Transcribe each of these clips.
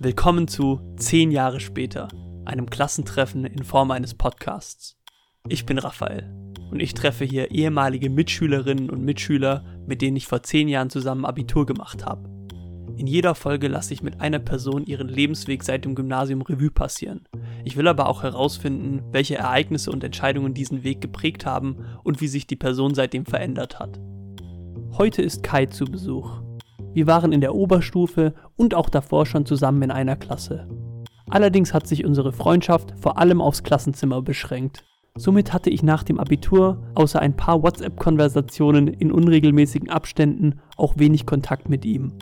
Willkommen zu 10 Jahre später, einem Klassentreffen in Form eines Podcasts. Ich bin Raphael und ich treffe hier ehemalige Mitschülerinnen und Mitschüler, mit denen ich vor 10 Jahren zusammen Abitur gemacht habe. In jeder Folge lasse ich mit einer Person ihren Lebensweg seit dem Gymnasium Revue passieren. Ich will aber auch herausfinden, welche Ereignisse und Entscheidungen diesen Weg geprägt haben und wie sich die Person seitdem verändert hat. Heute ist Kai zu Besuch. Wir waren in der Oberstufe und auch davor schon zusammen in einer Klasse. Allerdings hat sich unsere Freundschaft vor allem aufs Klassenzimmer beschränkt. Somit hatte ich nach dem Abitur, außer ein paar WhatsApp-Konversationen in unregelmäßigen Abständen, auch wenig Kontakt mit ihm.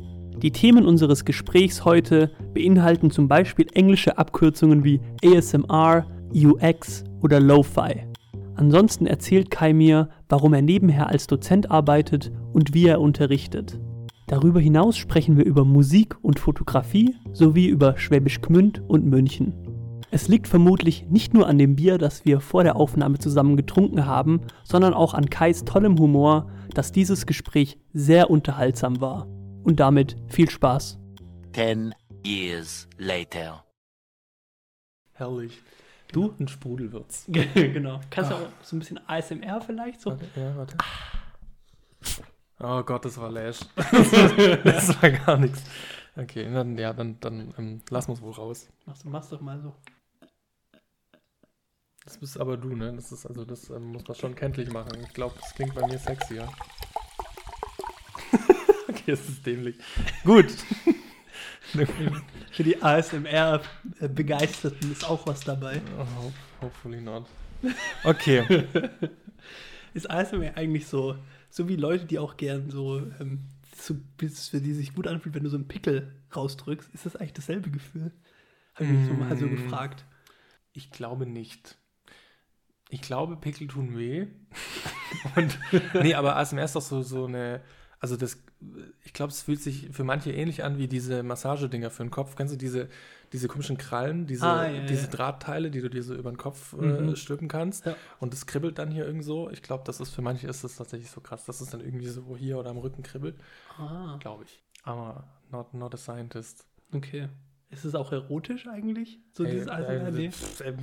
Die Themen unseres Gesprächs heute beinhalten zum Beispiel englische Abkürzungen wie ASMR, UX oder Lo-Fi. Ansonsten erzählt Kai mir, warum er nebenher als Dozent arbeitet und wie er unterrichtet. Darüber hinaus sprechen wir über Musik und Fotografie sowie über Schwäbisch Gmünd und München. Es liegt vermutlich nicht nur an dem Bier, das wir vor der Aufnahme zusammen getrunken haben, sondern auch an Kais tollem Humor, dass dieses Gespräch sehr unterhaltsam war. Und damit viel Spaß. Ten years later. Herrlich. Du, ein Sprudelwürz. genau. Kannst du auch so ein bisschen ASMR vielleicht? So? Warte, ja, warte. Oh Gott, das war Lash. das war gar nichts. Okay, dann, ja, dann, dann ähm, lassen wir es wohl raus. Mach's, mach's doch mal so. Das bist aber du, ne? Das ist also, das ähm, muss man schon kenntlich machen. Ich glaube, das klingt bei mir sexier. okay, das ist dämlich. Gut. Für die ASMR-Begeisterten ist auch was dabei. Oh, hopefully not. Okay. ist ASMR eigentlich so so wie Leute, die auch gern so, ähm, so für die sich gut anfühlt, wenn du so einen Pickel rausdrückst, ist das eigentlich dasselbe Gefühl? Habe ich mich so mal so mm. gefragt. Ich glaube nicht. Ich glaube, Pickel tun weh. Und, nee, aber ASMR ist doch so, so eine, also das, ich glaube, es fühlt sich für manche ähnlich an wie diese Massagedinger für den Kopf. Kennst du diese, diese komischen Krallen, diese, ah, ja, diese ja. Drahtteile, die du dir so über den Kopf äh, mhm. stülpen kannst. Ja. Und das kribbelt dann hier irgend so. Ich glaube, das ist für manche ist das tatsächlich so krass, dass es dann irgendwie so hier oder am Rücken kribbelt. Ah. Glaube ich. Aber not, not a scientist. Okay. Ist es auch erotisch eigentlich? So hey, dieses Alter? Äh, nee. ähm.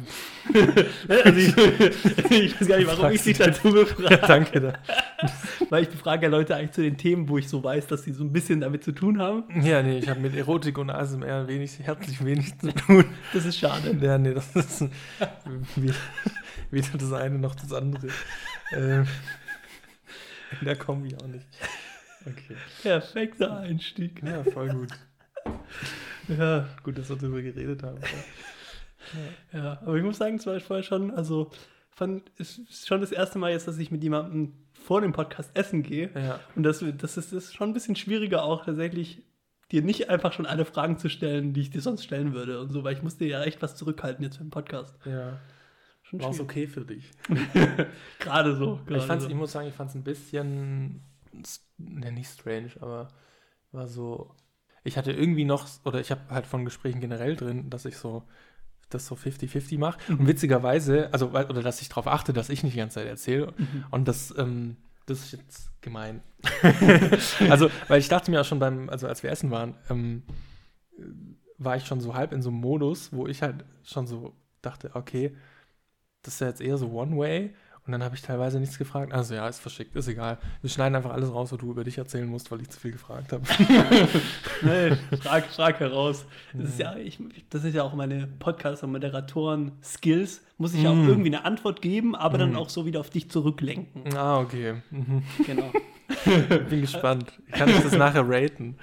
also ich, ich, weiß gar nicht, warum ich dich dazu befrage. Danke. Da. Weil ich befrage ja Leute eigentlich zu den Themen, wo ich so weiß, dass sie so ein bisschen damit zu tun haben. Ja, nee, ich habe mit Erotik und ASMR wenig, herzlich wenig zu tun. Das ist schade. Ja, nee, das ist weder das eine noch das andere. Ähm, in der Kombi auch nicht. Okay. Perfekter Einstieg. Ja, voll gut. Ja, gut, dass wir darüber geredet haben. Ja. ja, aber ich muss sagen, es war vorher schon, also fand, es ist schon das erste Mal jetzt, dass ich mit jemandem vor dem Podcast essen gehe. Ja. Und das, das, ist, das ist schon ein bisschen schwieriger auch tatsächlich dir nicht einfach schon alle Fragen zu stellen, die ich dir sonst stellen würde und so, weil ich musste ja echt was zurückhalten jetzt für den Podcast. Ja. War es okay für dich? gerade so. Grade ich, fand's, so. ich muss sagen, ich fand es ein bisschen, ne, nicht strange, aber war so ich hatte irgendwie noch, oder ich habe halt von Gesprächen generell drin, dass ich so das so 50-50 mache. Mhm. Und witzigerweise, also, oder dass ich darauf achte, dass ich nicht die ganze Zeit erzähle. Mhm. Und das, ähm, das ist jetzt gemein. also, weil ich dachte mir auch schon beim, also als wir essen waren, ähm, war ich schon so halb in so einem Modus, wo ich halt schon so dachte, okay, das ist ja jetzt eher so One-Way. Und dann habe ich teilweise nichts gefragt. Also ja, ist verschickt, ist egal. Wir schneiden einfach alles raus, was du über dich erzählen musst, weil ich zu viel gefragt habe. nee, frag, frag heraus. Das ist ja, ich, das ist ja auch meine Podcast- und Moderatoren-Skills. Muss ich ja auch mm. irgendwie eine Antwort geben, aber mm. dann auch so wieder auf dich zurücklenken. Ah, okay. Mhm. Genau. Bin gespannt. Kann ich das nachher raten?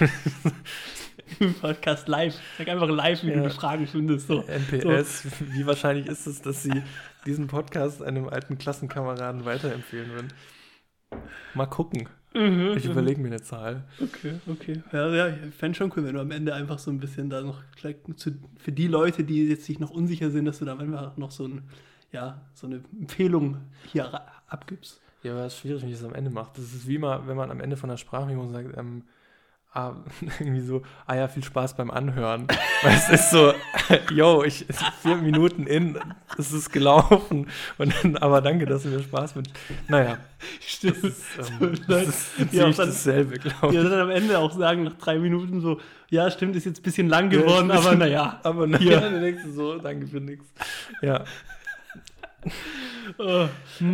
Im Podcast live. Sag einfach live, wie ja. du die Fragen findest. So. NPS, so. wie wahrscheinlich ist es, dass sie diesen Podcast einem alten Klassenkameraden weiterempfehlen würden. Mal gucken. Mhm, ich mhm. überlege mir eine Zahl. Okay, okay. Ja, ja ich fände schon cool, wenn du am Ende einfach so ein bisschen da noch, für die Leute, die jetzt sich noch unsicher sind, dass du da einfach noch so, ein, ja, so eine Empfehlung hier abgibst. Ja, aber es ist schwierig, wenn ich das am Ende mache. Das ist wie mal, wenn man am Ende von der Sprachmemo sagt, ähm, ah, irgendwie so, ah ja, viel Spaß beim Anhören. Weil es ist so, yo, ich vier Minuten in, es ist gelaufen. Und dann, aber danke, dass du mir Spaß mit. Naja. Stimmt. Das ist, ähm, das ist dann- dasselbe, glaube ich. dann am Ende auch sagen, nach drei Minuten so, ja, stimmt, ist jetzt ein bisschen lang Ja, geworden, ein aber naja. Aber naja, dann denkst du so, danke für nix. Ja. Äh,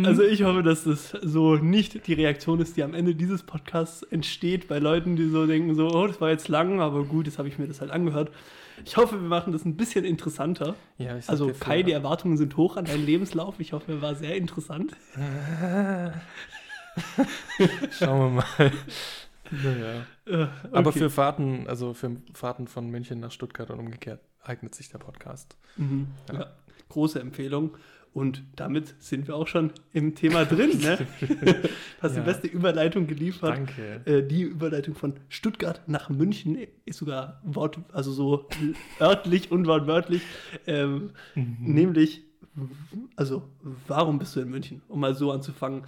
Also ich hoffe, dass das so nicht die Reaktion ist, die am Ende dieses Podcasts entsteht bei Leuten, die so denken, so, oh, das war jetzt lang, aber gut, jetzt habe ich mir das halt angehört. Ich hoffe, wir machen das ein bisschen interessanter. ja Also Kai, viel. die Erwartungen sind hoch an deinen Lebenslauf. Ich hoffe, er war sehr interessant. Schauen wir mal. naja. Äh, Aber okay. für Fahrten, also für Fahrten von München nach Stuttgart und umgekehrt, eignet sich der Podcast. Mhm. Ja. Ja. Große Empfehlung. Und damit sind wir auch schon im Thema drin. Ne? Hast Ja. die beste Überleitung geliefert. Danke. Äh, die Überleitung von Stuttgart nach München ist sogar Wort, also so örtlich und wortwörtlich. Ähm, Mhm. Nämlich, also, warum bist du in München? Um mal so anzufangen,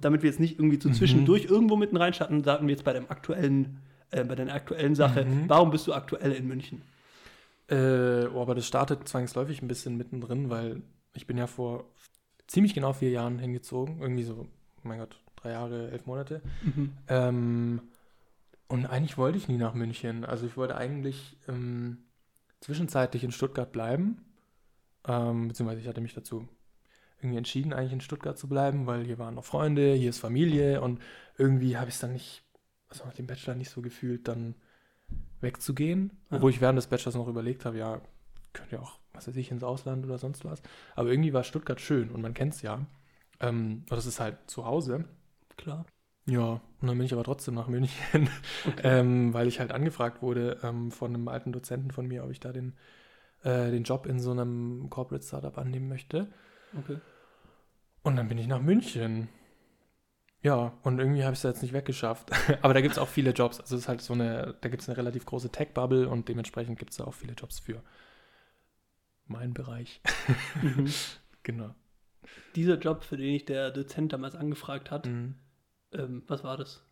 damit wir jetzt nicht irgendwie zu Mhm. zwischendurch irgendwo mitten reinstarten, starten wir jetzt bei dem aktuellen, äh, bei deiner aktuellen Sache. Mhm. Warum bist du aktuell in München? Äh, oh, aber das startet zwangsläufig ein bisschen mittendrin, weil ich bin ja vor ziemlich genau vier Jahren hingezogen. Irgendwie so, mein Gott, drei Jahre, elf Monate. Ähm, und eigentlich wollte ich nie nach München. Also ich wollte eigentlich ähm, zwischenzeitlich in Stuttgart bleiben. Ähm, beziehungsweise ich hatte mich dazu irgendwie entschieden, eigentlich in Stuttgart zu bleiben, weil hier waren noch Freunde, hier ist Familie und irgendwie habe ich es dann nicht, also nach dem Bachelor nicht so gefühlt, dann wegzugehen. Ja. Obwohl ich während des Bachelors noch überlegt habe, ja, könnte ja auch, was weiß ich, ins Ausland oder sonst was. Aber irgendwie war Stuttgart schön und man kennt es ja. Ähm, und das ist halt zu Hause. Klar. Ja, und dann bin ich aber trotzdem nach München, ähm, weil ich halt angefragt wurde ähm, von einem alten Dozenten von mir, ob ich da den, äh, den Job in so einem Corporate Startup annehmen möchte. Okay. Und dann bin ich nach München. Ja, und irgendwie habe ich es jetzt nicht weggeschafft. aber da gibt es auch viele Jobs. Also es ist halt so eine, da gibt es eine relativ große Tech-Bubble und dementsprechend gibt es da auch viele Jobs für meinen Bereich. Mhm. Genau. Dieser Job, für den ich der Dozent damals angefragt hat, Mhm. ähm, was war das?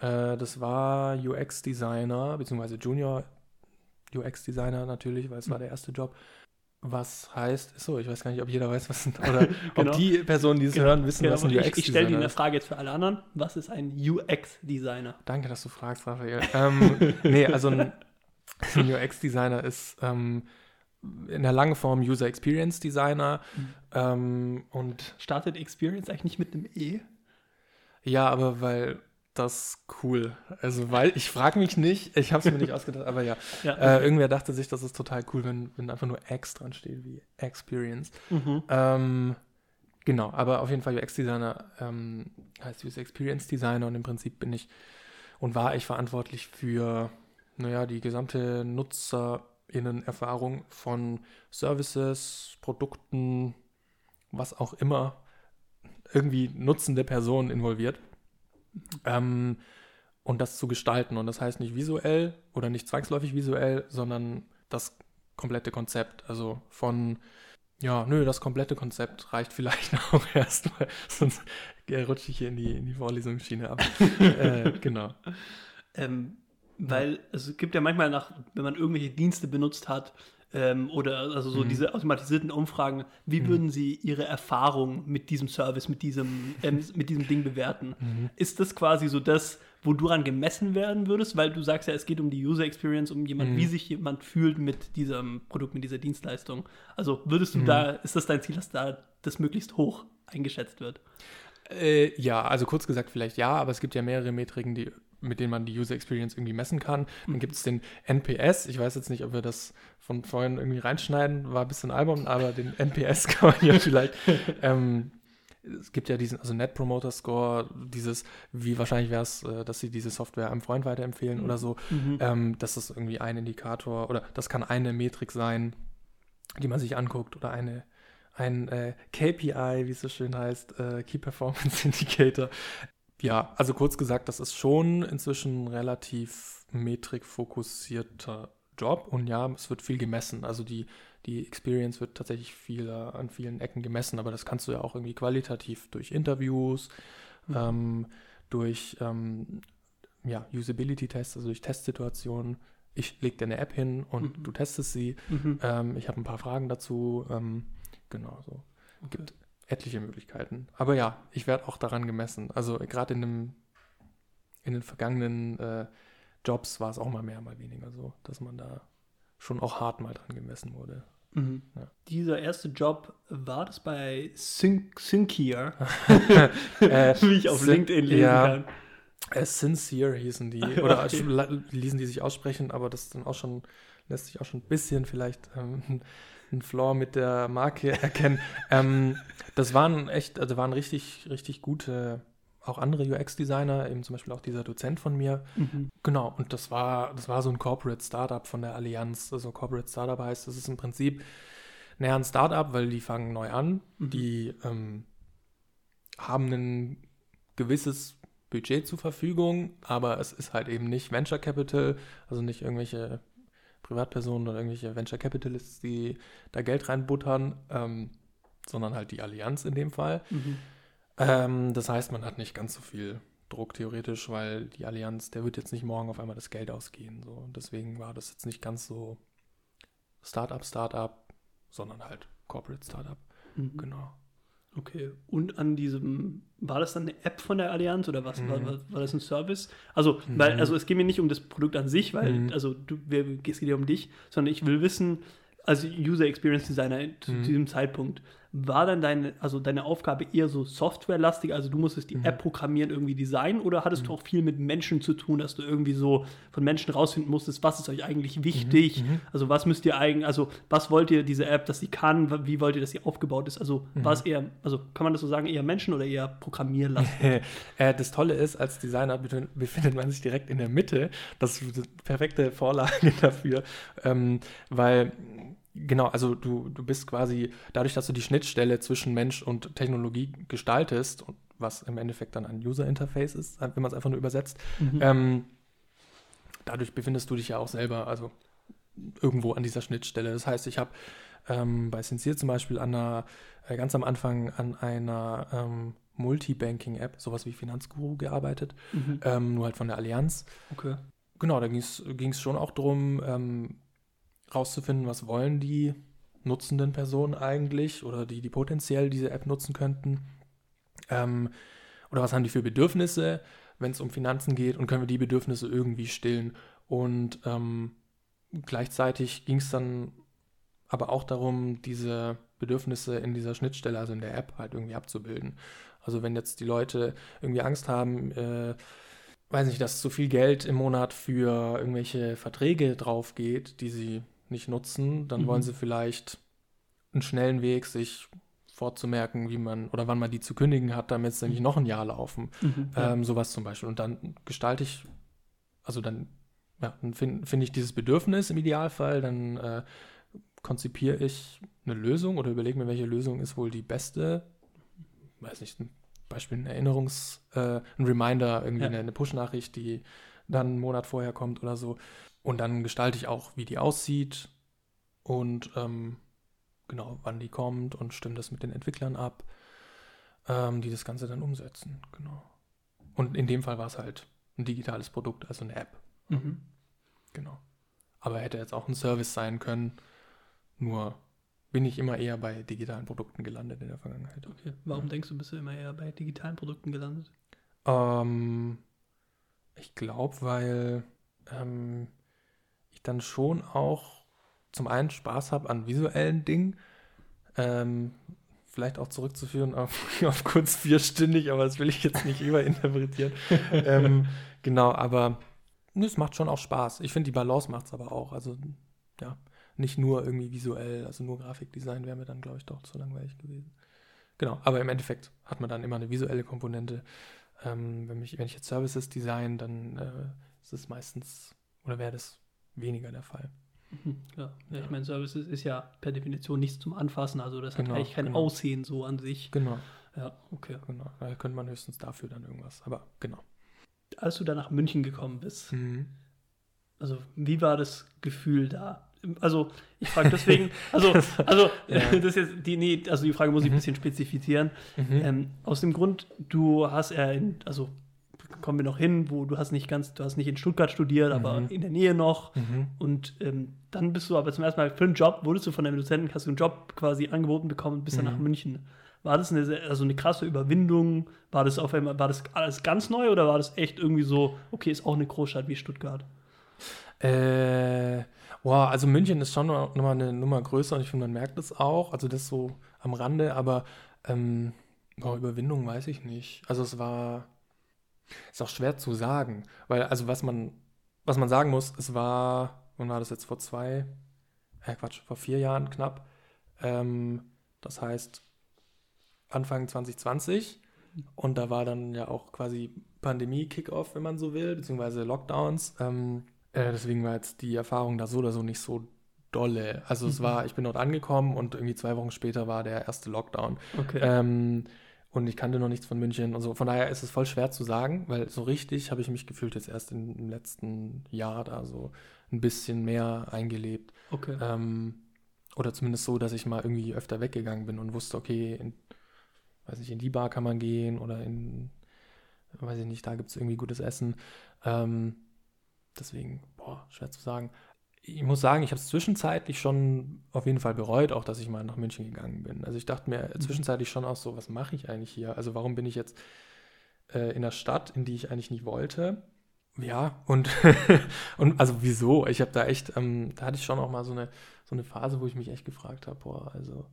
Äh, das war UX-Designer, beziehungsweise Junior UX-Designer natürlich, weil es war der erste Job. Was heißt, so, ich weiß gar nicht, ob jeder weiß, was ein, oder Genau. ob die Personen, die es hören, wissen, Genau, was ein ich, ich stelle UX-Designer dir eine ist. Frage jetzt für alle anderen. Was ist ein UX-Designer? Danke, dass du fragst, Raphael. ähm, nee, also ein, ein UX-Designer ist ähm, in der langen Form User Experience Designer Mhm. ähm, und Startet Experience eigentlich nicht mit einem E? ja, aber weil das cool, also weil ich frage mich nicht, ich habe es mir nicht ausgedacht, aber ja, Ja. Äh, irgendwer dachte sich, das ist total cool, wenn, wenn einfach nur X dran steht, wie Experience. mhm. Ähm, genau, aber auf jeden Fall UX-Designer ähm, heißt User Experience Designer und im Prinzip bin ich und war ich verantwortlich für, naja, die gesamte NutzerInnen-Erfahrung von Services, Produkten, was auch immer irgendwie nutzende Personen involviert. Ähm, und das zu gestalten. Und das heißt nicht visuell oder nicht zwangsläufig visuell, sondern das komplette Konzept. Also von, ja, nö, das komplette Konzept reicht vielleicht auch erstmal, sonst äh, rutsche ich hier in die, in die Vorlesungsschiene ab. äh, genau. Ähm, weil es gibt ja manchmal nach, wenn man irgendwelche Dienste benutzt hat ähm, oder also so Mhm. diese automatisierten Umfragen, wie Mhm. würden Sie Ihre Erfahrung mit diesem Service, mit diesem, ähm, mit diesem Ding bewerten? Mhm. Ist das quasi so das, wo du dran gemessen werden würdest? Weil du sagst ja, es geht um die User Experience, um jemand, Mhm. wie sich jemand fühlt mit diesem Produkt, mit dieser Dienstleistung. Also würdest du Mhm. da, ist das dein Ziel, dass da das möglichst hoch eingeschätzt wird? Äh, ja, also kurz gesagt vielleicht ja, aber es gibt ja mehrere Metriken, die, mit denen man die User Experience irgendwie messen kann. Dann Mhm. gibt es den NPS. Ich weiß jetzt nicht, ob wir das von vorhin irgendwie reinschneiden, war ein bisschen albern, aber den NPS kann man ja vielleicht. ähm, es gibt ja diesen, also Net Promoter Score, dieses, wie wahrscheinlich wäre es, äh, dass sie diese Software einem Freund weiterempfehlen Mhm. oder so. Ähm, das ist irgendwie ein Indikator oder das kann eine Metrik sein, die man sich anguckt oder eine, ein äh, KPI, wie es so schön heißt, äh, Key Performance Indicator. Ja, also kurz gesagt, das ist schon inzwischen ein relativ metrikfokussierter Job und ja, es wird viel gemessen. Also die, die Experience wird tatsächlich viel, an vielen Ecken gemessen, aber das kannst du ja auch irgendwie qualitativ durch Interviews, Mhm. ähm, durch ähm, ja, Usability-Tests, also durch Testsituationen. Ich lege dir eine App hin und Mhm. du testest sie. Mhm. Ähm, ich habe ein paar Fragen dazu. Ähm, genau so. Okay. Gibt etliche Möglichkeiten. Aber ja, ich werde auch daran gemessen. Also gerade in dem in den vergangenen äh, Jobs war es auch mal mehr, mal weniger so, dass man da schon auch hart mal dran gemessen wurde. Mhm. Ja. Dieser erste Job, war das bei Syn Syncear, Äh, wie ich auf LinkedIn lesen ja. kann? Äh, sincere hießen die. Oder Okay. ließen die sich aussprechen, aber das ist dann auch schon, lässt sich auch schon ein bisschen vielleicht ähm, ein Flaw mit der Marke erkennen. ähm, das waren echt, also waren richtig, richtig gute, auch andere UX-Designer, eben zum Beispiel auch dieser Dozent von mir. Mhm. Genau, und das war, das war so ein Corporate Startup von der Allianz. Also Corporate Startup heißt, das ist im Prinzip näher ein Startup, weil die fangen neu an. Mhm. Die ähm, haben ein gewisses Budget zur Verfügung, aber es ist halt eben nicht Venture Capital, also nicht irgendwelche Privatpersonen oder irgendwelche Venture Capitalists, die da Geld reinbuttern, ähm, sondern halt die Allianz in dem Fall. Mhm. Ähm, das heißt, man hat nicht ganz so viel Druck theoretisch, weil die Allianz, der wird jetzt nicht morgen auf einmal das Geld ausgehen. So. Und deswegen war das jetzt nicht ganz so Startup, Startup, sondern halt Corporate Startup. Mhm. Genau. Okay. Und an diesem, war das dann eine App von der Allianz oder was? War, Mhm. war, war das ein Service? Also, weil, Mhm. also es geht mir nicht um das Produkt an sich, weil, Mhm. also du, es geht ja um dich, sondern ich will wissen, als User Experience Designer zu Mhm. diesem Zeitpunkt, war dann deine, also deine Aufgabe eher so softwarelastig, also du musstest die Mhm. App programmieren, irgendwie designen, oder hattest du auch viel mit Menschen zu tun, dass du irgendwie so von Menschen rausfinden musstest, was ist euch eigentlich wichtig? Mhm. Also was müsst ihr eigentlich, also was wollt ihr diese App, dass sie kann, wie wollt ihr, dass sie aufgebaut ist? Also Mhm. war es eher, also kann man das so sagen, eher Menschen oder eher Programmierlastig? äh, das Tolle ist, als Designer befin- befindet man sich direkt in der Mitte. Das ist die perfekte Vorlage dafür, ähm, weil genau, also du, du bist quasi, dadurch, dass du die Schnittstelle zwischen Mensch und Technologie gestaltest, und was im Endeffekt dann ein User Interface ist, wenn man es einfach nur übersetzt, Mhm. ähm, dadurch befindest du dich ja auch selber, also irgendwo an dieser Schnittstelle. Das heißt, ich habe ähm, bei Sincere zum Beispiel an einer, äh, ganz am Anfang an einer ähm, Multibanking-App, sowas wie Finanzguru, gearbeitet, Mhm. ähm, nur halt von der Allianz. Okay. Genau, da ging es schon auch darum, ähm, rauszufinden, was wollen die nutzenden Personen eigentlich oder die, die potenziell diese App nutzen könnten. Ähm, oder was haben die für Bedürfnisse, wenn es um Finanzen geht und können wir die Bedürfnisse irgendwie stillen. Und ähm, gleichzeitig ging es dann aber auch darum, diese Bedürfnisse in dieser Schnittstelle, also in der App, halt irgendwie abzubilden. Also wenn jetzt die Leute irgendwie Angst haben, äh, weiß nicht, dass zu viel Geld im Monat für irgendwelche Verträge drauf geht, die sie nicht nutzen, dann Mhm. wollen sie vielleicht einen schnellen Weg, sich vorzumerken, wie man oder wann man die zu kündigen hat, damit sie nicht noch ein Jahr laufen. Mhm. Ja. Ähm, sowas zum Beispiel. Und dann gestalte ich, also dann, ja, dann finde find ich dieses Bedürfnis im Idealfall, dann äh, konzipiere ich eine Lösung oder überlege mir, welche Lösung ist wohl die beste. Weiß nicht, ein Beispiel, ein Erinnerungs-, äh, ein Reminder, irgendwie Ja. eine, eine Push-Nachricht, die dann einen Monat vorher kommt oder so. Und dann gestalte ich auch, wie die aussieht und ähm, genau, wann die kommt und stimme das mit den Entwicklern ab, ähm, die das Ganze dann umsetzen. Genau. Und in dem Fall war es halt ein digitales Produkt, also eine App. Mhm. Genau. Aber hätte jetzt auch ein Service sein können. Nur bin ich immer eher bei digitalen Produkten gelandet in der Vergangenheit. Okay. Warum denkst du, bist du immer eher bei digitalen Produkten gelandet? Ähm, ich glaube, weil ähm, ich dann schon auch zum einen Spaß habe an visuellen Dingen. Ähm, vielleicht auch zurückzuführen auf, auf kurz vierstündig, aber das will ich jetzt nicht überinterpretieren. ähm, genau, aber nö, es macht schon auch Spaß. Ich finde, die Balance macht es aber auch. Also, ja, nicht nur irgendwie visuell, also nur Grafikdesign wäre mir dann, glaube ich, doch zu langweilig gewesen. Genau, aber im Endeffekt hat man dann immer eine visuelle Komponente. Ähm, wenn, mich, wenn ich jetzt Services design, dann äh, ist es meistens, oder wäre das weniger der Fall. Mhm. Ja. ja, ich meine, Services ist ja per Definition nichts zum Anfassen, also das Genau, hat eigentlich kein genau. Aussehen so an sich. Genau, Ja, okay. genau. Da könnte man höchstens dafür dann irgendwas, aber genau. Als du dann nach München gekommen bist, Mhm. also wie war das Gefühl da? Also ich frage deswegen, also, also Ja. das ist jetzt die, nee, also die Frage muss ich ein Mhm. bisschen spezifizieren. Mhm. Ähm, aus dem Grund, du hast ja in, also kommen wir noch hin, wo du hast nicht ganz, du hast nicht in Stuttgart studiert, aber Mhm. in der Nähe noch. Mhm. Und ähm, dann bist du aber zum ersten Mal für einen Job, wurdest du von deinem Dozenten, hast du einen Job quasi angeboten bekommen und bist dann Mhm. nach München. War das eine, also eine krasse Überwindung? War das auf einmal, war das alles ganz neu oder war das echt irgendwie so, okay, ist auch eine Großstadt wie Stuttgart? Äh, wow, also München ist schon noch noch mal eine Nummer größer und ich finde, man merkt es auch. Also das so am Rande, aber ähm, boah, Überwindung weiß ich nicht. Also es war, ist auch schwer zu sagen, weil also was man, was man sagen muss, es war, wann war das jetzt vor zwei, äh Quatsch, vor vier Jahren knapp. Ähm, das heißt Anfang 2020 und da war dann ja auch quasi Pandemie-Kickoff, wenn man so will, beziehungsweise Lockdowns. Ähm, äh, deswegen war jetzt die Erfahrung da so oder so nicht so dolle. Also es Mhm. war, ich bin dort angekommen und irgendwie zwei Wochen später war der erste Lockdown. Okay. Ähm, und ich kannte noch nichts von München und so. Von daher ist es voll schwer zu sagen, weil so richtig habe ich mich gefühlt jetzt erst in, im letzten Jahr da so ein bisschen mehr eingelebt. okay. Ähm, oder zumindest so, dass ich mal irgendwie öfter weggegangen bin und wusste, okay, in, weiß nicht, in die Bar kann man gehen oder in, weiß ich nicht, da gibt es irgendwie gutes Essen. Ähm, deswegen, boah, schwer zu sagen. Ich muss sagen, ich habe es zwischenzeitlich schon auf jeden Fall bereut, auch dass ich mal nach München gegangen bin. Also ich dachte mir Mhm. zwischenzeitlich schon auch so, was mache ich eigentlich hier? Also warum bin ich jetzt äh, in einer Stadt, in die ich eigentlich nicht wollte? Ja, und, und also wieso? Ich habe da echt, ähm, da hatte ich schon auch mal so eine, so eine Phase, wo ich mich echt gefragt habe, boah, also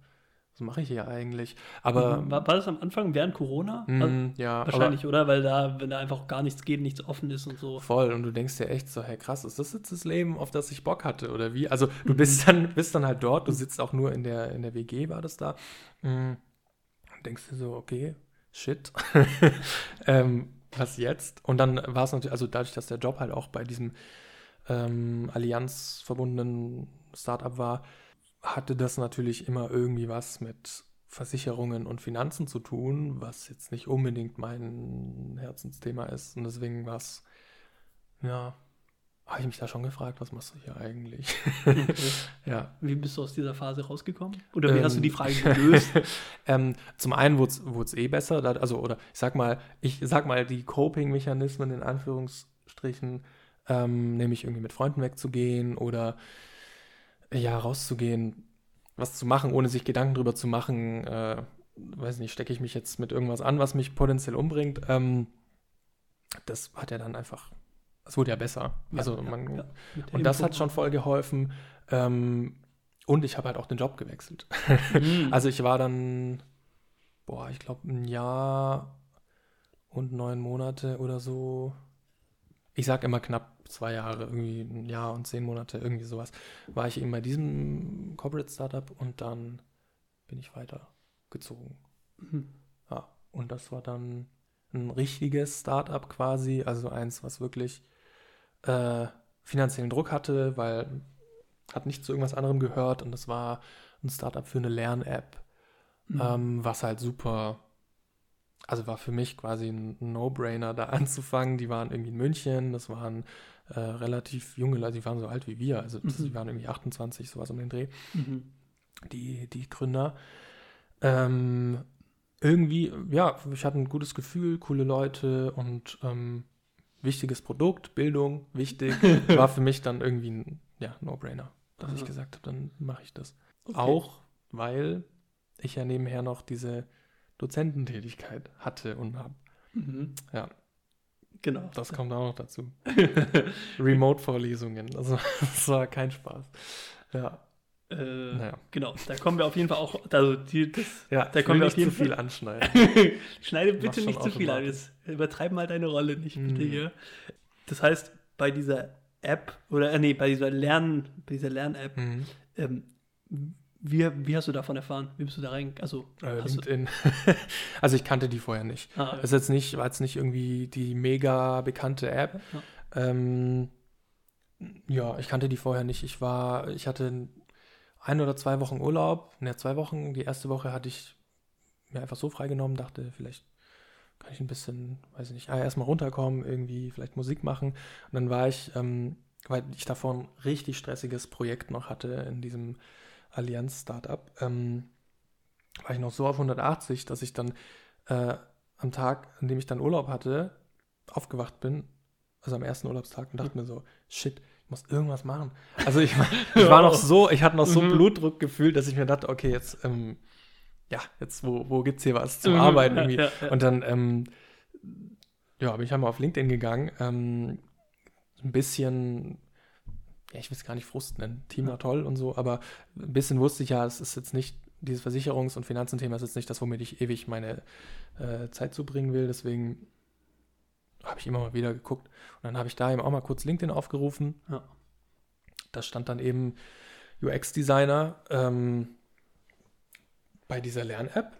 was mache ich hier eigentlich? Aber Mhm. war, war das am Anfang während Corona? mh, Also, ja, wahrscheinlich, oder? Weil da, wenn da einfach gar nichts geht, nichts offen ist und so. aber voll. Und du denkst dir echt so, hey krass, ist das jetzt das Leben, auf das ich Bock hatte oder wie? Also du Mhm. bist dann, bist dann halt dort, du sitzt auch nur in der, in der WG, war das da. Mm, Und denkst dir so, okay, shit. ähm, was jetzt? Und dann war es natürlich, also dadurch, dass der Job halt auch bei diesem ähm, Allianz verbundenen Startup war, hatte das natürlich immer irgendwie was mit Versicherungen und Finanzen zu tun, was jetzt nicht unbedingt mein Herzensthema ist. Und deswegen war es, ja, habe ich mich da schon gefragt, was machst du hier eigentlich? Okay. ja. Wie bist du aus dieser Phase rausgekommen? Oder wie hast du Ähm, die Frage gelöst? ähm, zum einen wurde es eh besser, da, also oder ich sag mal, ich sag mal, die Coping-Mechanismen in Anführungsstrichen, ähm, nämlich irgendwie mit Freunden wegzugehen oder ja, rauszugehen, was zu machen, ohne sich Gedanken drüber zu machen, äh, weiß nicht, stecke ich mich jetzt mit irgendwas an, was mich potenziell umbringt, ähm, das hat ja dann einfach, es wurde ja besser. also Ja, man, ja, der und das hat schon voll geholfen. Ähm, und ich habe halt auch den Job gewechselt. Mhm. Also ich war dann, boah, ich glaube ein Jahr und neun Monate oder so. Ich sag immer knapp zwei Jahre, irgendwie ein Jahr und zehn Monate, irgendwie sowas. War ich eben bei diesem Corporate Startup und dann bin ich weitergezogen. Mhm. Ja, und das war dann ein richtiges Startup quasi, also eins, was wirklich äh, finanziellen Druck hatte, weil hat nicht zu irgendwas anderem gehört und das war ein Startup für eine Lern-App, Mhm. ähm, was halt super, also war für mich quasi ein No-Brainer, da anzufangen. Die waren irgendwie in München, das waren äh, relativ junge Leute, die waren so alt wie wir, also Mhm. die waren irgendwie 28, sowas um den Dreh Mhm. die, die Gründer. Ähm, irgendwie, ja, ich hatte ein gutes Gefühl, coole Leute und ähm, wichtiges Produkt, Bildung, wichtig, war für mich dann irgendwie ein ja, No-Brainer, dass ich Aha. gesagt habe, dann mache ich das. Okay. Auch, weil ich ja nebenher noch diese Dozententätigkeit hatte und habe. Mhm. Ja, Genau. das kommt auch noch dazu. Remote-Vorlesungen, also das war kein Spaß. Ja, Äh, naja. Genau, da kommen wir auf jeden Fall auch, also die, das, Ja, Da kommen wir auf jeden zu viel Fall- anschneiden. schneide bitte nicht zu viel an, jetzt übertreib mal deine Rolle nicht bitte Mhm. hier. Das heißt, bei dieser App, oder äh, nee, bei dieser Lern, bei dieser Lern-App, Mhm. ähm, wie, wie hast du davon erfahren? Wie bist du da rein? Also, Äh, LinkedIn. also ich kannte die vorher nicht. ah, Das ist jetzt nicht, war jetzt nicht irgendwie die mega bekannte App. Ja. Ähm, ja, ich kannte die vorher nicht. Ich war, ich hatte ein oder zwei Wochen Urlaub. Ne, zwei Wochen. Die erste Woche hatte ich mir einfach so freigenommen, dachte, vielleicht kann ich ein bisschen, weiß ich nicht, ah, erstmal runterkommen, irgendwie vielleicht Musik machen. Und dann war ich, ähm, weil ich davor ein richtig stressiges Projekt noch hatte in diesem Allianz-Startup, ähm, war ich noch so auf 180, dass ich dann äh, am Tag, an dem ich dann Urlaub hatte, aufgewacht bin, also am ersten Urlaubstag und dachte mir so, shit, ich muss irgendwas machen. Also ich, ich war noch so, ich hatte noch so Mhm. Blutdruck gefühlt, dass ich mir dachte, okay, jetzt, ähm, ja, jetzt, wo, wo gibt's hier was zum Mhm, Arbeiten ja, irgendwie? ja, ja. Und dann, ähm, ja, bin ich einmal auf LinkedIn gegangen, ähm, ein bisschen, ja, ich will es gar nicht Frust nennen, Team war toll und so, aber ein bisschen wusste ich ja, es ist jetzt nicht, dieses Versicherungs- und Finanzenthema ist jetzt nicht das, womit ich ewig meine äh, Zeit zubringen will, deswegen habe ich immer mal wieder geguckt und dann habe ich da eben auch mal kurz LinkedIn aufgerufen. Ja. Da stand dann eben UX-Designer ähm, bei dieser Lern-App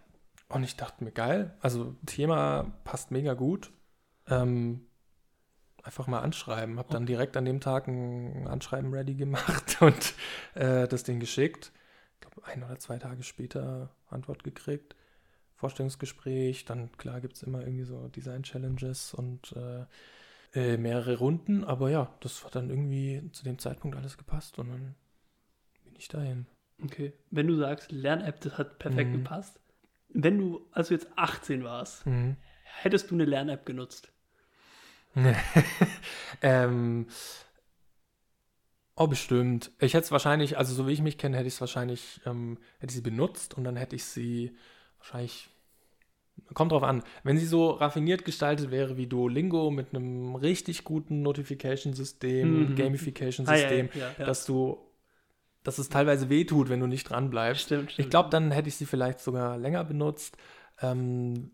und ich dachte mir, geil, also Thema passt mega gut. Ähm, einfach mal anschreiben. Habe dann direkt an dem Tag ein Anschreiben ready gemacht und äh, das Ding geschickt. Ich glaube, ein oder zwei Tage später Antwort gekriegt. Vorstellungsgespräch, dann klar gibt es immer irgendwie so Design-Challenges und äh, äh, mehrere Runden, aber ja, das hat dann irgendwie zu dem Zeitpunkt alles gepasst und dann bin ich dahin. Okay. Wenn du sagst, Lern-App, das hat perfekt Mhm. gepasst. Wenn du, als du jetzt 18 warst, hättest du eine Lern-App genutzt? ähm, oh, bestimmt. Ich hätte es wahrscheinlich, also so wie ich mich kenne, hätte ich es wahrscheinlich, ähm, hätte ich sie benutzt und dann hätte ich sie wahrscheinlich, kommt drauf an, wenn sie so raffiniert gestaltet wäre wie Duolingo mit einem richtig guten Notification-System, Mhm. Gamification-System, Ah, ja, ja, ja. dass du, dass es teilweise wehtut, wenn du nicht dran bleibst. Stimmt, stimmt. Ich glaube, dann hätte ich sie vielleicht sogar länger benutzt. Ähm,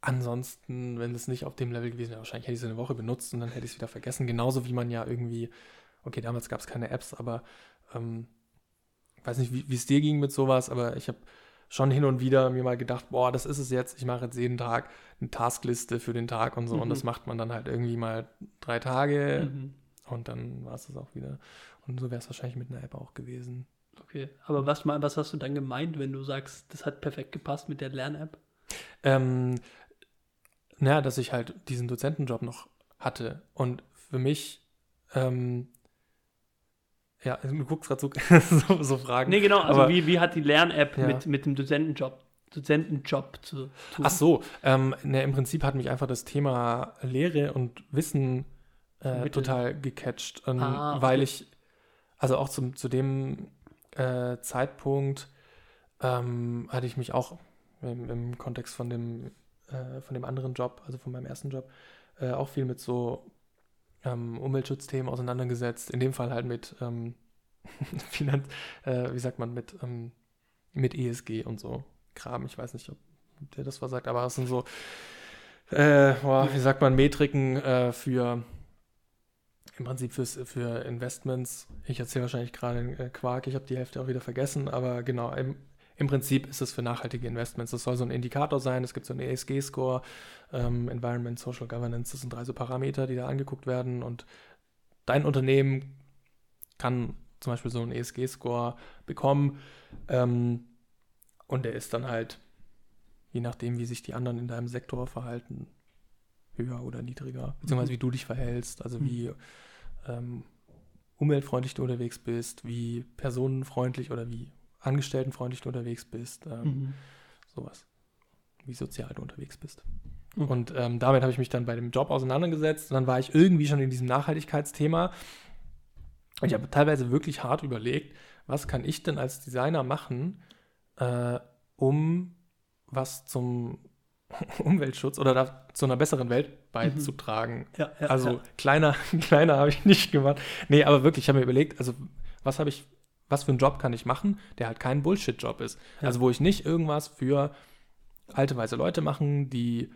ansonsten, wenn es nicht auf dem Level gewesen wäre, wahrscheinlich hätte ich sie eine Woche benutzt und dann hätte ich es wieder vergessen. Genauso wie man ja irgendwie, okay, damals gab es keine Apps, aber ähm, ich weiß nicht, wie es dir ging mit sowas, aber ich habe schon hin und wieder mir mal gedacht, boah, das ist es jetzt, ich mache jetzt jeden Tag eine Taskliste für den Tag und so und Mhm. das macht man dann halt irgendwie mal drei Tage Mhm. und dann war es das auch wieder. Und so wäre es wahrscheinlich mit einer App auch gewesen. Okay. Aber was, mal- was hast du dann gemeint, wenn du sagst, das hat perfekt gepasst mit der Lern-App? Ähm, naja, dass ich halt diesen Dozentenjob noch hatte. Und für mich, ähm, ja, du guckst gerade so, so, so Fragen. Nee, genau. Also Aber- wie, wie hat die Lern-App Ja. mit, mit dem Dozentenjob, Dozentenjob zu tun? Ach so, ähm, ne, im Prinzip hat mich einfach das Thema Lehre und Wissen äh, total gecatcht, ähm, Ah, okay. weil ich, also auch zum, zu dem äh, Zeitpunkt ähm, hatte ich mich auch im, im Kontext von dem, äh, von dem anderen Job, also von meinem ersten Job, äh, auch viel mit so ähm, Umweltschutzthemen auseinandergesetzt. In dem Fall halt mit, ähm, Finanz, äh, wie sagt man, mit, ähm, mit ESG und so Kram. Ich weiß nicht, ob der das was sagt, aber es sind so, äh, boah, wie sagt man, Metriken äh, für im Prinzip fürs, für Investments. Ich erzähle wahrscheinlich gerade äh, Quark, ich habe die Hälfte auch wieder vergessen, aber genau, im, im Prinzip ist es für nachhaltige Investments. Das soll so ein Indikator sein, es gibt so einen ESG-Score, ähm, Environment, Social Governance, das sind drei so Parameter, die da angeguckt werden. Und dein Unternehmen kann zum Beispiel so einen ESG-Score bekommen ähm, und der ist dann halt, je nachdem, wie sich die anderen in deinem Sektor verhalten, höher oder niedriger, beziehungsweise wie du dich verhältst, also wie ähm, umweltfreundlich du unterwegs bist, wie personenfreundlich oder wie angestelltenfreundlich du unterwegs bist, ähm, Mhm. sowas, wie sozial du unterwegs bist. Okay. Und ähm, damit habe ich mich dann bei dem Job auseinandergesetzt und dann war ich irgendwie schon in diesem Nachhaltigkeitsthema und ich habe teilweise wirklich hart überlegt, was kann ich denn als Designer machen, äh, um was zum Umweltschutz oder da, zu einer besseren Welt beizutragen. Ja, ja, Also ja. kleiner, kleiner habe ich nicht gemacht. Nee, aber wirklich, ich habe mir überlegt, also was habe ich, was für einen Job kann ich machen, der halt kein Bullshit-Job ist. Ja. Also wo ich nicht irgendwas für alte weiße Leute machen, die,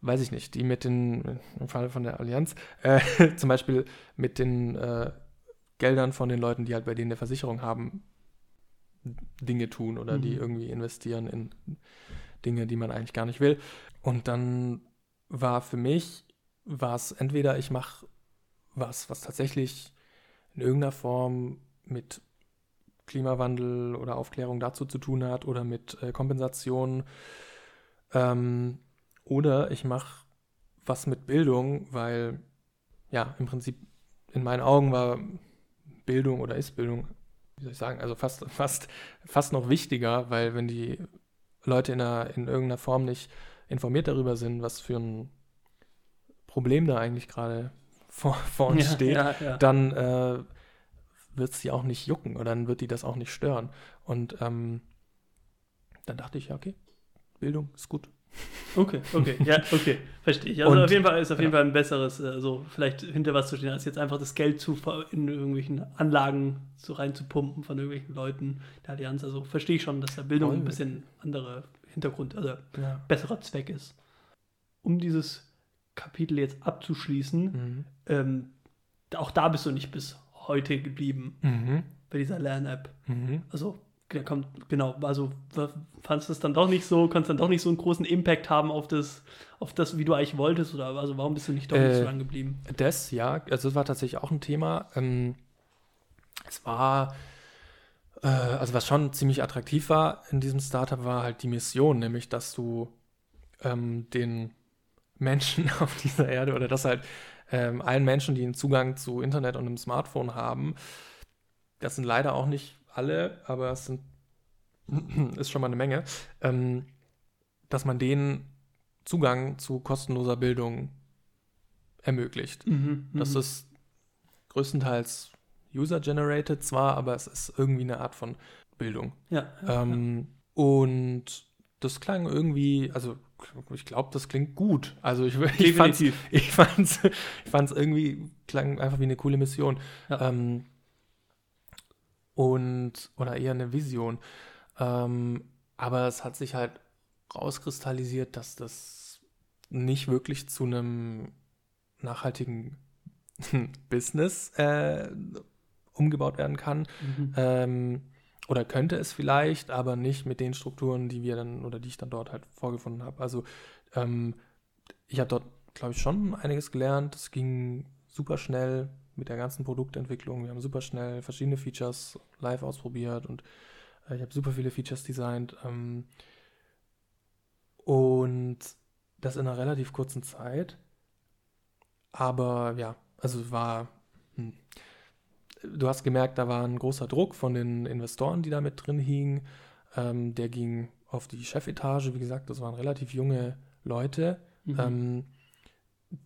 weiß ich nicht, die mit den, im Fall von der Allianz, äh, zum Beispiel mit den äh, Geldern von den Leuten, die halt bei denen eine Versicherung haben, Dinge tun oder die Mhm. irgendwie investieren in Dinge, die man eigentlich gar nicht will. Und dann war für mich, war es entweder ich mache was, was tatsächlich in irgendeiner Form mit Klimawandel oder Aufklärung dazu zu tun hat oder mit äh, Kompensation. Ähm, oder ich mache was mit Bildung, weil ja, im Prinzip in meinen Augen war Bildung oder ist Bildung, wie soll ich sagen, also fast, fast, fast noch wichtiger, weil wenn die Leute in, einer, in irgendeiner Form nicht informiert darüber sind, was für ein Problem da eigentlich gerade vor, vor uns Ja, steht, ja, ja. dann äh, wird es die auch nicht jucken oder dann wird die das auch nicht stören. Und ähm, dann dachte ich, ja, okay, Bildung ist gut. Okay, okay, ja, okay, verstehe ich. Also Und- auf jeden Fall ist auf jeden ja. Fall ein besseres, äh, so vielleicht hinter was zu stehen, als jetzt einfach das Geld zu in irgendwelchen Anlagen so reinzupumpen von irgendwelchen Leuten der Allianz. Also verstehe ich schon, dass da Bildung Voll. ein bisschen andere Hintergrund, also Ja. besserer Zweck ist. Um dieses Kapitel jetzt abzuschließen, Mhm. ähm, auch da bist du nicht bis heute geblieben Mhm. bei dieser Lern-App. Mhm. Also, kommt, genau, also fandst du es dann doch nicht so, konntest dann doch nicht so einen großen Impact haben auf das, auf das, wie du eigentlich wolltest, oder also warum bist du nicht doch nicht so Äh, lang geblieben? Das, ja, also das war tatsächlich auch ein Thema. Ähm, es war, äh, also was schon ziemlich attraktiv war in diesem Startup, war halt die Mission, nämlich dass du ähm, den Menschen auf dieser Erde oder dass halt ähm, allen Menschen, die einen Zugang zu Internet und einem Smartphone haben, das sind leider auch nicht alle, aber es sind, ist schon mal eine Menge, ähm, dass man denen Zugang zu kostenloser Bildung ermöglicht. Mhm, Das mhm. ist größtenteils user-generated zwar, aber es ist irgendwie eine Art von Bildung. ja, ja, Ähm, Und das klang irgendwie, also ich glaube, das klingt gut. Also ich, ich fand's, definitiv. ich fand's, ich fand's irgendwie, klang einfach wie eine coole Mission. Ja. Ähm, und, oder eher eine Vision. Ähm, aber es hat sich halt rauskristallisiert, dass das nicht wirklich zu einem nachhaltigen Business äh, umgebaut werden kann. Mhm. Ähm, oder könnte es vielleicht, aber nicht mit den Strukturen, die wir dann oder die ich dann dort halt vorgefunden habe. Also ähm, ich habe dort, glaube ich, schon einiges gelernt. Es ging super schnell mit der ganzen Produktentwicklung. Wir haben super schnell verschiedene Features live ausprobiert und äh, ich habe super viele Features designt. Ähm, und das in einer relativ kurzen Zeit. Aber ja, also war. Hm. Du hast gemerkt, da war ein großer Druck von den Investoren, die da mit drin hingen. Ähm, der ging auf die Chefetage. Wie gesagt, das waren relativ junge Leute. Mhm. Ähm,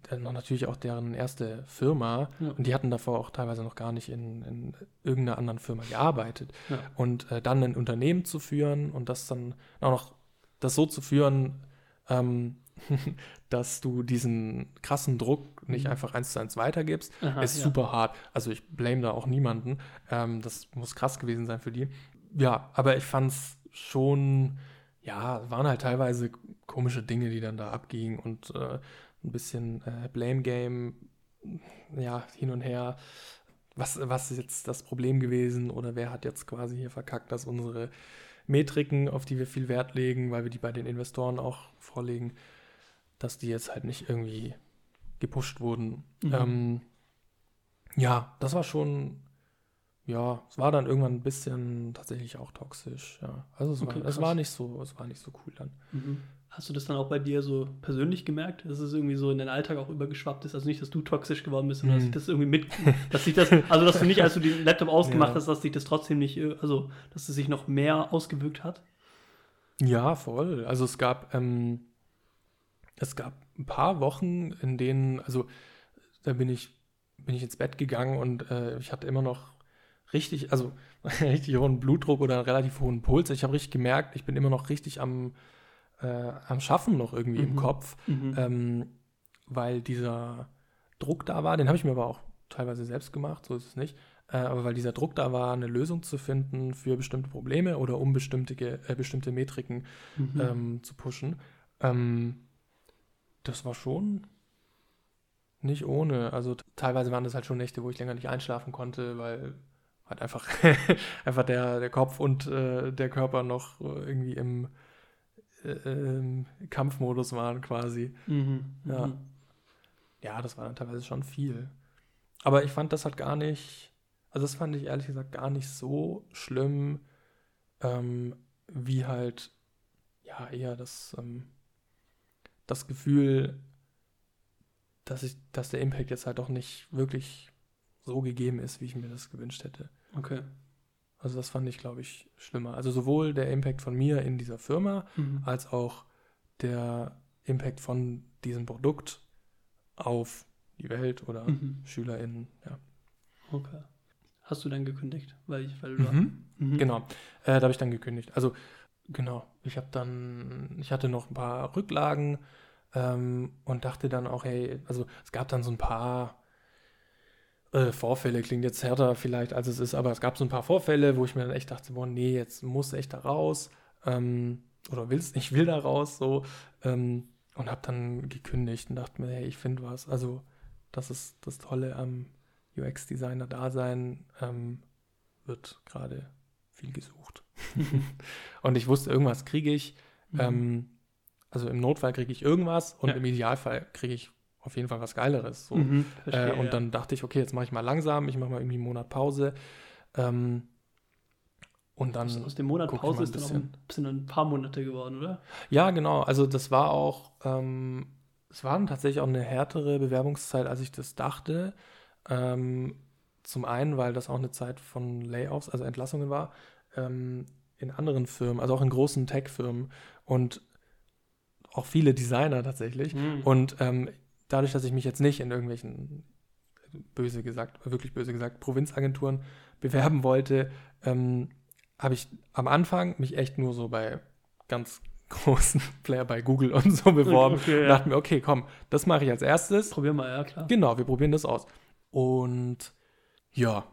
dann natürlich auch deren erste Firma. Ja. Und die hatten davor auch teilweise noch gar nicht in, in irgendeiner anderen Firma gearbeitet. Ja. Und äh, dann ein Unternehmen zu führen und das dann auch noch das so zu führen, ähm, dass du diesen krassen Druck nicht Mhm. einfach eins zu eins weitergibst, Aha, ist ja. super hart. Also ich blame da auch niemanden. Ähm, das muss krass gewesen sein für die. Ja, aber ich fand es schon, ja, waren halt teilweise komische Dinge, die dann da abgingen und äh, ein bisschen äh, Blame Game, ja, hin und her. Was, was ist jetzt das Problem gewesen oder wer hat jetzt quasi hier verkackt, dass unsere Metriken, auf die wir viel Wert legen, weil wir die bei den Investoren auch vorlegen, dass die jetzt halt nicht irgendwie gepusht wurden. Mhm. Ähm, ja, das war schon, ja, es war dann irgendwann ein bisschen tatsächlich auch toxisch, ja. Also es, Okay, war, es war nicht so, es war nicht so cool dann. Mhm. Hast du das dann auch bei dir so persönlich gemerkt, dass es irgendwie so in deinen Alltag auch übergeschwappt ist? Also nicht, dass du toxisch geworden bist, sondern dass Mhm. sich das irgendwie mit, dass sich das, also dass du nicht, als du den Laptop ausgemacht Ja. hast, dass sich das trotzdem nicht, äh, also dass es sich noch mehr ausgewirkt hat? Ja, voll. Also es gab, ähm, es gab ein paar Wochen, in denen, also da bin ich, bin ich ins Bett gegangen und äh, ich hatte immer noch richtig, also richtig hohen Blutdruck oder einen relativ hohen Puls. Ich habe richtig gemerkt, ich bin immer noch richtig am, äh, am Schaffen noch irgendwie im Mhm. Kopf, Mhm. ähm, weil dieser Druck da war. Den habe ich mir aber auch teilweise selbst gemacht, so ist es nicht. Äh, aber weil dieser Druck da war, eine Lösung zu finden für bestimmte Probleme oder um bestimmte, äh, bestimmte Metriken Mhm. ähm, zu pushen. Ähm, das war schon nicht ohne. Also teilweise waren das halt schon Nächte, wo ich länger nicht einschlafen konnte, weil halt einfach, einfach der, der Kopf und äh, der Körper noch äh, irgendwie im äh, ähm, Kampfmodus waren quasi. Mhm. Ja. Mhm. Ja, das war dann teilweise schon viel. Aber ich fand das halt gar nicht, also das fand ich ehrlich gesagt gar nicht so schlimm, ähm, wie halt, ja, eher das, ähm, das Gefühl, dass ich, dass der Impact jetzt halt doch nicht wirklich so gegeben ist, wie ich mir das gewünscht hätte. Okay. Also das fand ich, glaube ich, schlimmer. Also sowohl der Impact von mir in dieser Firma, Mhm. als auch der Impact von diesem Produkt auf die Welt oder Mhm. SchülerInnen. Ja. Okay. Hast du dann gekündigt? Weil ich, weil du Mhm. Mhm. Genau, äh, da habe ich dann gekündigt. Also genau, ich habe dann, ich hatte noch ein paar Rücklagen ähm, und dachte dann auch, hey, also es gab dann so ein paar äh, Vorfälle, klingt jetzt härter vielleicht als es ist, aber es gab so ein paar Vorfälle, wo ich mir dann echt dachte, boah, nee, jetzt muss echt da raus ähm, oder willst, ich will da raus, so ähm, und habe dann gekündigt und dachte mir, hey, ich finde was. Also das ist das Tolle am UX-Designer-Dasein, ähm, wird gerade viel gesucht. und ich wusste, irgendwas kriege ich. Mhm. Ähm, also im Notfall kriege ich irgendwas und Ja. im Idealfall kriege ich auf jeden Fall was Geileres. So. Mhm, Äh, verstehe, und ja. dann dachte ich, okay, jetzt mache ich mal langsam, ich mache mal irgendwie einen Monat Pause. Ähm, und dann, aus, aus dem Monat Pause ist dann auch ein, sind ein paar Monate geworden, oder? ja, genau, also das war auch, ähm, es war tatsächlich auch eine härtere Bewerbungszeit, als ich das dachte. Ähm, zum einen, weil das auch eine Zeit von Layoffs, also Entlassungen war, ähm, in anderen Firmen, also auch in großen Tech-Firmen und auch viele Designer tatsächlich. Mhm. Und ähm, dadurch, dass ich mich jetzt nicht in irgendwelchen, böse gesagt, wirklich böse gesagt, Provinzagenturen bewerben wollte, ähm, habe ich am Anfang mich echt nur so bei ganz großen Player bei Google und so beworben. Okay, ja. dachte mir, okay, komm, das mache ich als erstes. Probier mal, ja klar. Genau, wir probieren das aus. Und ja,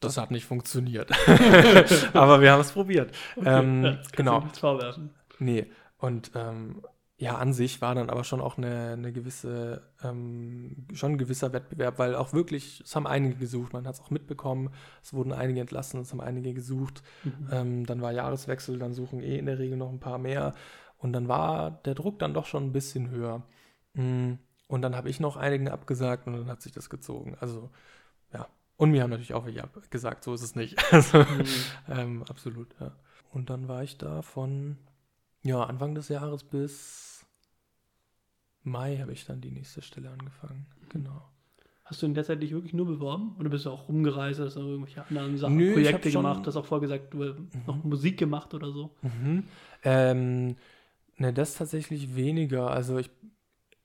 das hat nicht funktioniert. Aber wir haben es probiert. Ähm, ja, genau. nichts vorwerfen. Nee, und ähm, ja, an sich war dann aber schon auch eine, eine gewisse, ähm, schon ein gewisser Wettbewerb, weil auch wirklich, es haben einige gesucht, man hat es auch mitbekommen, es wurden einige entlassen, es haben einige gesucht. Mhm. Ähm, dann war Jahreswechsel, dann suchen eh in der Regel noch ein paar mehr. Und dann war der Druck dann doch schon ein bisschen höher. Mm, Und dann habe ich noch einigen abgesagt und dann hat sich das gezogen. Also. Und mir haben natürlich auch welche abgesagt, so ist es nicht. Also, Mhm. ähm, absolut, ja. Und dann war ich da von, ja, Anfang des Jahres bis Mai habe ich dann die nächste Stelle angefangen. Genau. Hast du in der Zeit dich wirklich nur beworben? Oder bist du auch rumgereist, hast du irgendwelche anderen Sachen, Nö, ich Projekte gemacht, hast auch vorgesagt, du hast noch Musik gemacht oder so? Mhm. Ähm, ne, das tatsächlich weniger. Also ich,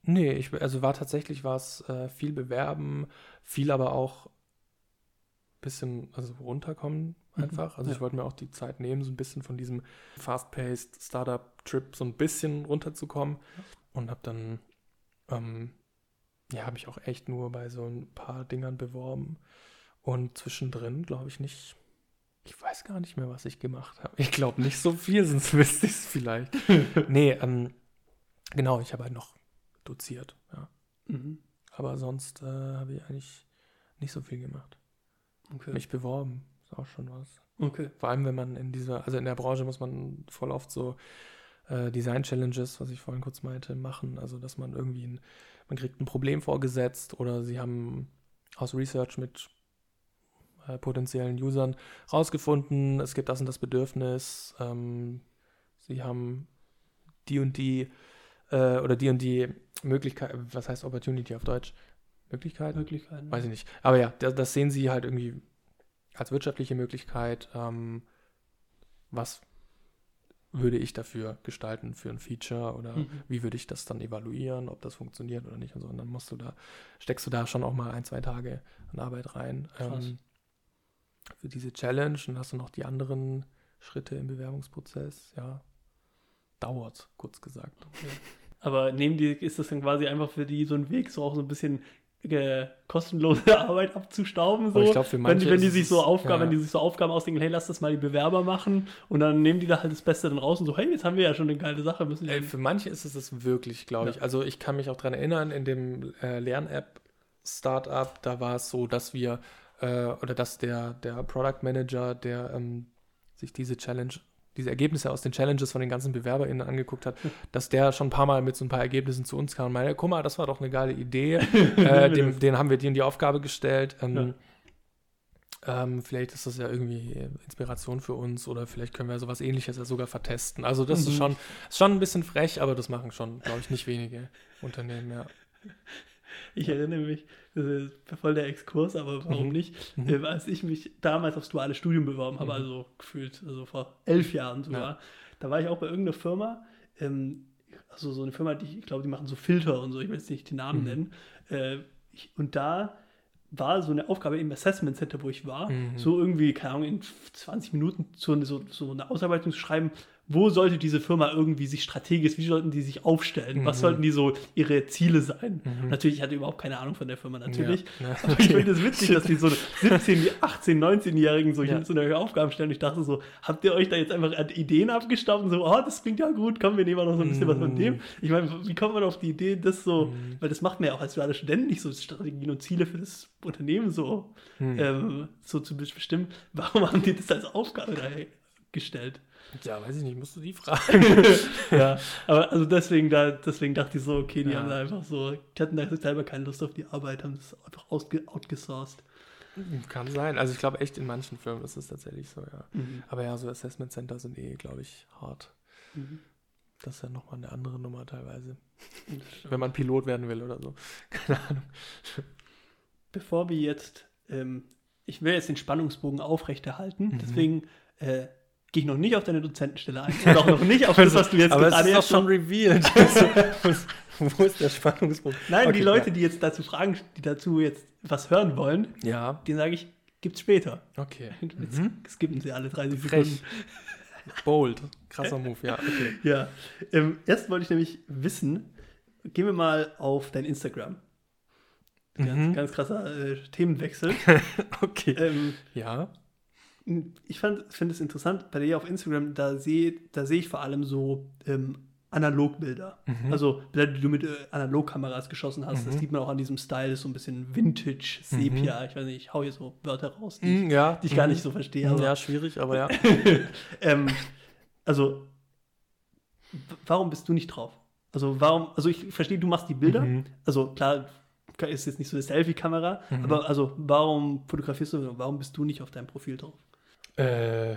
nee, ich, also war tatsächlich war es äh, viel bewerben, viel aber auch bisschen, also runterkommen Mhm, einfach. Also ja. ich wollte mir auch die Zeit nehmen, so ein bisschen von diesem fast-paced Startup-Trip so ein bisschen runterzukommen und habe dann, ähm, ja, habe ich auch echt nur bei so ein paar Dingern beworben und zwischendrin, glaube ich, nicht ich weiß gar nicht mehr, was ich gemacht habe. Ich glaube nicht so viel, sonst wüsste ich es vielleicht. nee, ähm, genau, ich habe halt noch doziert, ja. Mhm. Aber sonst äh, habe ich eigentlich nicht so viel gemacht. Okay. Mich beworben, ist auch schon was. okay. Vor allem, wenn man in dieser, also in der Branche muss man voll oft so äh, Design-Challenges, was ich vorhin kurz meinte, machen. Also, dass man irgendwie, ein, man kriegt ein Problem vorgesetzt oder sie haben aus Research mit äh, potenziellen Usern rausgefunden, es gibt das und das Bedürfnis, ähm, sie haben die und die äh, oder die und die Möglichkeit, was heißt Opportunity auf Deutsch? Möglichkeit? Möglichkeiten. Weiß ich nicht. Aber ja, das, sehen sie halt irgendwie als wirtschaftliche Möglichkeit. Ähm, was würde ich dafür gestalten für ein Feature oder Mhm. wie würde ich das dann evaluieren, ob das funktioniert oder nicht und so. Und dann musst du da, steckst du da schon auch mal ein, zwei Tage an Arbeit rein. Ähm, für diese Challenge und hast du noch die anderen Schritte im Bewerbungsprozess. Ja, dauert, kurz gesagt. Aber nehmen die, ist das dann quasi einfach für die so ein Weg, so auch so ein bisschen äh, kostenlose Arbeit abzustauben? So? Aber ich glaube, für wenn, manche die, wenn die sich so Aufgaben, ja. wenn die sich so Aufgaben ausdenken, hey, lass das mal die Bewerber machen und dann nehmen die da halt das Beste dann raus und so, hey, jetzt haben wir ja schon eine geile Sache, müssen Ey, für manche ist es das wirklich, glaube Ja. ich. Also ich kann mich auch daran erinnern, in dem äh, Lern-App-Startup, da war es so, dass wir, äh, oder dass der, der Product Manager, der ähm, sich diese Challenge, diese Ergebnisse aus den Challenges von den ganzen BewerberInnen angeguckt hat, dass der schon ein paar Mal mit so ein paar Ergebnissen zu uns kam und meinte, guck mal, das war doch eine geile Idee. äh, dem, den haben wir dir in die Aufgabe gestellt. Ähm, ähm, vielleicht ist das ja irgendwie Inspiration für uns oder vielleicht können wir sowas ähnliches ja sogar vertesten. Also das Mhm. ist schon, ist schon ein bisschen frech, aber das machen schon, glaube ich, nicht wenige Unternehmen, ja. Ich erinnere mich, das ist voll der Exkurs, aber warum Mhm. nicht? Mhm. Äh, als ich mich damals aufs duale Studium beworben habe, Mhm. also gefühlt, also vor elf Jahren sogar, Ja. da war ich auch bei irgendeiner Firma, ähm, also so eine Firma, die ich glaube, die machen so Filter und so, ich will jetzt nicht die Namen Mhm. nennen. Äh, ich, und da war so eine Aufgabe im Assessment Center, wo ich war, Mhm. so irgendwie, keine Ahnung, in 20 Minuten so, so, so eine Ausarbeitung zu schreiben, wo sollte diese Firma irgendwie sich strategisch, wie sollten die sich aufstellen, was Mhm. sollten die so ihre Ziele sein. Mhm. Natürlich, ich hatte überhaupt keine Ahnung von der Firma, natürlich. Ja, ja, Aber ich okay. finde es witzig, dass die so 17, 18, 19-Jährigen so, Ja. so eine Aufgaben stellen. Ich dachte so, habt ihr euch da jetzt einfach Ideen abgestaubt und so, oh, das klingt ja gut, komm, wir nehmen auch noch so ein bisschen was von dem. Ich meine, wie kommt man auf die Idee, das so, Mhm. weil das macht man ja auch als duale Student nicht so Strategien und Ziele für das Unternehmen so, Mhm. ähm, so zu bestimmen. Warum haben die das als Aufgabe da gestellt? Ja, weiß ich nicht, musst du die fragen. ja, aber also deswegen, da, deswegen dachte ich so, okay, die Ja. haben da einfach so, die hatten da selber keine Lust auf die Arbeit, haben das einfach outgesourced. Kann sein. Also ich glaube echt, in manchen Firmen ist es tatsächlich so, ja. Aber ja, so Assessment Center sind eh, glaube ich, hart. Mhm. Das ist ja nochmal eine andere Nummer teilweise. Wenn man Pilot werden will oder so. Keine Ahnung. bevor wir jetzt, ähm, ich will jetzt den Spannungsbogen aufrechterhalten, Mhm. deswegen äh, gehe ich noch nicht auf deine Dozentenstelle ein und auch noch nicht auf das, was du jetzt Aber gerade ist doch schon revealed. Also, Wo ist der Spannungspunkt? Nein, Okay, die Leute, ja. die jetzt dazu fragen, die dazu jetzt was hören wollen, Ja, denen sage ich, gibt's später. okay. Jetzt Mhm. skippen sie alle 30 Frech. Sekunden. Bold. Krasser Move, ja. Okay. Ja, ähm, erst wollte ich nämlich wissen, gehen wir mal auf dein Instagram. Ganz, Mhm. ganz krasser äh, Themenwechsel. Okay. ähm, Ja. Ich finde es interessant, bei dir auf Instagram, da sehe da seh ich vor allem so ähm, Analogbilder. Mhm. Also Bilder, die du mit äh, Analogkameras geschossen hast. Das Mhm. sieht man auch an diesem Style, das ist so ein bisschen Vintage, Sepia. Ich weiß nicht, ich hau hier so Wörter raus, die, Mhm, ja. die ich gar Mhm. nicht so verstehe. Aber, Ja, schwierig, aber ja. ähm, also, warum bist du nicht drauf? Also, warum, also ich verstehe, du machst die Bilder. Mhm. Also, klar, ist jetzt nicht so eine Selfie-Kamera, Mhm. aber also, warum fotografierst du, warum bist du nicht auf deinem Profil drauf? Äh,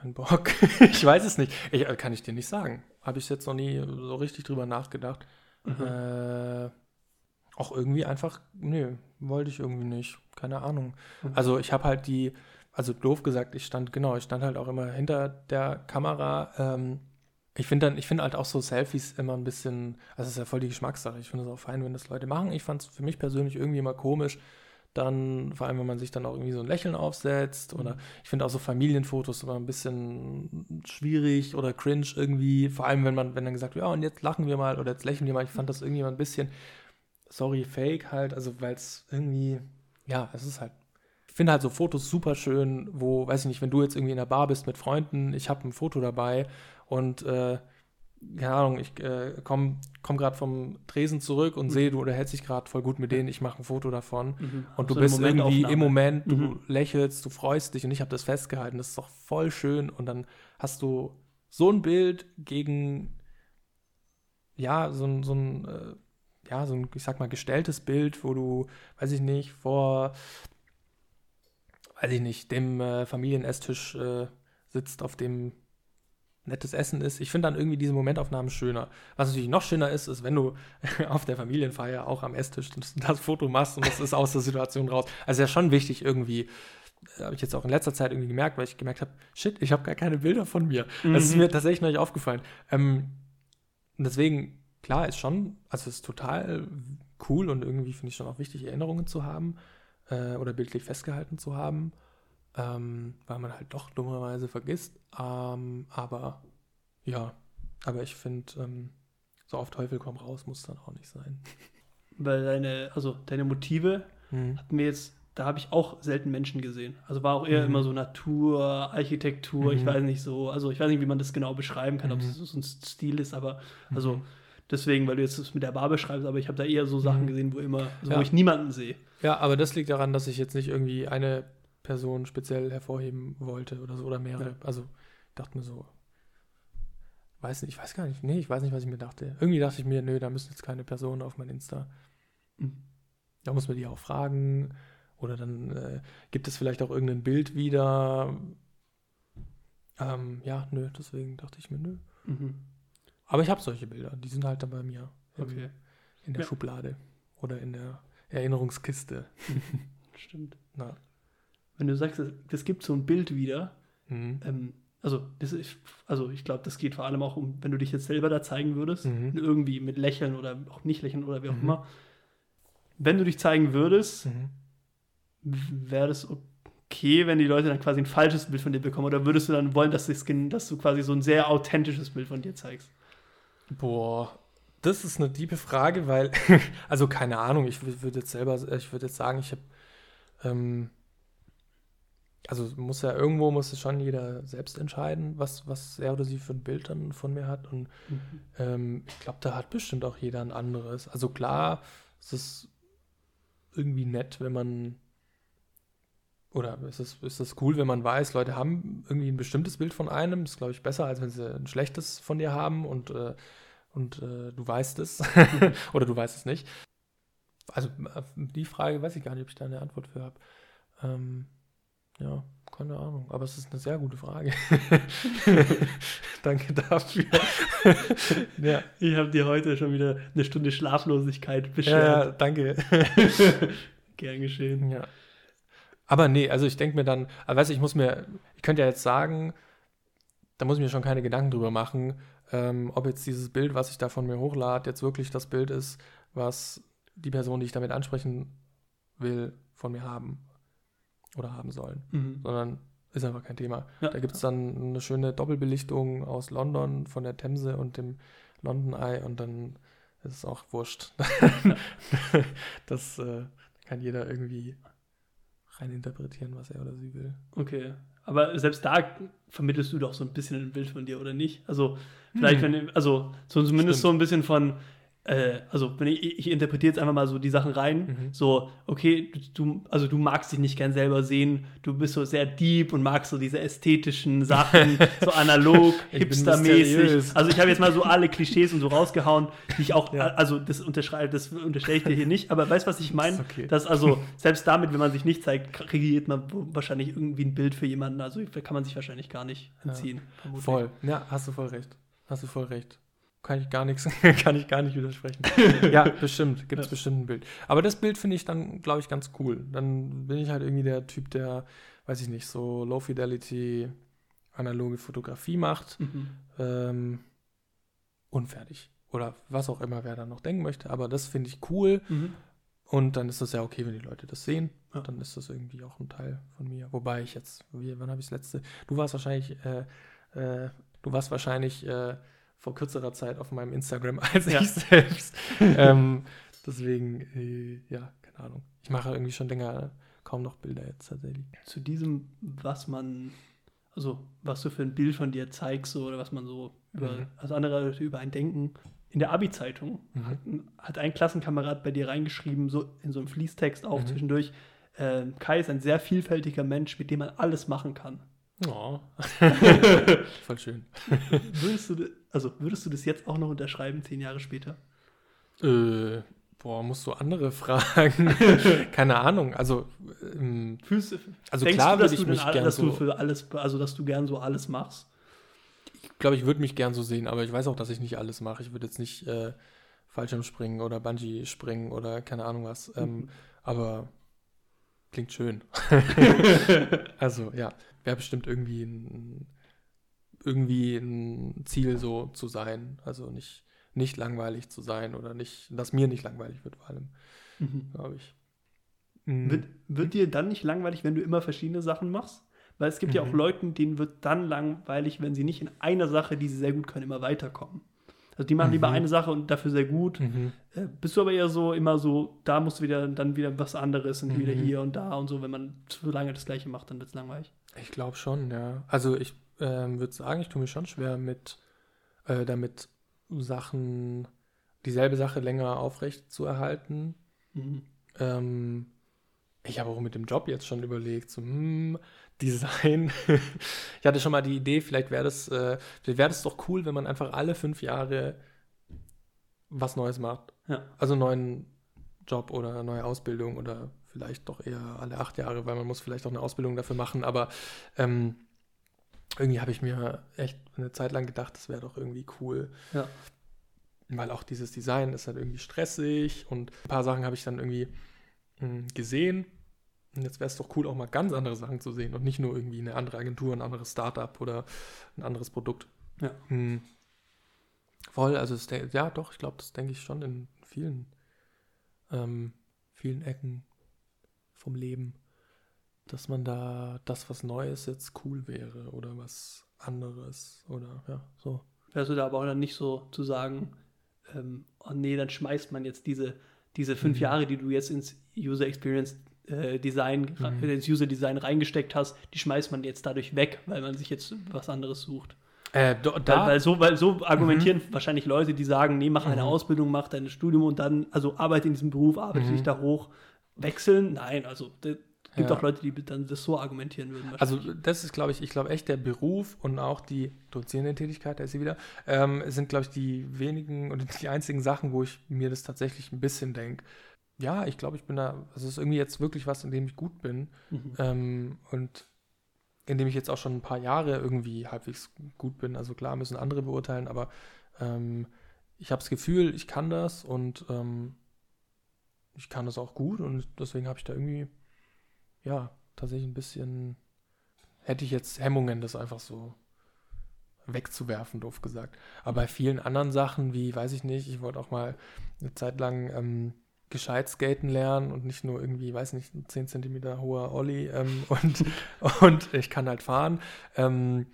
kein Bock. ich weiß es nicht. Ich, äh, kann ich dir nicht sagen. Habe ich jetzt noch nie so richtig drüber nachgedacht. Mhm. Äh, auch irgendwie einfach, nö, wollte ich irgendwie nicht. Keine Ahnung. Mhm. Also ich habe halt die, also doof gesagt, ich stand, genau, ich stand halt auch immer hinter der Kamera. Ähm, ich finde dann, ich finde halt auch so Selfies immer ein bisschen, also es ist ja voll die Geschmackssache. Ich finde es auch fein, wenn das Leute machen. Ich fand es für mich persönlich irgendwie immer komisch, dann, vor allem wenn man sich dann auch irgendwie so ein Lächeln aufsetzt oder ich finde auch so Familienfotos immer ein bisschen schwierig oder cringe irgendwie, vor allem wenn man, wenn dann gesagt wird, ja und jetzt lachen wir mal oder jetzt lächeln wir mal. Ich fand das irgendwie immer ein bisschen, sorry, fake halt, also weil es irgendwie, ja, es ist halt ich finde halt so Fotos super schön, wo, weiß ich nicht, wenn du jetzt irgendwie in der Bar bist mit Freunden, ich habe ein Foto dabei und äh, keine Ahnung, ich äh, komme komm gerade vom Tresen zurück und Mhm. sehe, du unterhältst dich gerade voll gut mit denen, ich mache ein Foto davon. Mhm. Und du So bist irgendwie im Moment, du Mhm. lächelst, du freust dich und ich habe das festgehalten. Das ist doch voll schön. Und dann hast du so ein Bild gegen, ja, so ein, so ein, äh, ja, so ein, ich sag mal, gestelltes Bild, wo du, weiß ich nicht, vor, weiß ich nicht, dem äh, Familienesstisch äh, sitzt, auf dem nettes Essen ist. Ich finde dann irgendwie diese Momentaufnahmen schöner. Was natürlich noch schöner ist, ist, wenn du auf der Familienfeier auch am Esstisch das, Foto machst und das ist aus der Situation raus. Also ja schon wichtig irgendwie, äh, habe ich jetzt auch in letzter Zeit irgendwie gemerkt, weil ich gemerkt habe, shit, ich habe gar keine Bilder von mir. Das ist Mhm. mir tatsächlich noch nicht aufgefallen. Ähm, deswegen, klar, ist schon, also es ist total cool und irgendwie finde ich schon auch wichtig, Erinnerungen zu haben äh, oder bildlich festgehalten zu haben ähm, weil man halt doch dummerweise vergisst. Ähm, aber ja, aber ich finde, ähm, so auf Teufel komm raus muss dann auch nicht sein. Weil deine, also deine Motive Mhm. hat mir jetzt, da habe ich auch selten Menschen gesehen. Also war auch eher Mhm. immer so Natur, Architektur, ich Mhm. weiß nicht so, also ich weiß nicht, wie man das genau beschreiben kann, ob Mhm. es so ein Stil ist, aber also Mhm. deswegen, weil du jetzt das mit der Bar beschreibst, aber ich habe da eher so Sachen Mhm. gesehen, wo immer, also Ja. wo ich niemanden sehe. Ja, aber das liegt daran, dass ich jetzt nicht irgendwie eine Person speziell hervorheben wollte oder so oder mehrere. Ja. Also dachte mir so, weiß nicht, ich weiß gar nicht, nee, ich weiß nicht, was ich mir dachte. Irgendwie dachte ich mir, nö, da müssen jetzt keine Personen auf mein Insta. Mhm. Da muss man die auch fragen. Oder dann äh, gibt es vielleicht auch irgendein Bild wieder. Ähm, ja, nö, deswegen dachte ich mir, nö. Mhm. Aber ich habe solche Bilder, die sind halt dann bei mir im- Okay, in der Ja. Schublade oder in der Erinnerungskiste. stimmt. Na. Wenn du sagst, es- es gibt so ein Bild wieder, Mhm. ähm, also, das ist, also ich glaube, das geht vor allem auch um, wenn du dich jetzt selber da zeigen würdest, Mhm. irgendwie mit Lächeln oder auch nicht Lächeln oder wie auch Mhm. immer. Wenn du dich zeigen würdest, Mhm. wäre das okay, wenn die Leute dann quasi ein falsches Bild von dir bekommen? Oder würdest du dann wollen, dass, das, dass du quasi so ein sehr authentisches Bild von dir zeigst? Boah, das ist eine tiefe Frage, weil, also keine Ahnung, ich würde jetzt selber, ich würde jetzt sagen, ich habe, ähm, also muss ja irgendwo, muss es schon jeder selbst entscheiden, was, was er oder sie für ein Bild dann von mir hat. Und ähm, ich glaube, da hat bestimmt auch jeder ein anderes. Also klar, es ist irgendwie nett, wenn man, oder ist es, ist es cool, wenn man weiß, Leute haben irgendwie ein bestimmtes Bild von einem. Das ist, glaube ich, besser, als wenn sie ein schlechtes von dir haben und, äh, und äh, du weißt es. oder du weißt es nicht. Also äh, die Frage weiß ich gar nicht, ob ich da eine Antwort für habe. Ähm, ja, keine Ahnung. Aber es ist eine sehr gute Frage. Danke dafür. ja. Ich habe dir heute schon wieder eine Stunde Schlaflosigkeit ja, beschert. danke. Gern geschehen. Ja. Aber nee, also ich denke mir dann, also weißt du, ich muss mir, ich könnte ja jetzt sagen, da muss ich mir schon keine Gedanken drüber machen, ähm, ob jetzt dieses Bild, was ich da von mir hochlade, jetzt wirklich das Bild ist, was die Person, die ich damit ansprechen will, von mir haben oder haben sollen. Mhm. Sondern ist einfach kein Thema. Ja. Da gibt es dann eine schöne Doppelbelichtung aus London von der Themse und dem London Eye und dann ist es auch wurscht. das äh, kann jeder irgendwie reininterpretieren, was er oder sie will. Okay. Aber selbst da vermittelst du doch so ein bisschen ein Bild von dir, oder nicht? Also, vielleicht, Hm. wenn, also so zumindest Stimmt. so ein bisschen von, äh, also wenn ich, ich interpretiere jetzt einfach mal so die Sachen rein, Mhm. so, okay, du, also du magst dich nicht gern selber sehen, du bist so sehr deep und magst so diese ästhetischen Sachen, so analog, hipstermäßig. Also ich habe jetzt mal so alle Klischees und so rausgehauen, die ich auch, Ja. also das unterschreibe, das unterstelle ich dir hier nicht, aber weißt du, was ich meine? Ist okay. Dass also selbst damit, wenn man sich nicht zeigt, kreiert man wahrscheinlich irgendwie ein Bild für jemanden. Also da kann man sich wahrscheinlich gar nicht entziehen. vermutlich. Voll. Ja, hast du voll recht. Hast du voll recht. Kann ich gar nichts, kann ich gar nicht widersprechen. ja, bestimmt, gibt es Ja. bestimmt ein Bild. Aber das Bild finde ich dann, glaube ich, ganz cool. Dann bin ich halt irgendwie der Typ, der, weiß ich nicht, so Low Fidelity analoge Fotografie macht. Mhm. Ähm, unfertig. Oder was auch immer wer da noch denken möchte. Aber das finde ich cool. Mhm. Und dann ist das ja okay, wenn die Leute das sehen. Ja. Dann ist das irgendwie auch ein Teil von mir. Wobei ich jetzt, wie, wann habe ich das letzte? Du warst wahrscheinlich, äh, äh, du warst wahrscheinlich äh, vor kürzerer Zeit auf meinem Instagram als Ja. ich selbst. ähm, deswegen, äh, ja, keine Ahnung. Ich mache irgendwie schon länger kaum noch Bilder jetzt tatsächlich. Zu diesem, was man, also was du für ein Bild von dir zeigst so, oder was man so über, Mhm. also andere Leute über einen denken. In der Abi-Zeitung Mhm. hat, hat ein Klassenkamerad bei dir reingeschrieben, so in so einem Fließtext auch Mhm. zwischendurch, äh, Kai ist ein sehr vielfältiger Mensch, mit dem man alles machen kann. Oh. Voll schön. Würdest du, also würdest du das jetzt auch noch unterschreiben, zehn Jahre später? Äh, boah, musst du andere fragen? keine Ahnung. Also, ähm, Fühlst, also klar würde ich du mich denn, all- gern dass du so, für alles, also dass du gern so alles machst? ich glaube, ich würde mich gern so sehen, aber ich weiß auch, dass ich nicht alles mache. Ich würde jetzt nicht äh, Fallschirmspringen oder Bungee springen oder keine Ahnung was. Ähm, Mhm. Aber klingt schön. also ja, wäre bestimmt irgendwie ein, irgendwie ein Ziel so zu sein. Also nicht, nicht langweilig zu sein oder nicht, dass mir nicht langweilig wird vor allem, Mhm. glaube ich. Mhm. Wird, wird dir dann nicht langweilig, wenn du immer verschiedene Sachen machst? Weil es gibt ja auch Mhm. Leuten, denen wird dann langweilig, wenn sie nicht in einer Sache, die sie sehr gut können, immer weiterkommen. Also die machen lieber Mhm. eine Sache und dafür sehr gut. Mhm. Äh, bist du aber eher so immer so, da musst du wieder dann wieder was anderes und wieder Mhm. hier und da und so. Wenn man zu lange das gleiche macht, dann wird es langweilig. Ich glaube schon, ja. Also ich ähm, würde sagen, ich tue mir schon schwer mit äh, damit Sachen, dieselbe Sache länger aufrecht zu erhalten. Mhm. Ähm, ich habe auch mit dem Job jetzt schon überlegt, so, hm, Design. ich hatte schon mal die Idee, vielleicht wäre das, äh, wäre das doch cool, wenn man einfach alle fünf Jahre was Neues macht. Ja. Also einen neuen Job oder eine neue Ausbildung oder vielleicht doch eher alle acht Jahre, weil man muss vielleicht auch eine Ausbildung dafür machen. Aber ähm, irgendwie habe ich mir echt eine Zeit lang gedacht, das wäre doch irgendwie cool. Ja. Weil auch dieses Design ist halt irgendwie stressig und ein paar Sachen habe ich dann irgendwie mh, gesehen. Und jetzt wäre es doch cool, auch mal ganz andere Sachen zu sehen und nicht nur irgendwie eine andere Agentur, ein anderes Startup oder ein anderes Produkt. Ja. Hm. Voll, also es, de- ja, doch, ich glaube, das denke ich schon in vielen, ähm, vielen Ecken vom Leben, dass man da das, was Neues jetzt cool wäre oder was anderes oder ja, so. Wärst du da aber auch dann nicht so zu sagen, ähm, oh nee, dann schmeißt man jetzt diese, diese fünf Mhm. Jahre, die du jetzt ins User Experience äh, Design, Mhm. äh, ins User Design reingesteckt hast, die schmeißt man jetzt dadurch weg, weil man sich jetzt was anderes sucht. Äh, do, Weil, da, weil so, weil so argumentieren wahrscheinlich Leute, die sagen, nee, mach eine Mhm. Ausbildung, mach dein Studium und dann, also arbeite in diesem Beruf, arbeite Mhm. dich da hoch, wechseln. Nein, also es gibt Ja. auch Leute, die dann das so argumentieren würden. Also das ist, glaube ich, ich glaube echt der Beruf und auch die dozierende Tätigkeit, da ist sie wieder, ähm, sind, glaube ich, die wenigen und die einzigen Sachen, wo ich mir das tatsächlich ein bisschen denke. Ja, ich glaube, ich bin da, also es ist irgendwie jetzt wirklich was, in dem ich gut bin Mhm. ähm, und in dem ich jetzt auch schon ein paar Jahre irgendwie halbwegs gut bin. Also klar müssen andere beurteilen, aber ähm, ich habe das Gefühl, ich kann das und ähm, ich kann das auch gut und deswegen habe ich da irgendwie, ja, tatsächlich ein bisschen, hätte ich jetzt Hemmungen, das einfach so wegzuwerfen, doof gesagt. Aber bei vielen anderen Sachen, wie, weiß ich nicht, ich wollte auch mal eine Zeit lang ähm, gescheit skaten lernen und nicht nur irgendwie, weiß nicht, ein 10 Zentimeter hoher Olli ähm, und, und ich kann halt fahren. Ähm,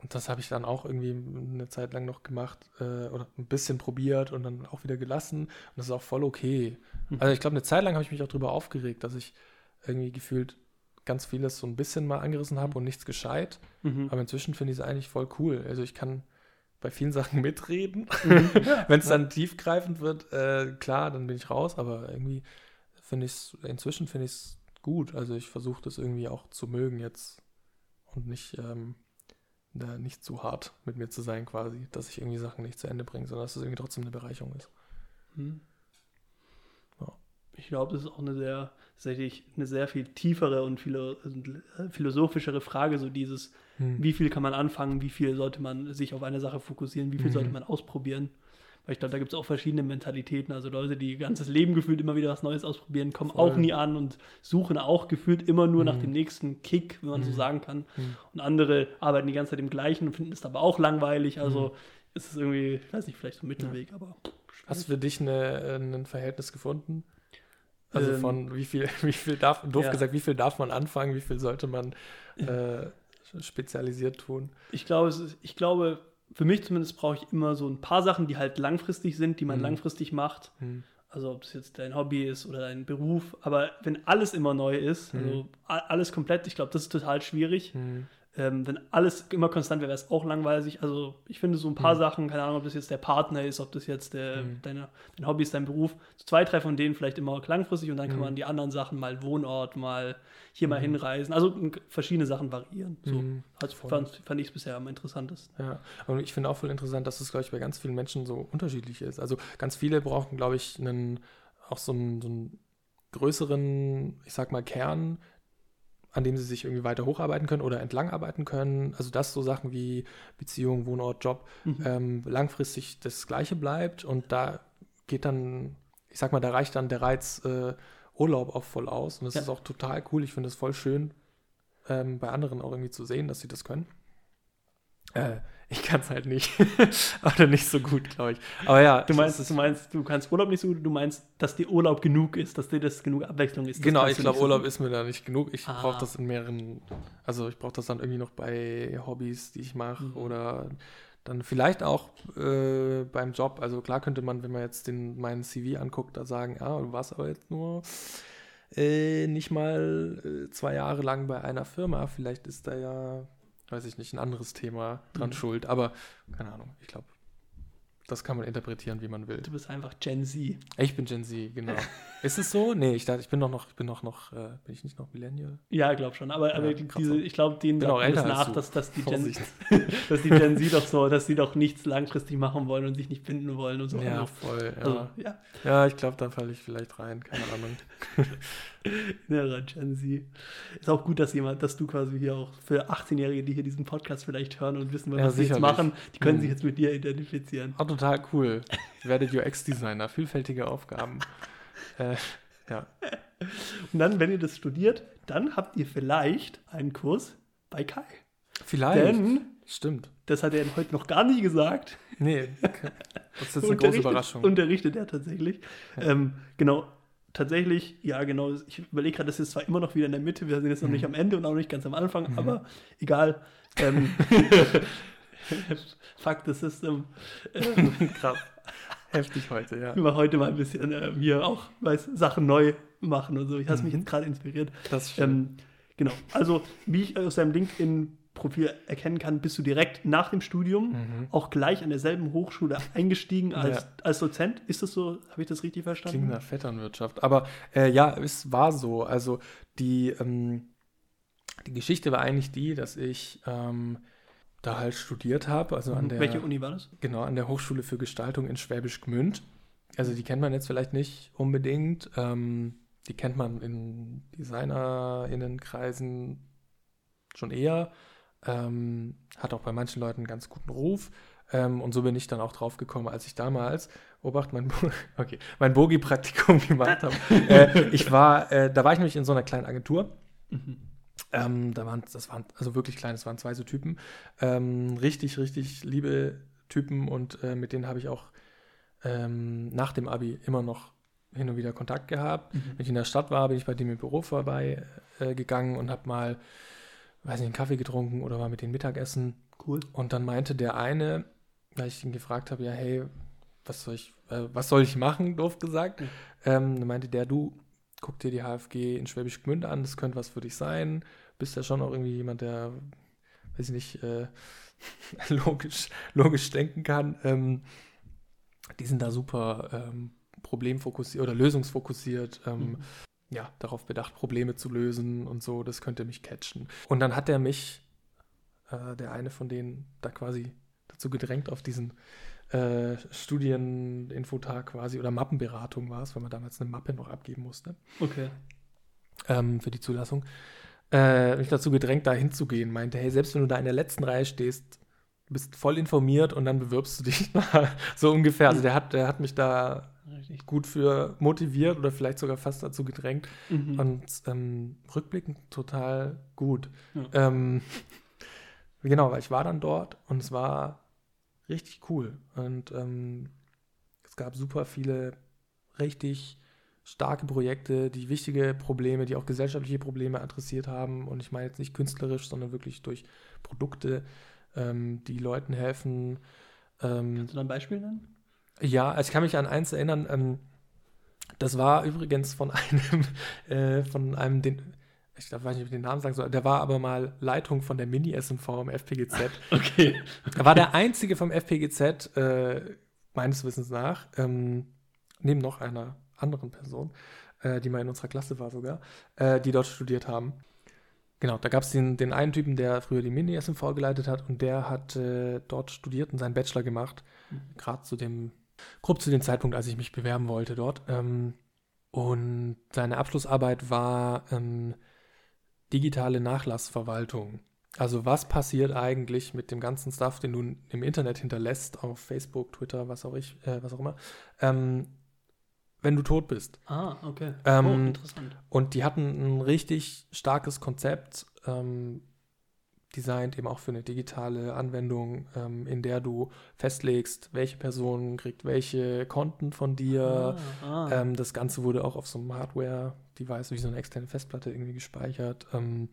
und das habe ich dann auch irgendwie eine Zeit lang noch gemacht äh, oder ein bisschen probiert und dann auch wieder gelassen. Und das ist auch voll okay. Mhm. Also ich glaube, eine Zeit lang habe ich mich auch darüber aufgeregt, dass ich irgendwie gefühlt ganz vieles so ein bisschen mal angerissen habe und nichts gescheit. Mhm. Aber inzwischen finde ich es eigentlich voll cool. Also ich kann bei vielen Sachen mitreden. Mhm. Wenn es dann tiefgreifend wird, äh, klar, dann bin ich raus. Aber irgendwie finde ich es, inzwischen finde ich es gut. Also ich versuche das irgendwie auch zu mögen jetzt und nicht, ähm, da nicht zu hart mit mir zu sein quasi, dass ich irgendwie Sachen nicht zu Ende bringe, sondern dass es irgendwie trotzdem eine Bereicherung ist. Mhm. Ja. Ich glaube, das ist auch eine sehr, tatsächlich eine sehr viel tiefere und philo äh, philosophischere Frage, so dieses, Hm. wie viel kann man anfangen, wie viel sollte man sich auf eine Sache fokussieren, wie viel Mhm. sollte man ausprobieren. Weil ich glaube, da gibt es auch verschiedene Mentalitäten. Also Leute, die ihr ganzes Leben gefühlt immer wieder was Neues ausprobieren, kommen Voll. auch nie an und suchen auch gefühlt immer nur nach Mhm. dem nächsten Kick, wenn man so Mhm. sagen kann. Hm. Und andere arbeiten die ganze Zeit im Gleichen und finden es aber auch langweilig. Also Mhm. ist es irgendwie, ich weiß nicht, vielleicht so ein Mittelweg, aber. Hast du für dich eine, äh, ein Verhältnis gefunden? Also Ähm, von wie viel, wie viel darf, doof ja. gesagt, wie viel darf man anfangen, wie viel sollte man äh, spezialisiert tun? Ich glaube, es ist, ich glaube, für mich zumindest brauche ich immer so ein paar Sachen, die halt langfristig sind, die man Mhm. langfristig macht. Hm. Also ob es jetzt dein Hobby ist oder dein Beruf. Aber wenn alles immer neu ist, Mhm. also alles komplett, ich glaube, das ist total schwierig. Hm. Ähm, wenn alles immer konstant wäre, wäre es auch langweilig. Also ich finde so ein paar Mhm. Sachen, keine Ahnung, ob das jetzt der Partner ist, ob das jetzt der, Mhm. deine, dein Hobby ist, dein Beruf. So zwei, drei von denen vielleicht immer langfristig und dann kann Mhm. man die anderen Sachen mal Wohnort, mal hier mal Mhm. hinreisen. Also verschiedene Sachen variieren. So Voll. fand, fand ich es bisher am interessantesten. Ja, und ich finde auch voll interessant, dass es, glaube ich, bei ganz vielen Menschen so unterschiedlich ist. Also ganz viele brauchen, glaube ich, einen, auch so einen, so einen größeren, ich sag mal, Kern, an dem sie sich irgendwie weiter hocharbeiten können oder entlang arbeiten können. Also dass so Sachen wie Beziehung, Wohnort, Job Mhm. ähm, langfristig das Gleiche bleibt und da geht dann, ich sag mal, da reicht dann der Reiz äh, Urlaub auch voll aus und das Ja. ist auch total cool. Ich finde es voll schön, ähm, bei anderen auch irgendwie zu sehen, dass sie das können. Äh, ich kann es halt nicht. Oder nicht so gut, glaube ich. Aber ja, Du meinst, du meinst, du kannst Urlaub nicht so gut, du meinst, dass dir Urlaub genug ist, dass dir das genug Abwechslung ist. Genau, ich glaube, so Urlaub gut. ist mir da nicht genug. Ich Ah. brauche das in mehreren, also ich brauche das dann irgendwie noch bei Hobbys, die ich mache Mhm. oder dann vielleicht auch äh, beim Job. Also klar könnte man, wenn man jetzt den, meinen CV anguckt, da sagen, ah, du warst aber jetzt nur äh, nicht mal äh, zwei Jahre lang bei einer Firma. Vielleicht ist da ja, weiß ich nicht, ein anderes Thema dran Mhm. schuld. Aber keine Ahnung, ich glaube, das kann man interpretieren, wie man will. Du bist einfach Gen Z. Ich bin Gen Z, genau. ist es so? Nee, ich dachte, ich bin doch noch, ich bin doch noch, äh, bin ich nicht noch Millennial? Ja, glaub schon. Aber, aber krass. diese, ich glaube, denen sagt man das nach, dass, dass, die Gen, dass die Gen Z doch so, dass sie doch nichts langfristig machen wollen und sich nicht binden wollen und so. Ja, Also, voll. Ja, also ja, ja ich glaube, da falle ich vielleicht rein, keine Ahnung. innerer Gen Z. Ist auch gut, dass jemand, dass du quasi hier auch für 18-Jährige, die hier diesen Podcast vielleicht hören und wissen, was Ja, sie jetzt machen, die können Mhm. sich jetzt mit dir identifizieren. Auch total cool. Werdet UX-Designer, vielfältige Aufgaben. äh, ja. Und dann, wenn ihr das studiert, dann habt ihr vielleicht einen Kurs bei Kai. Vielleicht. Denn, Stimmt. das hat er heute noch gar nicht gesagt, Nee, das ist jetzt eine große Überraschung. Unterrichtet er tatsächlich. Ähm, genau, tatsächlich, ja, genau. Ich überlege gerade, das ist zwar immer noch wieder in der Mitte, wir sind jetzt noch Mhm. nicht am Ende und auch nicht ganz am Anfang, aber egal. Ähm, Fuck the system. Krass. Heftig heute, ja. wir heute mal ein bisschen äh, hier auch weiß, Sachen neu machen und so. Ich hast mich Mhm. jetzt gerade inspiriert. Das ist schön. Ähm, genau. Also, wie ich aus deinem LinkedIn-Profil erkennen kann, bist du direkt nach dem Studium Mhm. auch gleich an derselben Hochschule eingestiegen als, Ja. als Dozent. Ist das so? Habe ich das richtig verstanden? Klingt nach Vetternwirtschaft. Aber äh, ja, es war so. Also die, ähm, die Geschichte war eigentlich die, dass ich ähm, da halt studiert habe. Also an der, Mhm. Welche Uni war das? Genau, an der Hochschule für Gestaltung in Schwäbisch Gmünd. Also die kennt man jetzt vielleicht nicht unbedingt. Ähm, die kennt man in DesignerInnenkreisen schon eher. Ähm, hat auch bei manchen Leuten einen ganz guten Ruf. Ähm, und so bin ich dann auch drauf gekommen, als ich damals, Obacht, mein, Bo okay, mein Bogi-Praktikum gemacht habe. äh, ich war, äh, da war ich nämlich in so einer kleinen Agentur. Ähm, da waren, das waren also wirklich klein, das waren zwei so Typen. Ähm, richtig, richtig liebe Typen und äh, mit denen habe ich auch ähm, nach dem Abi immer noch hin und wieder Kontakt gehabt. Mhm. Wenn ich in der Stadt war, bin ich bei dem im Büro vorbei äh, gegangen und habe mal, weiß nicht, einen Kaffee getrunken oder war mit denen Mittagessen. Cool. Und dann meinte der eine, weil ich ihn gefragt habe, ja, hey, was soll ich, äh, was soll ich machen, doof gesagt. Mhm. Dann meinte der, du, guck dir die HFG in Schwäbisch Gmünd an, das könnte was für dich sein. Bist ja schon auch irgendwie jemand, der, weiß ich nicht, äh, logisch, logisch denken kann. Ähm, die sind da super ähm, problemfokussiert oder lösungsfokussiert. Ähm, Mhm. Ja, darauf bedacht, Probleme zu lösen und so, das könnte mich catchen. Und dann hat er mich, äh, der eine von denen, da quasi dazu gedrängt auf diesen äh, Studieninfotag quasi oder Mappenberatung war es, weil man damals eine Mappe noch abgeben musste Okay. ähm, für die Zulassung, äh, mich dazu gedrängt, da hinzugehen. Meinte, hey, selbst wenn du da in der letzten Reihe stehst, du bist voll informiert und dann bewirbst du dich so ungefähr. Also der hat, der hat mich da Richtig. gut für motiviert oder vielleicht sogar fast dazu gedrängt Mhm. und ähm, rückblickend total gut. Ja. Ähm, genau, weil ich war dann dort und es war richtig cool. Und ähm, es gab super viele richtig starke Projekte, die wichtige Probleme, die auch gesellschaftliche Probleme adressiert haben. Und ich meine jetzt nicht künstlerisch, sondern wirklich durch Produkte, ähm, die Leuten helfen. Ähm, Kannst du da ein Beispiel nennen? ja, also ich kann mich an eins erinnern. Ähm, das war übrigens von einem, äh, von einem, den, ich weiß nicht, ob ich den Namen sagen soll, der war aber mal Leitung von der Mini-SMV im FPGZ. Okay. Er war der einzige vom FPGZ, äh, meines Wissens nach, ähm, neben noch einer anderen Person, äh, die mal in unserer Klasse war sogar, äh, die dort studiert haben. Genau, da gab es den, den einen Typen, der früher die Mini-SMV geleitet hat und der hat äh, dort studiert und seinen Bachelor gemacht. Gerade zu dem, grob zu dem Zeitpunkt, als ich mich bewerben wollte dort. Ähm, und seine Abschlussarbeit war ähm, digitale Nachlassverwaltung. Also was passiert eigentlich mit dem ganzen Stuff, den du im Internet hinterlässt, auf Facebook, Twitter, was auch ich, äh, was auch immer, ähm, wenn du tot bist. Ah, okay. Ähm, oh, interessant. Und die hatten ein richtig starkes Konzept, ähm, designt eben auch für eine digitale Anwendung, ähm, in der du festlegst, welche Person kriegt welche Konten von dir. Ah, ah. Ähm, das Ganze wurde auch auf so einem Hardware-Device wie so eine externe Festplatte irgendwie gespeichert, ähm,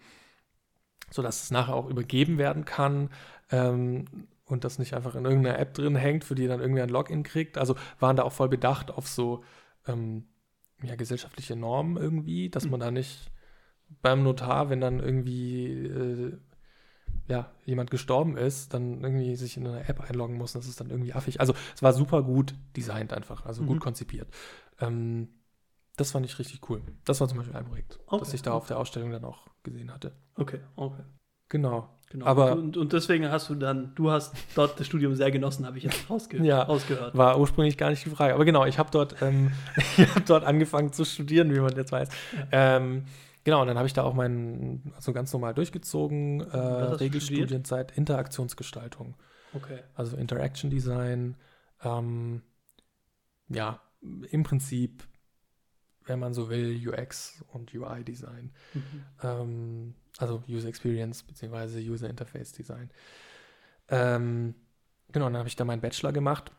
sodass es nachher auch übergeben werden kann ähm, und das nicht einfach in irgendeiner App drin hängt, für die dann irgendwie ein Login kriegt. Also waren da auch voll bedacht auf so ähm, ja, gesellschaftliche Normen irgendwie, dass man da nicht beim Notar, wenn dann irgendwie äh, ja, jemand gestorben ist, dann irgendwie sich in eine App einloggen muss. Das ist dann irgendwie affig. Also es war super gut designt einfach, also Mhm. gut konzipiert. Ähm, das fand ich richtig cool. Das war zum Beispiel ein Projekt, das Okay. ich da auf der Ausstellung dann auch gesehen hatte. okay, okay. Genau. Genau. Aber- und, und deswegen hast du dann, du hast dort das Studium sehr genossen, habe ich jetzt rausge Ja. rausgehört. War ursprünglich gar nicht die Frage. Aber genau, ich habe dort, ähm, ich hab dort angefangen zu studieren, wie man jetzt weiß. Ähm, genau, und dann habe ich da auch meinen, also ganz normal durchgezogen, äh, studiert? Regelstudienzeit, Interaktionsgestaltung. Okay. Also Interaction Design. Ähm, ja, im Prinzip wenn man so will, UX und UI-Design. Mhm. Ähm, also User Experience bzw. User Interface Design. Ähm, genau, dann habe ich da meinen Bachelor gemacht.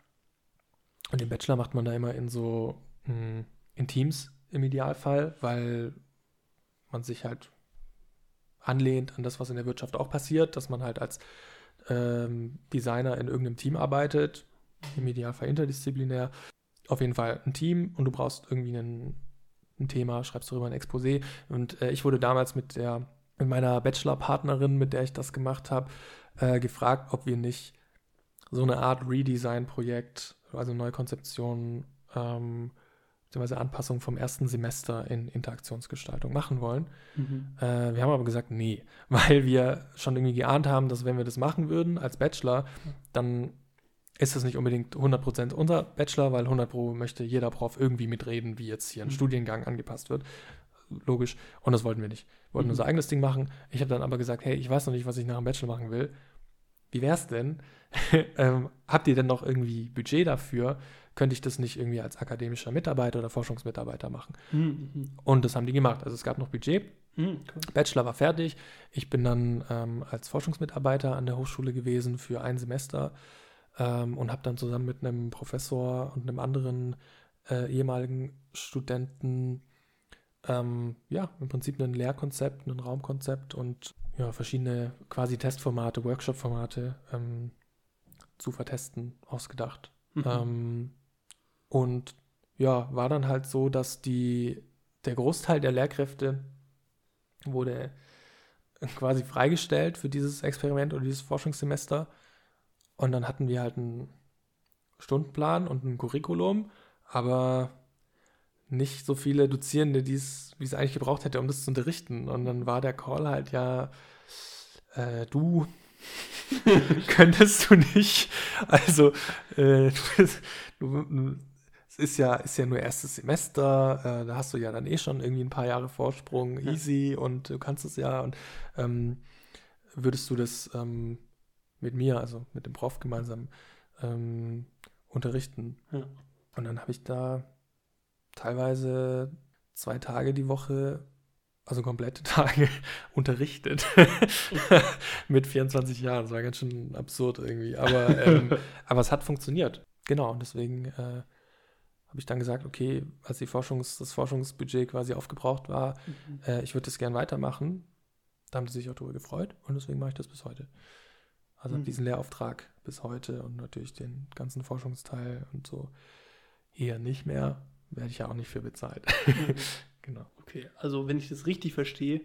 Und den Bachelor macht man da immer in so mh, in Teams im Idealfall, weil man sich halt anlehnt an das, was in der Wirtschaft auch passiert, dass man halt als ähm, Designer in irgendeinem Team arbeitet, im Idealfall interdisziplinär. Auf jeden Fall ein Team und du brauchst irgendwie einen, ein Thema, schreibst darüber ein Exposé. Und äh, ich wurde damals mit der mit meiner Bachelor-Partnerin, mit der ich das gemacht habe, äh, gefragt, ob wir nicht so eine Art Redesign-Projekt, also Neukonzeption, ähm, beziehungsweise Anpassung vom ersten Semester in Interaktionsgestaltung machen wollen. Mhm. Äh, wir haben aber gesagt, nee, weil wir schon irgendwie geahnt haben, dass wenn wir das machen würden als Bachelor, dann ist das nicht unbedingt 100% unser Bachelor, weil 100 Pro möchte jeder Prof irgendwie mitreden, wie jetzt hier ein Mhm. Studiengang angepasst wird. Logisch. Und das wollten wir nicht. Wir wollten Mhm. unser eigenes Ding machen. Ich habe dann aber gesagt, hey, ich weiß noch nicht, was ich nach dem Bachelor machen will. Wie wär's denn? ähm, habt ihr denn noch irgendwie Budget dafür? Könnte ich das nicht irgendwie als akademischer Mitarbeiter oder Forschungsmitarbeiter machen? Mhm. Mhm. Und das haben die gemacht. Also es gab noch Budget. Mhm. Cool. Bachelor war fertig. Ich bin dann ähm, als Forschungsmitarbeiter an der Hochschule gewesen für ein Semester ähm, und habe dann zusammen mit einem Professor und einem anderen äh, ehemaligen Studenten ähm, ja im Prinzip ein Lehrkonzept, ein Raumkonzept und ja, verschiedene quasi Testformate, Workshop-Formate ähm, zu vertesten ausgedacht. Mhm. Und ja, war dann halt so, dass die, der Großteil der Lehrkräfte wurde quasi freigestellt für dieses Experiment oder dieses Forschungssemester. Und dann hatten wir halt einen Stundenplan und ein Curriculum, aber nicht so viele Dozierende, wie es eigentlich gebraucht hätte, um das zu unterrichten. Und dann war der Call halt ja, äh, du könntest du nicht. Also, äh, du, du, es ist ja, ist ja nur erstes Semester, äh, da hast du ja dann eh schon irgendwie ein paar Jahre Vorsprung, Ja. easy und du kannst es ja. Und ähm, würdest du das ähm, mit mir, also mit dem Prof gemeinsam ähm, unterrichten? Ja. Und dann habe ich da teilweise zwei Tage die Woche, also komplette Tage, unterrichtet. Mit 24 Jahren. Das war ganz schön absurd irgendwie. Aber, ähm, aber es hat funktioniert. Genau. Und deswegen äh, habe ich dann gesagt, okay, als die Forschungs-, das Forschungsbudget quasi aufgebraucht war, Mhm. äh, ich würde das gern weitermachen. Da haben sie sich auch darüber gefreut und deswegen mache ich das bis heute. Also Mhm. habe diesen Lehrauftrag bis heute und natürlich den ganzen Forschungsteil und so eher nicht mehr. Werde ich ja auch nicht für bezahlt. genau. Okay, also wenn ich das richtig verstehe,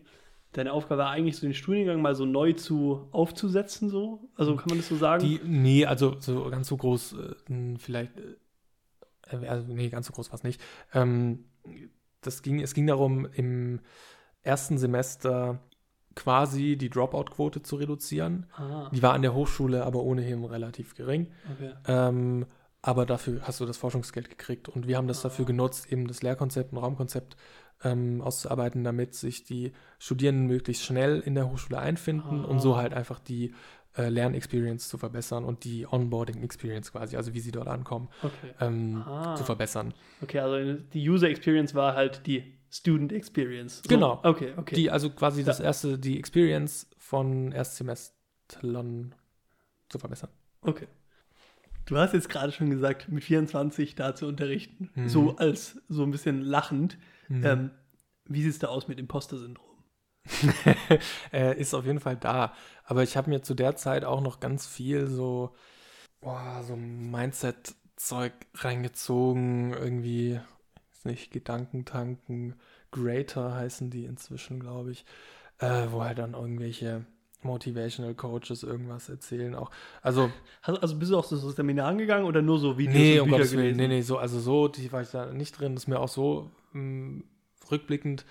deine Aufgabe war eigentlich so den Studiengang mal so neu zu aufzusetzen, so? Also kann man das so sagen? Die, nee, also so ganz so groß, äh, vielleicht, äh, also nee, ganz so groß war es nicht. Ähm, das ging, es ging darum, im ersten Semester quasi die Dropout-Quote zu reduzieren. ah, Die war an der Hochschule aber ohnehin relativ gering. okay. Ähm, aber dafür hast du das Forschungsgeld gekriegt. Und wir haben das dafür Ah. genutzt, eben das Lehrkonzept und Raumkonzept ähm, auszuarbeiten, damit sich die Studierenden möglichst schnell in der Hochschule einfinden und so Ah. halt einfach die äh, Lernexperience zu verbessern und die Onboarding-Experience quasi, also wie sie dort ankommen, Okay. ähm, Ah. zu verbessern. okay, also die User Experience war halt die Student Experience. So. Genau. Okay, okay. Die, also quasi Ja. das erste, die Experience von Erstsemestrern zu verbessern. Okay. Du hast jetzt gerade schon gesagt, mit 24 da zu unterrichten. Mhm. So als so ein bisschen lachend. Mhm. Ähm, wie sieht es da aus mit Imposter-Syndrom? äh, ist auf jeden Fall da. Aber ich habe mir zu der Zeit auch noch ganz viel so, boah, so Mindset-Zeug reingezogen. Irgendwie, nicht, Gedankentanken, Greater heißen die inzwischen, glaube ich. Äh, wo halt dann irgendwelche Motivational Coaches irgendwas erzählen. Auch, also, also bist du auch so zu Seminaren gegangen oder nur so Videos nee, und um Bücher Gottes Willen, nee, nee, so, also so, die war ich da nicht drin. Das ist mir auch so mh, rückblickend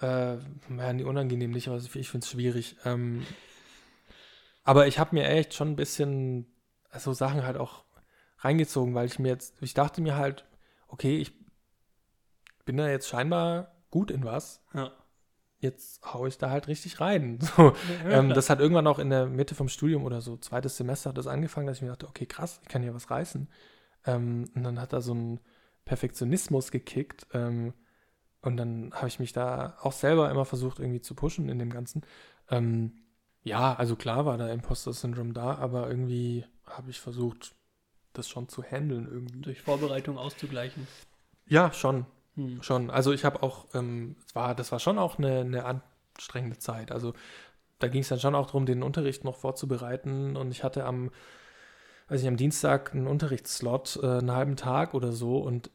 äh, ja, nie unangenehm nicht, aber ich finde es schwierig. Ähm, aber ich habe mir echt schon ein bisschen so Sachen halt auch reingezogen, weil ich mir jetzt, ich dachte mir halt, okay, ich bin da jetzt scheinbar gut in was. Ja. Jetzt hau ich da halt richtig rein. So, Ja, ähm, das hat irgendwann auch in der Mitte vom Studium oder so, zweites Semester hat das angefangen, dass ich mir dachte, okay, krass, ich kann hier was reißen. Ähm, und dann hat da so ein Perfektionismus gekickt, ähm, Und dann habe ich mich da auch selber immer versucht, irgendwie zu pushen in dem Ganzen. Ähm, ja, also klar war da Imposter-Syndrom da, aber irgendwie habe ich versucht, das schon zu handeln irgendwie. Durch Vorbereitung auszugleichen. Ja, schon. Hm. Schon. Also ich habe auch, ähm, war, das war schon auch eine, eine anstrengende Zeit. Also da ging es dann schon auch darum, den Unterricht noch vorzubereiten. Und ich hatte am, weiß ich, am Dienstag einen Unterrichtsslot, äh, einen halben Tag oder so. Und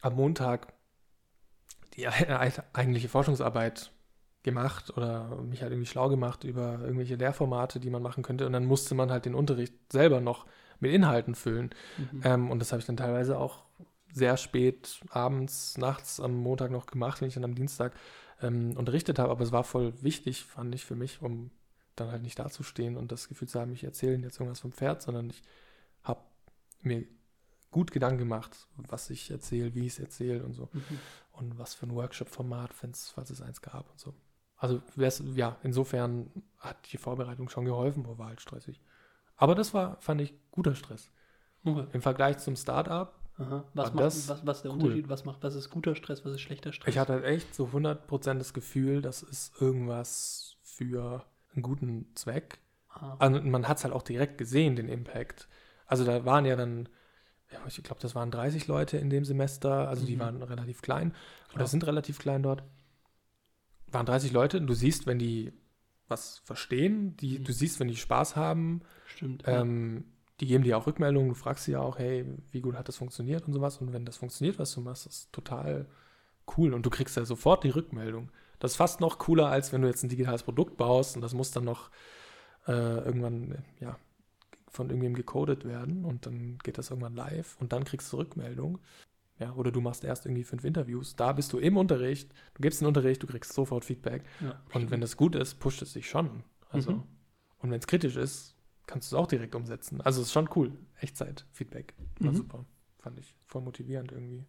am Montag eigentliche Forschungsarbeit gemacht oder mich halt irgendwie schlau gemacht über irgendwelche Lehrformate, die man machen könnte. Und dann musste man halt den Unterricht selber noch mit Inhalten füllen. Mhm. Ähm, und das habe ich dann teilweise auch sehr spät abends, nachts am Montag noch gemacht, wenn ich dann am Dienstag ähm, unterrichtet habe. Aber es war voll wichtig, fand ich für mich, um dann halt nicht dazustehen und das Gefühl zu haben, ich erzähle jetzt irgendwas vom Pferd, sondern ich habe mir gut Gedanken gemacht, was ich erzähle, wie ich es erzähle und so. Mhm. Und was für ein Workshop-Format, falls es eins gab und so. Also, ja, insofern hat die Vorbereitung schon geholfen, aber war halt stressig. Aber das war, fand ich, guter Stress. Okay. Im Vergleich zum Start-up, Aha. Was, macht, das was, was ist der cool. Unterschied? Was macht, was ist guter Stress, was ist schlechter Stress? ich hatte halt echt so 100% das Gefühl, das ist irgendwas für einen guten Zweck. Ah. Also man hat es halt auch direkt gesehen, den Impact. Also da waren ja dann, ich glaube, das waren 30 Leute in dem Semester, also die Mhm. waren relativ klein Klar. oder sind relativ klein dort. Waren 30 Leute und du siehst, wenn die was verstehen, die, Mhm. du siehst, wenn die Spaß haben, Stimmt. ähm, die geben dir auch Rückmeldungen, du fragst sie ja auch, hey, wie gut hat das funktioniert und sowas. Und wenn das funktioniert, was du machst, ist total cool. Und du kriegst ja sofort die Rückmeldung. Das ist fast noch cooler, als wenn du jetzt ein digitales Produkt baust und das muss dann noch äh, irgendwann, ja, von irgendwem gecodet werden und dann geht das irgendwann live und dann kriegst du Rückmeldung. Ja, oder du machst erst irgendwie fünf Interviews. Da bist du im Unterricht, du gibst den Unterricht, du kriegst sofort Feedback. ja, Und wenn das gut ist, pusht es dich schon. Also, Mhm. und wenn es kritisch ist, kannst du es auch direkt umsetzen. Also es ist schon cool. Echtzeit-Feedback. War Mhm. super. Fand ich voll motivierend irgendwie.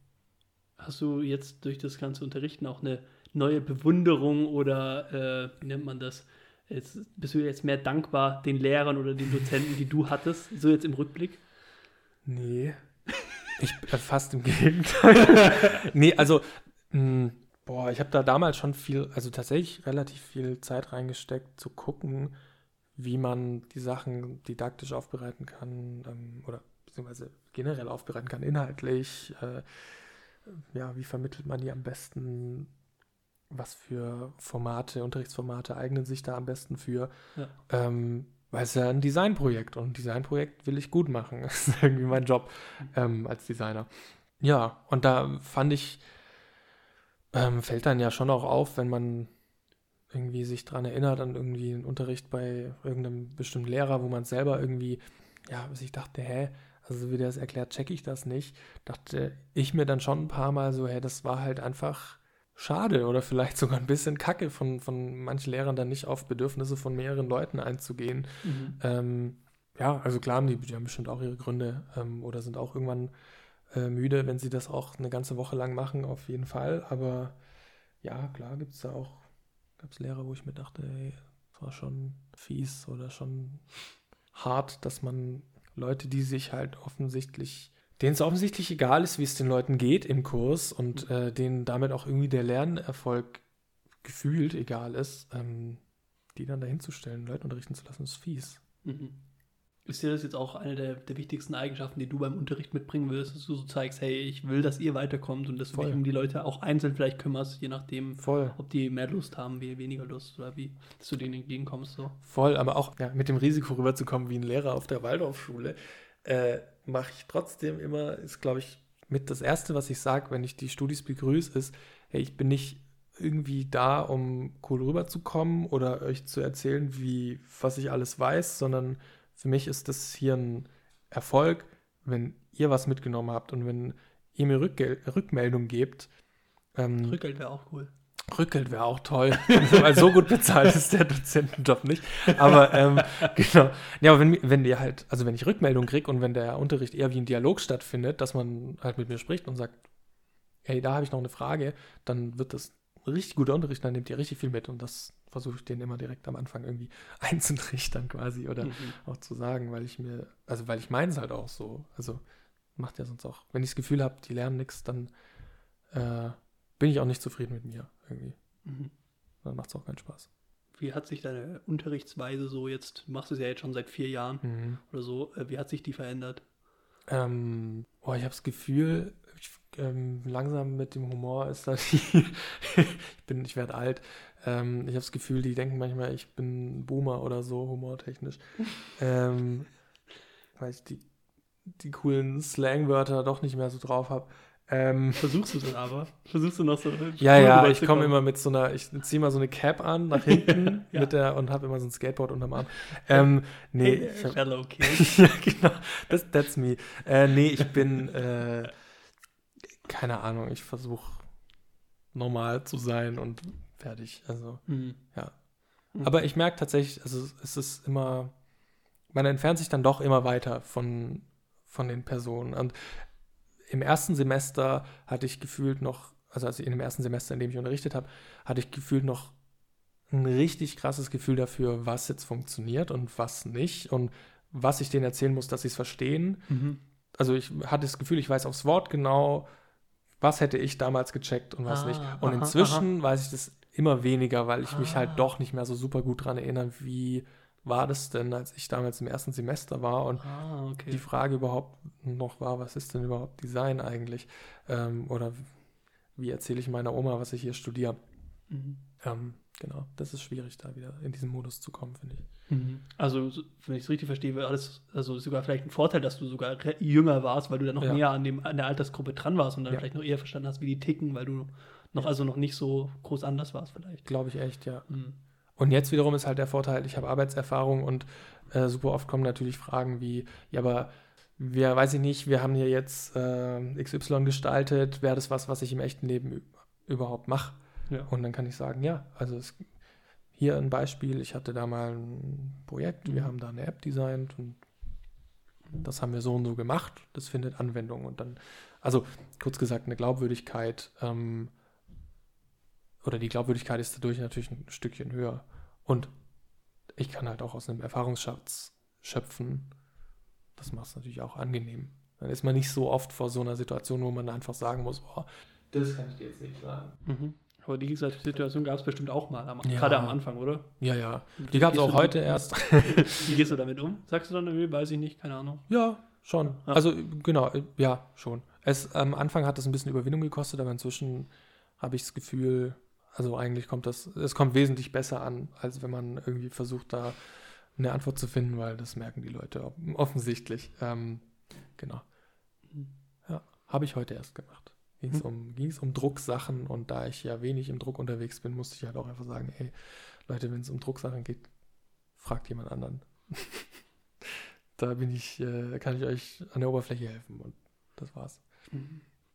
Hast du jetzt durch das ganze Unterrichten auch eine neue Bewunderung oder äh, wie nennt man das? Jetzt, bist du jetzt mehr dankbar den Lehrern oder den Dozenten, die du hattest, so jetzt im Rückblick? Nee. Ich äh, fast im Gegenteil. nee, also, mh, boah, ich habe da damals schon viel, also tatsächlich relativ viel Zeit reingesteckt, zu gucken, wie man die Sachen didaktisch aufbereiten kann ähm, oder beziehungsweise generell aufbereiten kann, inhaltlich. Äh, ja, wie vermittelt man die am besten? Was für Formate, Unterrichtsformate eignen sich da am besten für? Ja. Ähm, weil es ja ein Designprojekt und ein Designprojekt will ich gut machen. Das ist irgendwie mein Job ähm, als Designer. Ja, und da fand ich, ähm, fällt dann ja schon auch auf, wenn man irgendwie sich dran erinnert an irgendwie einen Unterricht bei irgendeinem bestimmten Lehrer, wo man selber irgendwie, ja, sich dachte, hä, also so wie der es erklärt, checke ich das nicht. Dachte ich mir dann schon ein paar Mal so, hä, das war halt einfach schade oder vielleicht sogar ein bisschen kacke von, von manchen Lehrern dann nicht auf Bedürfnisse von mehreren Leuten einzugehen. Mhm. Ähm, ja, also klar, haben die, die haben bestimmt auch ihre Gründe ähm, oder sind auch irgendwann äh, müde, wenn sie das auch eine ganze Woche lang machen, auf jeden Fall. Aber ja, klar gibt es da auch, gab es Lehrer, wo ich mir dachte, ey, das war schon fies oder schon hart, dass man Leute, die sich halt offensichtlich, denen es offensichtlich egal ist, wie es den Leuten geht im Kurs und äh, denen damit auch irgendwie der Lernerfolg gefühlt egal ist, ähm, die dann dahin zu stellen, Leute unterrichten zu lassen, ist fies. Mhm. Ist dir das jetzt auch eine der, der wichtigsten Eigenschaften, die du beim Unterricht mitbringen willst, dass du so zeigst, hey, ich will, dass ihr weiterkommt und dass du dich um die Leute auch einzeln vielleicht kümmerst, je nachdem, Voll. ob die mehr Lust haben, wie weniger Lust oder wie, dass du denen entgegenkommst. So. Voll, aber auch ja, mit dem Risiko rüberzukommen wie ein Lehrer auf der Waldorfschule, äh, mache ich trotzdem immer, ist glaube ich mit das Erste, was ich sage, wenn ich die Studis begrüße, ist, hey, ich bin nicht irgendwie da, um cool rüberzukommen oder euch zu erzählen, wie, was ich alles weiß, sondern für mich ist das hier ein Erfolg, wenn ihr was mitgenommen habt und wenn ihr mir Rückgel Rückmeldung gebt. Ähm, Rückgeld wäre auch cool. Rückgeld wäre auch toll, weil so gut bezahlt ist der Dozentenjob nicht. Aber ähm, genau. Ja, aber wenn, wenn ihr halt, also wenn ich Rückmeldung kriege und wenn der Unterricht eher wie ein Dialog stattfindet, dass man halt mit mir spricht und sagt, hey, da habe ich noch eine Frage, dann wird das ein richtig guter Unterricht, dann nehmt ihr richtig viel mit und das versuche ich denen immer direkt am Anfang irgendwie einzutrichtern quasi oder Mhm. auch zu sagen, weil ich mir, also weil ich meine es halt auch so. Also macht ja sonst auch, wenn ich das Gefühl habe, die lernen nichts, dann äh, bin ich auch nicht zufrieden mit mir irgendwie. Mhm. Dann macht es auch keinen Spaß. Wie hat sich deine Unterrichtsweise so jetzt, du machst es ja jetzt schon seit vier Jahren Mhm. oder so, äh, wie hat sich die verändert? Ähm, oh, ich habe das Gefühl, ich, ähm, langsam mit dem Humor ist da die, ich bin, ich werde alt. Ähm, ich habe das Gefühl, die denken manchmal, ich bin Boomer oder so, humortechnisch. ähm, weil ich die, die coolen Slangwörter doch nicht mehr so drauf habe. Ähm, Versuchst du dann aber? Versuchst du noch so? ja, cool ja, ich komme immer mit so einer, ich ziehe mal so eine Cap an nach hinten Ja. mit der und habe immer so ein Skateboard unterm Arm. Ähm, nee, Hey, Fellow Kid. ja, genau. Das, that's me. Äh, nee, ich bin, äh, keine Ahnung, ich versuche normal zu sein und fertig. Also, Mhm. Ja. Mhm. aber ich merke tatsächlich, also es ist immer, man entfernt sich dann doch immer weiter von, von den Personen. Und im ersten Semester hatte ich gefühlt noch, also als ich in dem ersten Semester, in dem ich unterrichtet habe, hatte ich gefühlt noch ein richtig krasses Gefühl dafür, was jetzt funktioniert und was nicht und was ich denen erzählen muss, dass sie es verstehen. Mhm. Also ich hatte das Gefühl, ich weiß aufs Wort genau, was hätte ich damals gecheckt und was Ah, nicht. Und aha, inzwischen weiß ich das immer weniger, weil ich mich Ah. halt doch nicht mehr so super gut dran erinnere, wie war das denn, als ich damals im ersten Semester war und Ah, okay. die Frage überhaupt noch war, was ist denn überhaupt Design eigentlich? Ähm, oder wie erzähle ich meiner Oma, was ich hier studiere? Mhm. Ähm, genau, das ist schwierig, da wieder in diesen Modus zu kommen, finde ich. Mhm. Also, so- wenn ich es richtig verstehe, war das also sogar vielleicht ein Vorteil, dass du sogar jünger warst, weil du dann noch Ja. näher an, dem, an der Altersgruppe dran warst und dann Ja. vielleicht noch eher verstanden hast, wie die ticken, weil du noch also noch nicht so groß anders warst vielleicht. Glaube ich echt, ja. Mhm. Und jetzt wiederum ist halt der Vorteil, ich habe Arbeitserfahrung und äh, super oft kommen natürlich Fragen wie, ja, aber wir, weiß ich nicht, wir haben hier jetzt äh, XY gestaltet, wäre das was, was ich im echten Leben überhaupt mache? Ja. Und dann kann ich sagen, ja, also es, hier ein Beispiel, ich hatte da mal ein Projekt, wir Mhm. haben da eine App designt und das haben wir so und so gemacht, das findet Anwendung und dann, also kurz gesagt, eine Glaubwürdigkeit ähm, oder die Glaubwürdigkeit ist dadurch natürlich ein Stückchen höher. Und ich kann halt auch aus einem Erfahrungsschatz schöpfen. Das macht es natürlich auch angenehm. Dann ist man nicht so oft vor so einer Situation, wo man einfach sagen muss, oh, das kann ich dir jetzt nicht sagen. Mhm. Aber die Situation gab es bestimmt auch mal, am, Ja. gerade am Anfang, oder? Ja, ja. Die gab es auch heute damit- erst. Wie gehst du damit um? Sagst du dann irgendwie, weiß ich nicht, keine Ahnung. Ja, schon. Ja. Also genau, äh, ja, schon. Es, am Anfang hat es ein bisschen Überwindung gekostet, aber inzwischen habe ich das Gefühl, also eigentlich kommt das, es kommt wesentlich besser an, als wenn man irgendwie versucht, da eine Antwort zu finden, weil das merken die Leute off- offensichtlich. Ähm, genau. Ja, habe ich heute erst gemacht. Ging es Mhm. um, ging's um Drucksachen und da ich ja wenig im Druck unterwegs bin, musste ich halt auch einfach sagen, ey, Leute, wenn es um Drucksachen geht, fragt jemand anderen. da bin ich, äh, kann ich euch an der Oberfläche helfen und das war's.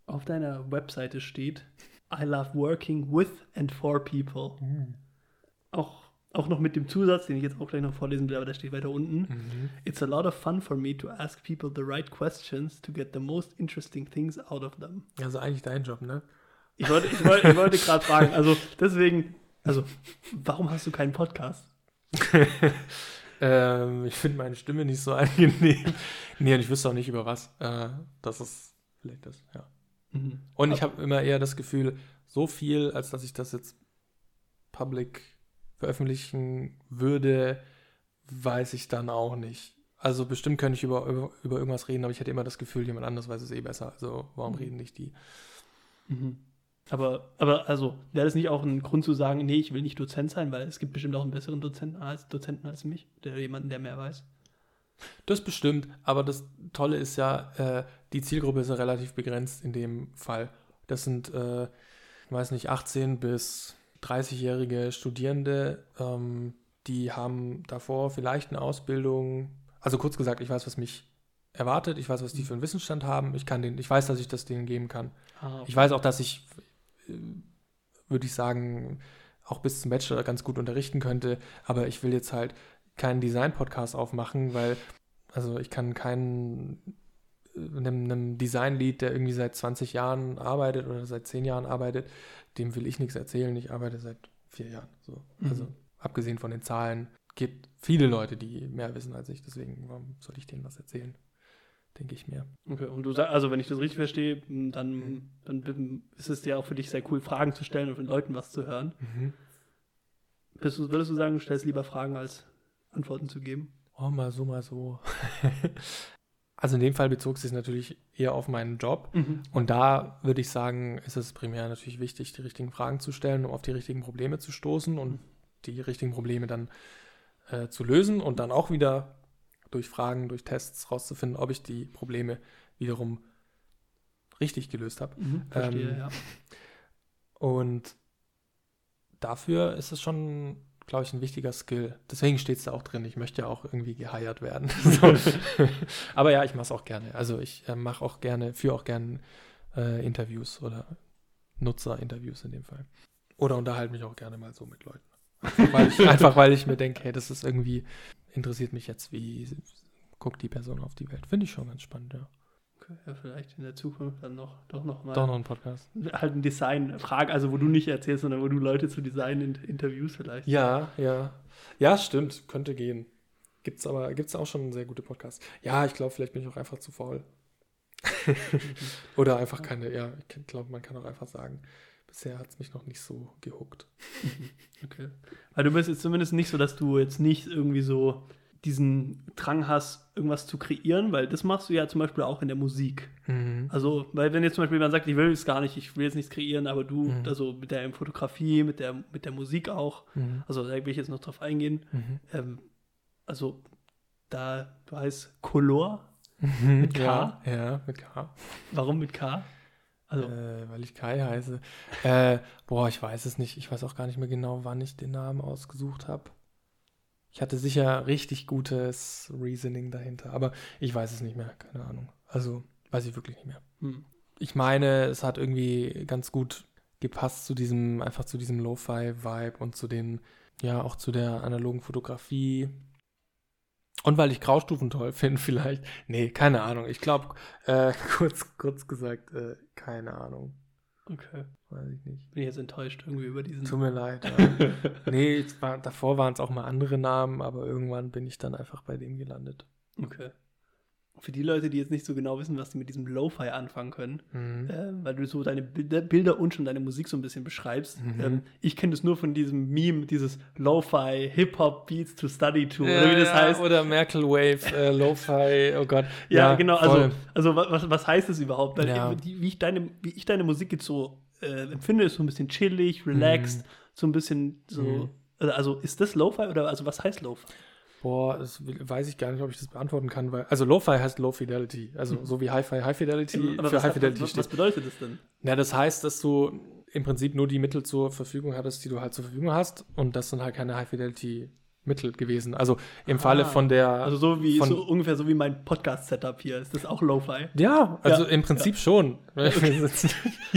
Auf deiner Webseite steht, I love working with and for people. Auch, auch noch mit dem Zusatz, den ich jetzt auch gleich noch vorlesen will, aber der steht weiter unten. Mhm. It's a lot of fun for me to ask people the right questions to get the most interesting things out of them. Also eigentlich dein Job, ne? Ich wollte, ich wollte, ich wollte gerade fragen, also deswegen, also warum hast du keinen Podcast? ähm, ich finde meine Stimme nicht so angenehm. nee, und ich wüsste auch nicht über was. Äh, das ist vielleicht das, ja. Mhm. Und ich habe immer eher das Gefühl, so viel, als dass ich das jetzt public veröffentlichen würde, weiß ich dann auch nicht. Also bestimmt könnte ich über, über, über irgendwas reden, aber ich hätte immer das Gefühl, jemand anders weiß es eh besser. Also warum Mhm. reden nicht die? Mhm. Aber, aber also, wäre das nicht auch ein Grund zu sagen, nee, ich will nicht Dozent sein, weil es gibt bestimmt auch einen besseren Dozenten als, Dozenten als mich, der jemanden, der mehr weiß. Das bestimmt, aber das Tolle ist ja, äh, die Zielgruppe ist ja relativ begrenzt in dem Fall. Das sind, äh, ich weiß nicht, 18 bis 30-jährige Studierende, ähm, die haben davor vielleicht eine Ausbildung. Also kurz gesagt, ich weiß, was mich erwartet, ich weiß, was die für einen Wissensstand haben, ich kann den, ich weiß, dass ich das denen geben kann. Ah, Ich weiß auch, dass ich, äh, würde ich sagen, auch bis zum Bachelor ganz gut unterrichten könnte, aber ich will jetzt halt keinen Design-Podcast aufmachen, weil, also ich kann keinen äh, einem, einem Design-Lead, der irgendwie seit 20 Jahren arbeitet oder seit 10 Jahren arbeitet, dem will ich nichts erzählen. Ich arbeite seit vier Jahren. So. Mhm. Also abgesehen von den Zahlen gibt viele Leute, die mehr wissen als ich, deswegen warum soll ich denen was erzählen? denke ich mir. Okay, und du sagst, also wenn ich das richtig verstehe, dann, dann ist es dir auch für dich sehr cool, Fragen zu stellen und von Leuten was zu hören. Mhm. Bist du, würdest du sagen, du stellst lieber Fragen als Antworten zu geben? Oh, mal so, mal so. also in dem Fall bezog es sich natürlich eher auf meinen Job. Mhm. Und da würde ich sagen, ist es primär natürlich wichtig, die richtigen Fragen zu stellen, um auf die richtigen Probleme zu stoßen und die richtigen Probleme dann äh, zu lösen und dann auch wieder durch Fragen, durch Tests rauszufinden, ob ich die Probleme wiederum richtig gelöst habe. Mhm, verstehe, Ähm, ja. Und dafür ist es schon, glaube ich, ein wichtiger Skill. Deswegen steht es da auch drin. Ich möchte ja auch irgendwie geheiert werden. so. Aber ja, ich mache es auch gerne. Also ich äh, mache auch gerne, führe auch gerne äh, Interviews oder Nutzerinterviews in dem Fall. Oder unterhalte mich auch gerne mal so mit Leuten. Einfach weil ich, einfach, weil ich mir denke, hey, das ist irgendwie, interessiert mich jetzt, wie guckt die Person auf die Welt. Finde ich schon ganz spannend, ja. Ja, vielleicht in der Zukunft dann noch, doch noch mal Doch noch ein Podcast. halt ein Design-Frage, also wo du nicht erzählst, sondern wo du Leute zu Design-Interviews vielleicht. Ja, ja. Ja, stimmt. Könnte gehen. Gibt's aber, gibt's auch schon sehr gute Podcasts. Ja, ich glaube, vielleicht bin ich auch einfach zu faul. Oder einfach keine, ja, ich glaube, man kann auch einfach sagen, bisher hat es mich noch nicht so gehuckt. Okay. Weil du bist jetzt zumindest nicht so, dass du jetzt nicht irgendwie so diesen Drang hast, irgendwas zu kreieren, weil das machst du ja zum Beispiel auch in der Musik. Also, weil wenn jetzt zum Beispiel jemand sagt, ich will es gar nicht, ich will jetzt nichts kreieren, aber du, Mhm. also mit der Fotografie, mit der, mit der Musik auch, Mhm. also da will ich jetzt noch drauf eingehen, Mhm. ähm, also da, du heißt Color, Mit K? Ja, ja, mit K. warum mit K? Also, Äh, weil ich Kai heiße. Äh, boah, ich weiß es nicht. Ich weiß auch gar nicht mehr genau, wann ich den Namen ausgesucht habe. Ich hatte sicher richtig gutes Reasoning dahinter, aber ich weiß es nicht mehr. Keine Ahnung. Also, weiß ich wirklich nicht mehr. hm. Ich meine, es hat irgendwie ganz gut gepasst zu diesem, einfach zu diesem Lo-Fi-Vibe und zu den, ja, auch zu der analogen Fotografie. Und weil ich Graustufen toll finde, vielleicht. Nee, keine Ahnung. Ich glaube, äh, kurz, kurz gesagt, äh, keine Ahnung. Okay. Weiß ich nicht. Bin ich jetzt enttäuscht irgendwie über diesen. Tut mir leid. Ja. nee, war, davor waren es auch mal andere Namen, aber irgendwann bin ich dann einfach bei dem gelandet. Okay. Für die Leute, die jetzt nicht so genau wissen, was sie mit diesem Lo-Fi anfangen können, Mhm. äh, weil du so deine Bilder, Bilder und schon deine Musik so ein bisschen beschreibst. Mhm. Ähm, ich kenne das nur von diesem Meme, dieses Lo-Fi Hip-Hop Beats to Study to, Ja, oder wie das ja, heißt. Oder Merkel Wave, äh, Lo-Fi, oh Gott. Ja, genau. voll. Also, also wa- was, was heißt das überhaupt? Weil Ja. wie, ich deine, wie ich deine Musik jetzt so äh, empfinde, ist so ein bisschen chillig, relaxed, so ein bisschen so. Mhm. Also, Also ist das Lo-Fi oder also was heißt Lo-Fi? Boah, das weiß ich gar nicht, ob ich das beantworten kann, weil, also Lo-Fi heißt Low Fidelity, also so wie Hi-Fi High Fidelity. Aber für High Fidelity was, steht. was bedeutet das denn? Ja, das heißt, dass du im Prinzip nur die Mittel zur Verfügung hattest, die du halt zur Verfügung hast und das sind halt keine High Fidelity Mittel gewesen. Also im Falle Ah, von der Also so wie von, so ungefähr so wie mein Podcast-Setup hier. Ist das auch Lo-Fi? Ja, also Ja, im Prinzip schon. Hast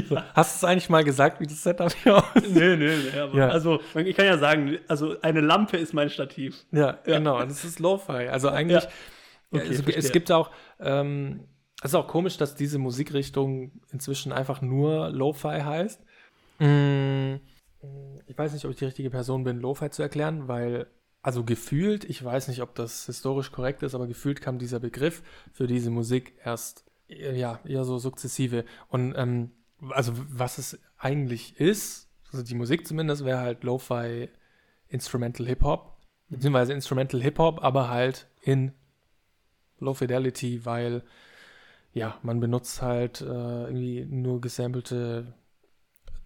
du es eigentlich mal gesagt, wie das Setup hier aussieht? nee, nee, nee. Aber Ja. Also ich kann ja sagen, also eine Lampe ist mein Stativ. Ja, Ja. genau. Das ist Lo-Fi. Also eigentlich, Ja. ja, Okay, es, verstehe. es gibt auch, ähm, es ist auch komisch, dass diese Musikrichtung inzwischen einfach nur Lo-Fi heißt. Mm, Ich weiß nicht, ob ich die richtige Person bin, Lo-Fi zu erklären, weil, also gefühlt, ich weiß nicht, ob das historisch korrekt ist, aber gefühlt kam dieser Begriff für diese Musik erst, äh, ja, eher so sukzessive. Und, ähm, also was es eigentlich ist, also die Musik zumindest, wäre halt Lo-Fi Instrumental Hip-Hop, beziehungsweise Instrumental Hip-Hop, aber halt in Low Fidelity, weil ja, man benutzt halt äh, irgendwie nur gesampelte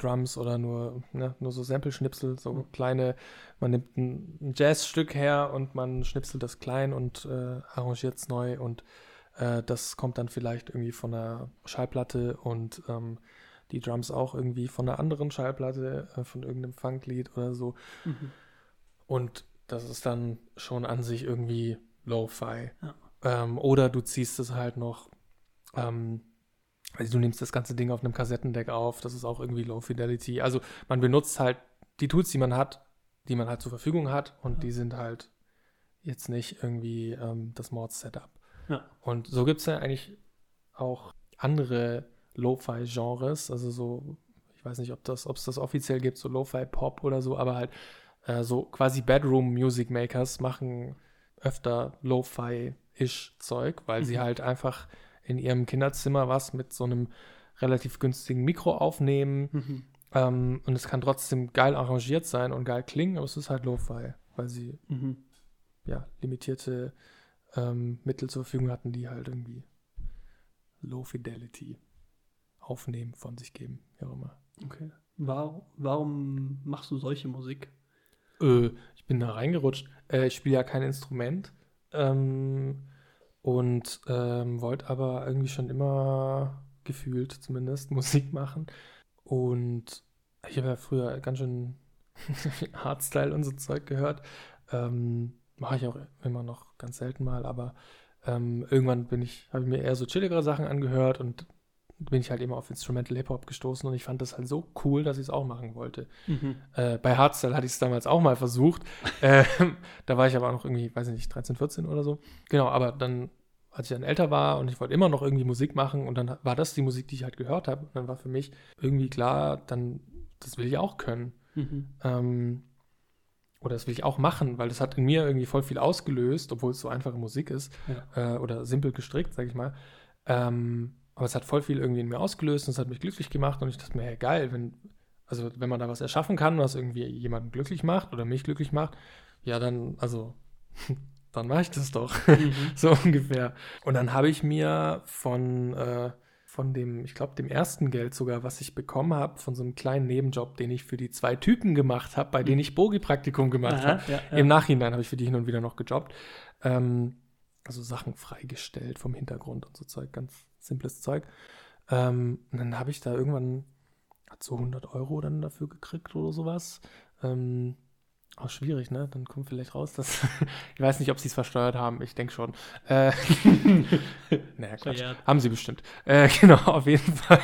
Drums oder nur, ne, nur so Sample-Schnipsel, so kleine, man nimmt ein, ein Jazzstück her und man schnipselt das klein und äh, arrangiert es neu und äh, das kommt dann vielleicht irgendwie von einer Schallplatte und ähm, die Drums auch irgendwie von einer anderen Schallplatte, äh, von irgendeinem Funklied oder so. Und das ist dann schon an sich irgendwie Lo-Fi. Ja. Ähm, oder du ziehst es halt noch, ähm, also du nimmst das ganze Ding auf einem Kassettendeck auf, das ist auch irgendwie Low Fidelity. Also man benutzt halt die Tools, die man hat, die man halt zur Verfügung hat und Ja. die sind halt jetzt nicht irgendwie ähm, das Mod-Setup. Ja. Und so gibt es ja eigentlich auch andere Lo-Fi-Genres, also so, ich weiß nicht, ob das, ob es das offiziell gibt, so Lo-Fi-Pop oder so, aber halt äh, so quasi Bedroom-Music Makers machen öfter Lo-Fi Pop-ish-Zeug, weil sie Mhm. halt einfach in ihrem Kinderzimmer was mit so einem relativ günstigen Mikro aufnehmen. Mhm. Ähm, und es kann trotzdem geil arrangiert sein und geil klingen, aber es ist halt Lo-Fi, weil sie Mhm. ja limitierte ähm, Mittel zur Verfügung hatten, die halt irgendwie Low Fidelity aufnehmen, von sich geben, wie auch immer. Okay. Warum, warum machst du solche Musik? Äh, ich bin da reingerutscht. Äh, ich spiele ja kein Instrument ähm, und ähm, wollte aber irgendwie schon immer gefühlt zumindest Musik machen. Und ich habe ja früher ganz schön Hardstyle und so Zeug gehört. Ähm, Mache ich auch immer noch ganz selten mal, aber ähm, irgendwann bin ich, habe ich mir eher so chilligere Sachen angehört und bin ich halt immer auf Instrumental Hip-Hop gestoßen und ich fand das halt so cool, dass ich es auch machen wollte. Mhm. Äh, bei Hardstyle hatte ich es damals auch mal versucht. Ähm, da war ich aber auch noch irgendwie, weiß ich nicht, 13, 14 oder so. Genau, aber dann, als ich dann älter war und ich wollte immer noch irgendwie Musik machen und dann war das die Musik, die ich halt gehört habe. Und dann war für mich irgendwie klar, dann, das will ich auch können. Mhm. Ähm, oder das will ich auch machen, weil das hat in mir irgendwie voll viel ausgelöst, obwohl es so einfache Musik ist. Äh, oder simpel gestrickt, sag ich mal. Ähm, aber es hat voll viel irgendwie in mir ausgelöst und es hat mich glücklich gemacht und ich dachte mir, hey, geil, wenn, also wenn man da was erschaffen kann, was irgendwie jemanden glücklich macht oder mich glücklich macht, ja, dann, also, dann mache ich das doch. Mhm. so ungefähr. Und dann habe ich mir von, äh, von dem, ich glaube, dem ersten Geld sogar, was ich bekommen habe, von so einem kleinen Nebenjob, den ich für die zwei Typen gemacht habe, bei denen ich Bogi-Praktikum gemacht habe. ja, ja. Im Nachhinein habe ich für die hin und wieder noch gejobbt. Ähm, also Sachen freigestellt vom Hintergrund und so Zeug, ganz simples Zeug. Ähm, und dann habe ich da irgendwann hat so 100 Euro dann dafür gekriegt oder sowas. Ähm, auch schwierig, ne? Dann kommt vielleicht raus, dass ich weiß nicht, ob sie es versteuert haben. Ich denke schon. Äh, naja, Quatsch. Verjährt. Haben sie bestimmt. Äh, genau, auf jeden Fall.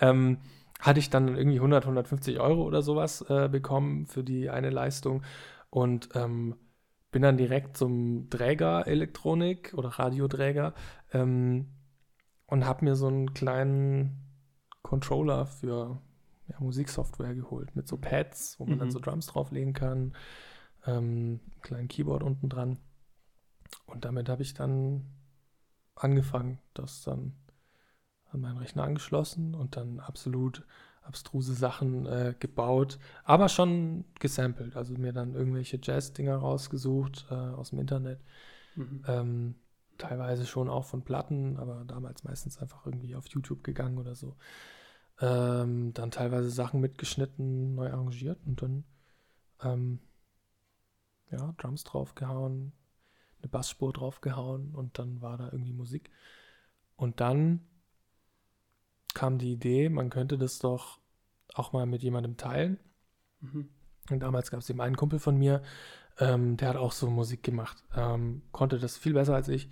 Ähm, hatte ich dann irgendwie 100, 150 Euro oder sowas äh, bekommen für die eine Leistung und ähm, bin dann direkt zum Träger Elektronik oder Radioträger ähm, und habe mir so einen kleinen Controller für ja, Musiksoftware geholt mit so Pads, wo man dann Mhm. so Drums drauflegen kann, ähm, einen kleinen Keyboard unten dran und damit habe ich dann angefangen, das dann an meinen Rechner angeschlossen und dann absolut abstruse Sachen äh, gebaut, aber schon gesampelt, also mir dann irgendwelche Jazz-Dinger rausgesucht äh, aus dem Internet. Mhm. Ähm, teilweise schon auch von Platten, aber damals meistens einfach irgendwie auf YouTube gegangen oder so. Ähm, dann teilweise Sachen mitgeschnitten, neu arrangiert und dann ähm, ja, Drums draufgehauen, eine Bassspur draufgehauen und dann war da irgendwie Musik. Und dann kam die Idee, man könnte das doch auch mal mit jemandem teilen. Mhm. Und damals gab es eben einen Kumpel von mir, ähm, der hat auch so Musik gemacht, ähm, konnte das viel besser als ich,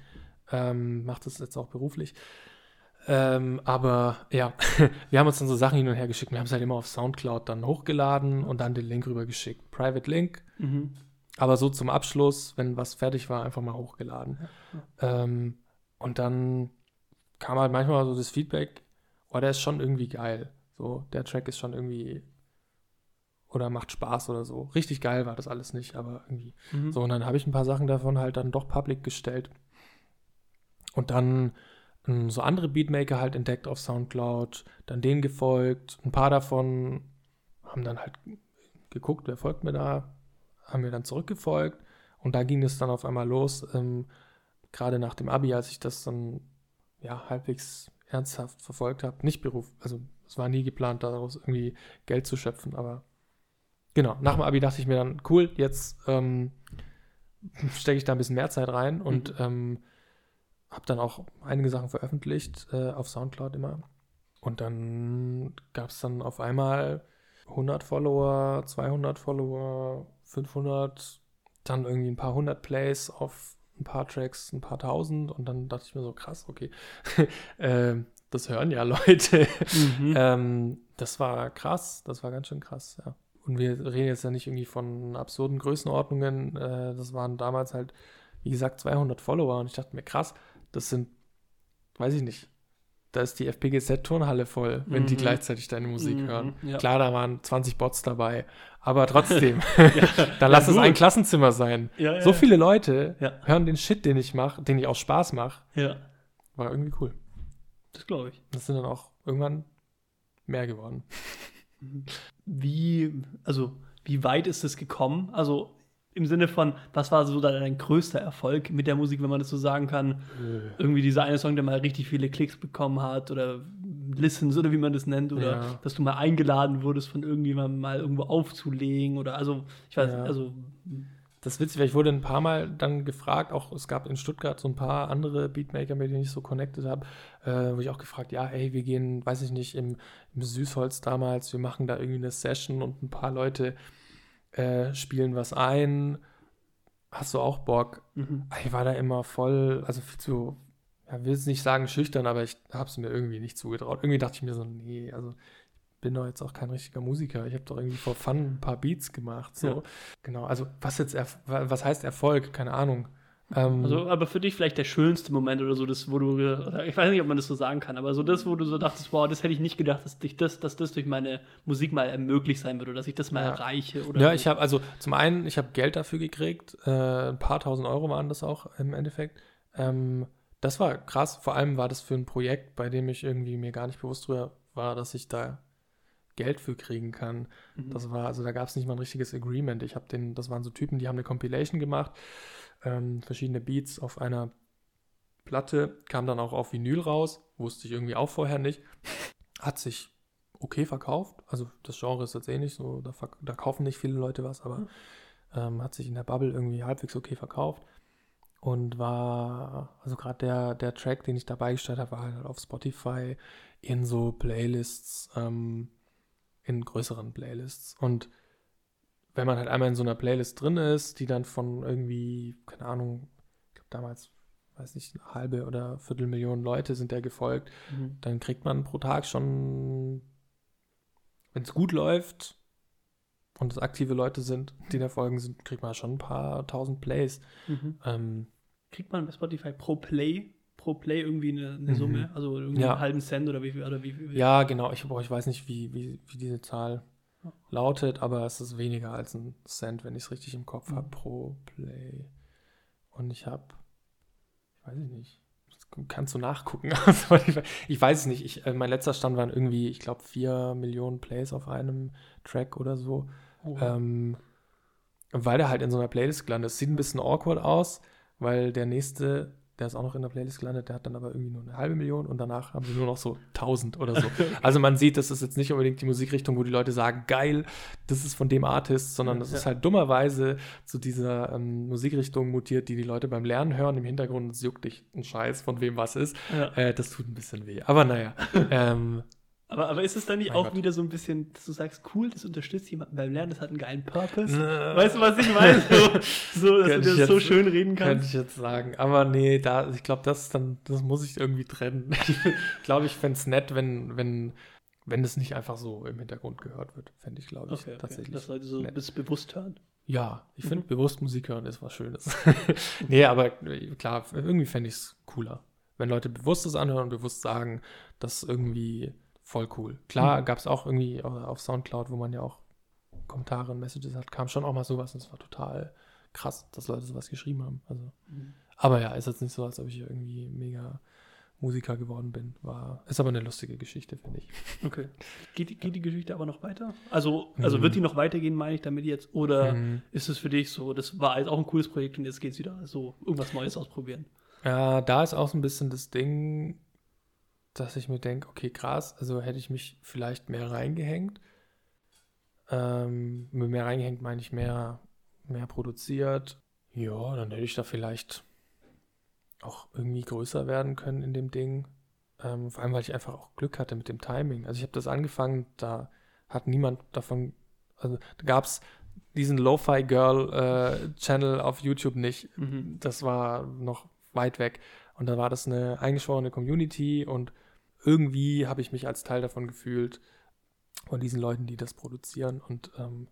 ähm, macht das jetzt auch beruflich. Ähm, aber ja, wir haben uns dann so Sachen hin und her geschickt. Wir haben es halt immer auf Soundcloud dann hochgeladen und dann den Link rübergeschickt. Private Link, Mhm. aber so zum Abschluss, wenn was fertig war, einfach mal hochgeladen. Ähm, und dann kam halt manchmal so das Feedback, oh, der ist schon irgendwie geil. So, der Track ist schon irgendwie oder macht Spaß oder so. Richtig geil war das alles nicht, aber irgendwie. Mhm. So, und dann habe ich ein paar Sachen davon halt dann doch public gestellt. Und dann ähm, so andere Beatmaker halt entdeckt auf Soundcloud, dann denen gefolgt. Ein paar davon haben dann halt geguckt, wer folgt mir da, haben mir dann zurückgefolgt. Und da ging es dann auf einmal los, ähm, gerade nach dem Abi, als ich das dann ja halbwegs ernsthaft verfolgt habe. Nicht Beruf, also es war nie geplant, daraus irgendwie Geld zu schöpfen, aber genau, nach dem Abi dachte ich mir dann, cool, jetzt ähm, stecke ich da ein bisschen mehr Zeit rein und ähm, habe dann auch einige Sachen veröffentlicht äh, auf Soundcloud immer. Und dann gab es dann auf einmal 100 Follower, 200 Follower, 500, dann irgendwie ein paar hundert Plays auf ein paar Tracks, ein paar tausend. Und dann dachte ich mir so, krass, okay, ähm, das hören ja Leute. Mhm. Ähm, das war krass, das war ganz schön krass, ja. Und wir reden jetzt ja nicht irgendwie von absurden Größenordnungen. Äh, das waren damals halt, wie gesagt, 200 Follower. Und ich dachte mir, krass, das sind, weiß ich nicht, da ist die FPGZ-Turnhalle voll, wenn die Mhm. gleichzeitig deine Musik Mhm, hören. ja. Klar, da waren 20 Bots dabei, aber trotzdem, Ja, dann lass es gut. ein Klassenzimmer sein. Ja, ja, So ja. viele Leute Ja. hören den Shit, den ich mache, den ich auch Spaß mache, Ja, war irgendwie cool. das glaube ich. Das sind dann auch irgendwann mehr geworden. Wie, also, wie weit ist es gekommen? Also, im Sinne von, was war so dein größter Erfolg mit der Musik, wenn man das so sagen kann? Irgendwie dieser eine Song, der mal richtig viele Klicks bekommen hat oder Listens oder wie man das nennt oder Ja. dass du mal eingeladen wurdest von irgendjemandem mal irgendwo aufzulegen oder also, ich weiß, Ja. also, Das ist witzig, weil ich wurde ein paar Mal dann gefragt, auch es gab in Stuttgart so ein paar andere Beatmaker, mit denen ich so connected habe, äh, wo ich auch gefragt, ja, ey, wir gehen, weiß ich nicht, im, im Süßholz damals, wir machen da irgendwie eine Session und ein paar Leute äh, spielen was ein. Hast du auch Bock? mhm. Ich war da immer voll, also viel zu, ja, will es nicht sagen schüchtern, aber ich habe es mir irgendwie nicht zugetraut. Irgendwie dachte ich mir so, nee, also bin doch jetzt auch kein richtiger Musiker. Ich habe doch irgendwie vor Fun ein paar Beats gemacht. So. Ja. Genau, also was jetzt, was heißt Erfolg? Keine Ahnung. Ähm, Also, aber für dich vielleicht der schönste Moment oder so, das, wo du, ich weiß nicht, ob man das so sagen kann, aber so das, wo du so dachtest, wow, das hätte ich nicht gedacht, dass, dich das, dass das durch meine Musik mal ermöglicht sein würde oder dass ich das mal Ja. erreiche. Oder ja, so. ich habe also zum einen, ich habe Geld dafür gekriegt, äh, ein paar tausend Euro waren das auch im Endeffekt. Ähm, das war krass, vor allem war das für ein Projekt, bei dem ich irgendwie mir gar nicht bewusst drüber war, dass ich da Geld für kriegen kann. Mhm. Das war, also da gab es nicht mal ein richtiges Agreement. Ich habe den, das waren so Typen, die haben eine Compilation gemacht, ähm, verschiedene Beats auf einer Platte, kam dann auch auf Vinyl raus, wusste ich irgendwie auch vorher nicht. Hat sich okay verkauft. Also das Genre ist jetzt eh nicht so, da, da kaufen nicht viele Leute was, aber ähm, hat sich in der Bubble irgendwie halbwegs okay verkauft. Und war, also gerade der, der Track, den ich dabei gestellt habe, war halt auf Spotify in so Playlists, ähm, in größeren Playlists. Und wenn man halt einmal in so einer Playlist drin ist, die dann von irgendwie, keine Ahnung, ich glaube damals, weiß nicht, eine halbe oder Viertelmillion Leute sind der gefolgt, Mhm. dann kriegt man pro Tag schon, wenn es gut läuft und es aktive Leute sind, die da folgen sind, kriegt man schon ein paar tausend Plays. Mhm. Ähm, Kriegt man bei Spotify pro Play, pro Play irgendwie eine, eine Mhm. Summe? Also irgendwie Ja. einen halben Cent oder wie viel? Oder wie, wie, ja, genau, ich, ich weiß nicht, wie, wie, wie diese Zahl Ja. lautet, aber es ist weniger als ein Cent, wenn ich es richtig im Kopf Mhm. habe, pro Play. Und ich habe, ich weiß ich nicht, kannst du nachgucken. Spotify. ich weiß es nicht, ich, äh, mein letzter Stand waren irgendwie, ich glaube, vier Millionen Plays auf einem Track oder so. Oh. Ähm, weil der halt in so einer Playlist gelandet ist. Sieht ein bisschen awkward aus, weil der nächste, der ist auch noch in der Playlist gelandet, der hat dann aber irgendwie nur eine halbe Million und danach haben sie nur noch so 1000 oder so. Also man sieht, das ist jetzt nicht unbedingt die Musikrichtung, wo die Leute sagen, geil, das ist von dem Artist, sondern das Ja. ist halt dummerweise zu dieser ähm, Musikrichtung mutiert, die die Leute beim Lernen hören im Hintergrund. Es juckt dich ein Scheiß, von wem was ist. ja. Äh, das tut ein bisschen weh. Aber naja, ähm, aber, aber ist es dann nicht Mein auch Gott. wieder so ein bisschen, dass du sagst, cool, das unterstützt jemanden beim Lernen, das hat einen geilen Purpose? Weißt Weißt du, was ich meine? So, so dass Könnte du das so jetzt- schön reden Könnte kannst. ich jetzt sagen. Aber nee, da, ich glaube, das dann, das muss ich irgendwie trennen. Ich glaube, ich fände es nett, wenn, wenn, wenn es nicht einfach so im Hintergrund gehört wird. Fände ich, glaube ich, Okay, okay. tatsächlich. Das Leute so nett. bis bewusst hören. Ja, ich finde Mhm. bewusst Musik hören ist was Schönes. nee, aber klar, irgendwie fände ich es cooler. Wenn Leute bewusst das anhören und bewusst sagen, das ist irgendwie voll cool. Klar, Mhm. gab es auch irgendwie auf Soundcloud, wo man ja auch Kommentare und Messages hat, kam schon auch mal sowas und es war total krass, dass Leute sowas geschrieben haben. Also, Mhm. aber ja, ist jetzt nicht so, als ob ich irgendwie mega Musiker geworden bin. War, ist aber eine lustige Geschichte, finde ich. Okay. Geht, die- geht die Geschichte aber noch weiter? Also, also Mhm. wird die noch weitergehen, meine ich damit jetzt? Oder Mhm. ist es für dich so, das war jetzt auch ein cooles Projekt und jetzt geht's wieder so irgendwas Neues ausprobieren? Ja, da ist auch so ein bisschen das Ding, dass ich mir denke, okay, krass, also hätte ich mich vielleicht mehr reingehängt. Ähm, mit mehr reingehängt meine ich mehr, mehr produziert. Ja, dann hätte ich da vielleicht auch irgendwie größer werden können in dem Ding. Ähm, vor allem, weil ich einfach auch Glück hatte mit dem Timing. Also ich habe das angefangen, da hat niemand davon, also da gab es diesen Lo-Fi Girl äh, Channel auf YouTube nicht Mhm. das war noch weit weg. Und da war das eine eingeschworene Community und irgendwie habe ich mich als Teil davon gefühlt, von diesen Leuten, die das produzieren. Und ähm,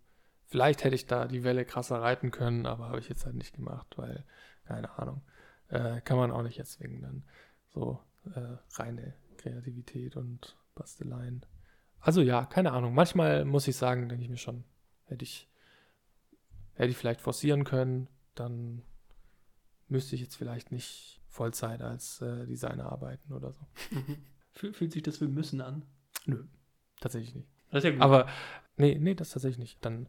vielleicht hätte ich da die Welle krasser reiten können, aber habe ich jetzt halt nicht gemacht, weil, keine Ahnung, äh, kann man auch nicht erzwingen dann. So äh, reine Kreativität und Basteleien. Also ja, keine Ahnung. Manchmal muss ich sagen, denke ich mir schon, hätte ich, hätte ich vielleicht forcieren können, dann müsste ich jetzt vielleicht nicht Vollzeit als äh, Designer arbeiten oder so. Fühlt, sich das wie müssen an? Nö, tatsächlich nicht. Das ist ja gut. Aber nee, nee, das tatsächlich nicht. Dann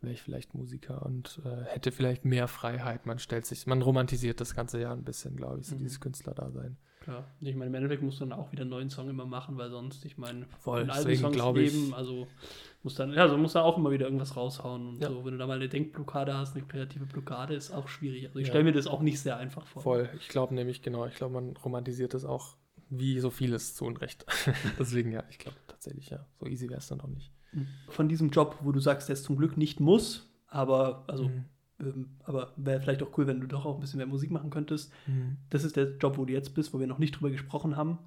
wäre ich vielleicht Musiker und äh, hätte vielleicht mehr Freiheit. Man stellt sich, man romantisiert das ganze ja ein bisschen, glaube ich, so Mhm. dieses Künstlerdasein. Klar. Ich meine, im Endeffekt musst du dann auch wieder einen neuen Song immer machen, weil sonst, ich meine, Voll, deswegen Songs glaube ich- leben, also muss dann, ja, so muss da auch immer wieder irgendwas raushauen und Ja. so. Wenn du da mal eine Denkblockade hast, eine kreative Blockade, ist auch schwierig. Also ich Ja. stelle mir das auch nicht sehr einfach vor. Voll. Ich glaube nämlich, genau, ich glaube, man romantisiert das auch wie so vieles zu Unrecht. Deswegen ja, ich glaube tatsächlich, ja. So easy wäre es dann doch nicht. Von diesem Job, wo du sagst, der ist zum Glück nicht muss, aber also Mhm. ähm, aber wäre vielleicht auch cool, wenn du doch auch ein bisschen mehr Musik machen könntest. Mhm. Das ist der Job, wo du jetzt bist, wo wir noch nicht drüber gesprochen haben.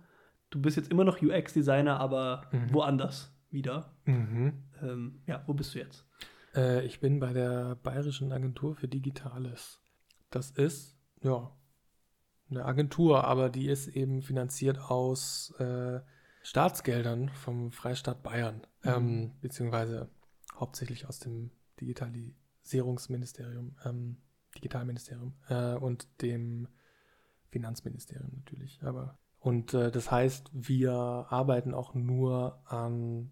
Du bist jetzt immer noch UX-Designer, aber Mhm. woanders wieder. Mhm. Ähm, ja, wo bist du jetzt? Äh, ich bin bei der Bayerischen Agentur für Digitales. Das ist, ja, eine Agentur, aber die ist eben finanziert aus äh, Staatsgeldern vom Freistaat Bayern, ähm, beziehungsweise hauptsächlich aus dem Digitalisierungsministerium, ähm, Digitalministerium äh, und dem Finanzministerium natürlich. Aber und äh, das heißt, wir arbeiten auch nur an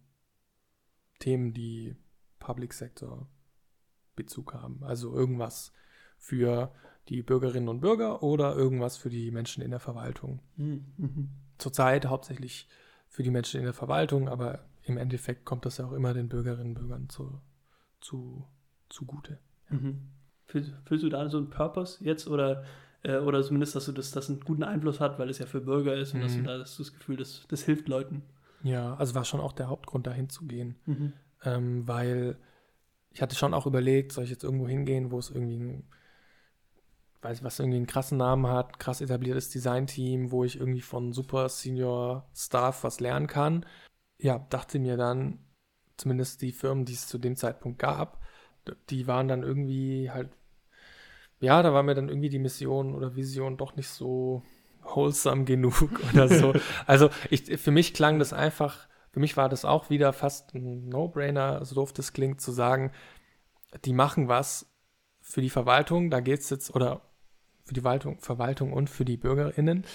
Themen, die Public Sector Bezug haben. Also irgendwas für die Bürgerinnen und Bürger oder irgendwas für die Menschen in der Verwaltung. Mhm. Zurzeit hauptsächlich für die Menschen in der Verwaltung, aber im Endeffekt kommt das ja auch immer den Bürgerinnen und Bürgern zu, zu, zugute. Mhm. Fühlst, du da so einen Purpose jetzt oder, äh, oder zumindest, dass du das, das einen guten Einfluss hat, weil es ja für Bürger ist und dass du Mhm. da hast du das Gefühl, das, das hilft Leuten? Ja, also war schon auch der Hauptgrund, dahin zu gehen. Mhm. ähm, weil ich hatte schon auch überlegt, soll ich jetzt irgendwo hingehen, wo es irgendwie ein, weiß ich was, irgendwie einen krassen Namen hat, krass etabliertes Designteam, wo ich irgendwie von super Senior Staff was lernen kann. Ja, dachte mir dann, zumindest die Firmen, die es zu dem Zeitpunkt gab, die waren dann irgendwie halt, ja, da war mir dann irgendwie die Mission oder Vision doch nicht so wholesome genug oder so. Also ich, für mich klang das einfach, für mich war das auch wieder fast ein No-Brainer, so doof das klingt, zu sagen, die machen was für die Verwaltung, da geht es jetzt, oder für die Verwaltung, Verwaltung und für die BürgerInnen,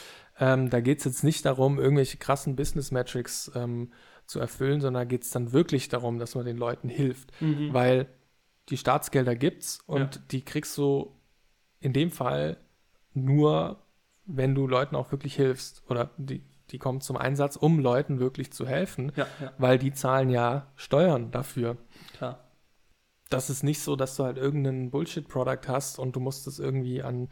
ähm, da geht es jetzt nicht darum, irgendwelche krassen Business Metrics ähm, zu erfüllen, sondern da geht es dann wirklich darum, dass man den Leuten hilft. Mhm. Weil die Staatsgelder gibt's und Ja. die kriegst du in dem Fall nur, wenn du Leuten auch wirklich hilfst. Oder die, die kommen zum Einsatz, um Leuten wirklich zu helfen, Ja, ja, weil die zahlen ja Steuern dafür. klar. Das ist nicht so, dass du halt irgendein Bullshit-Product hast und du musst es irgendwie an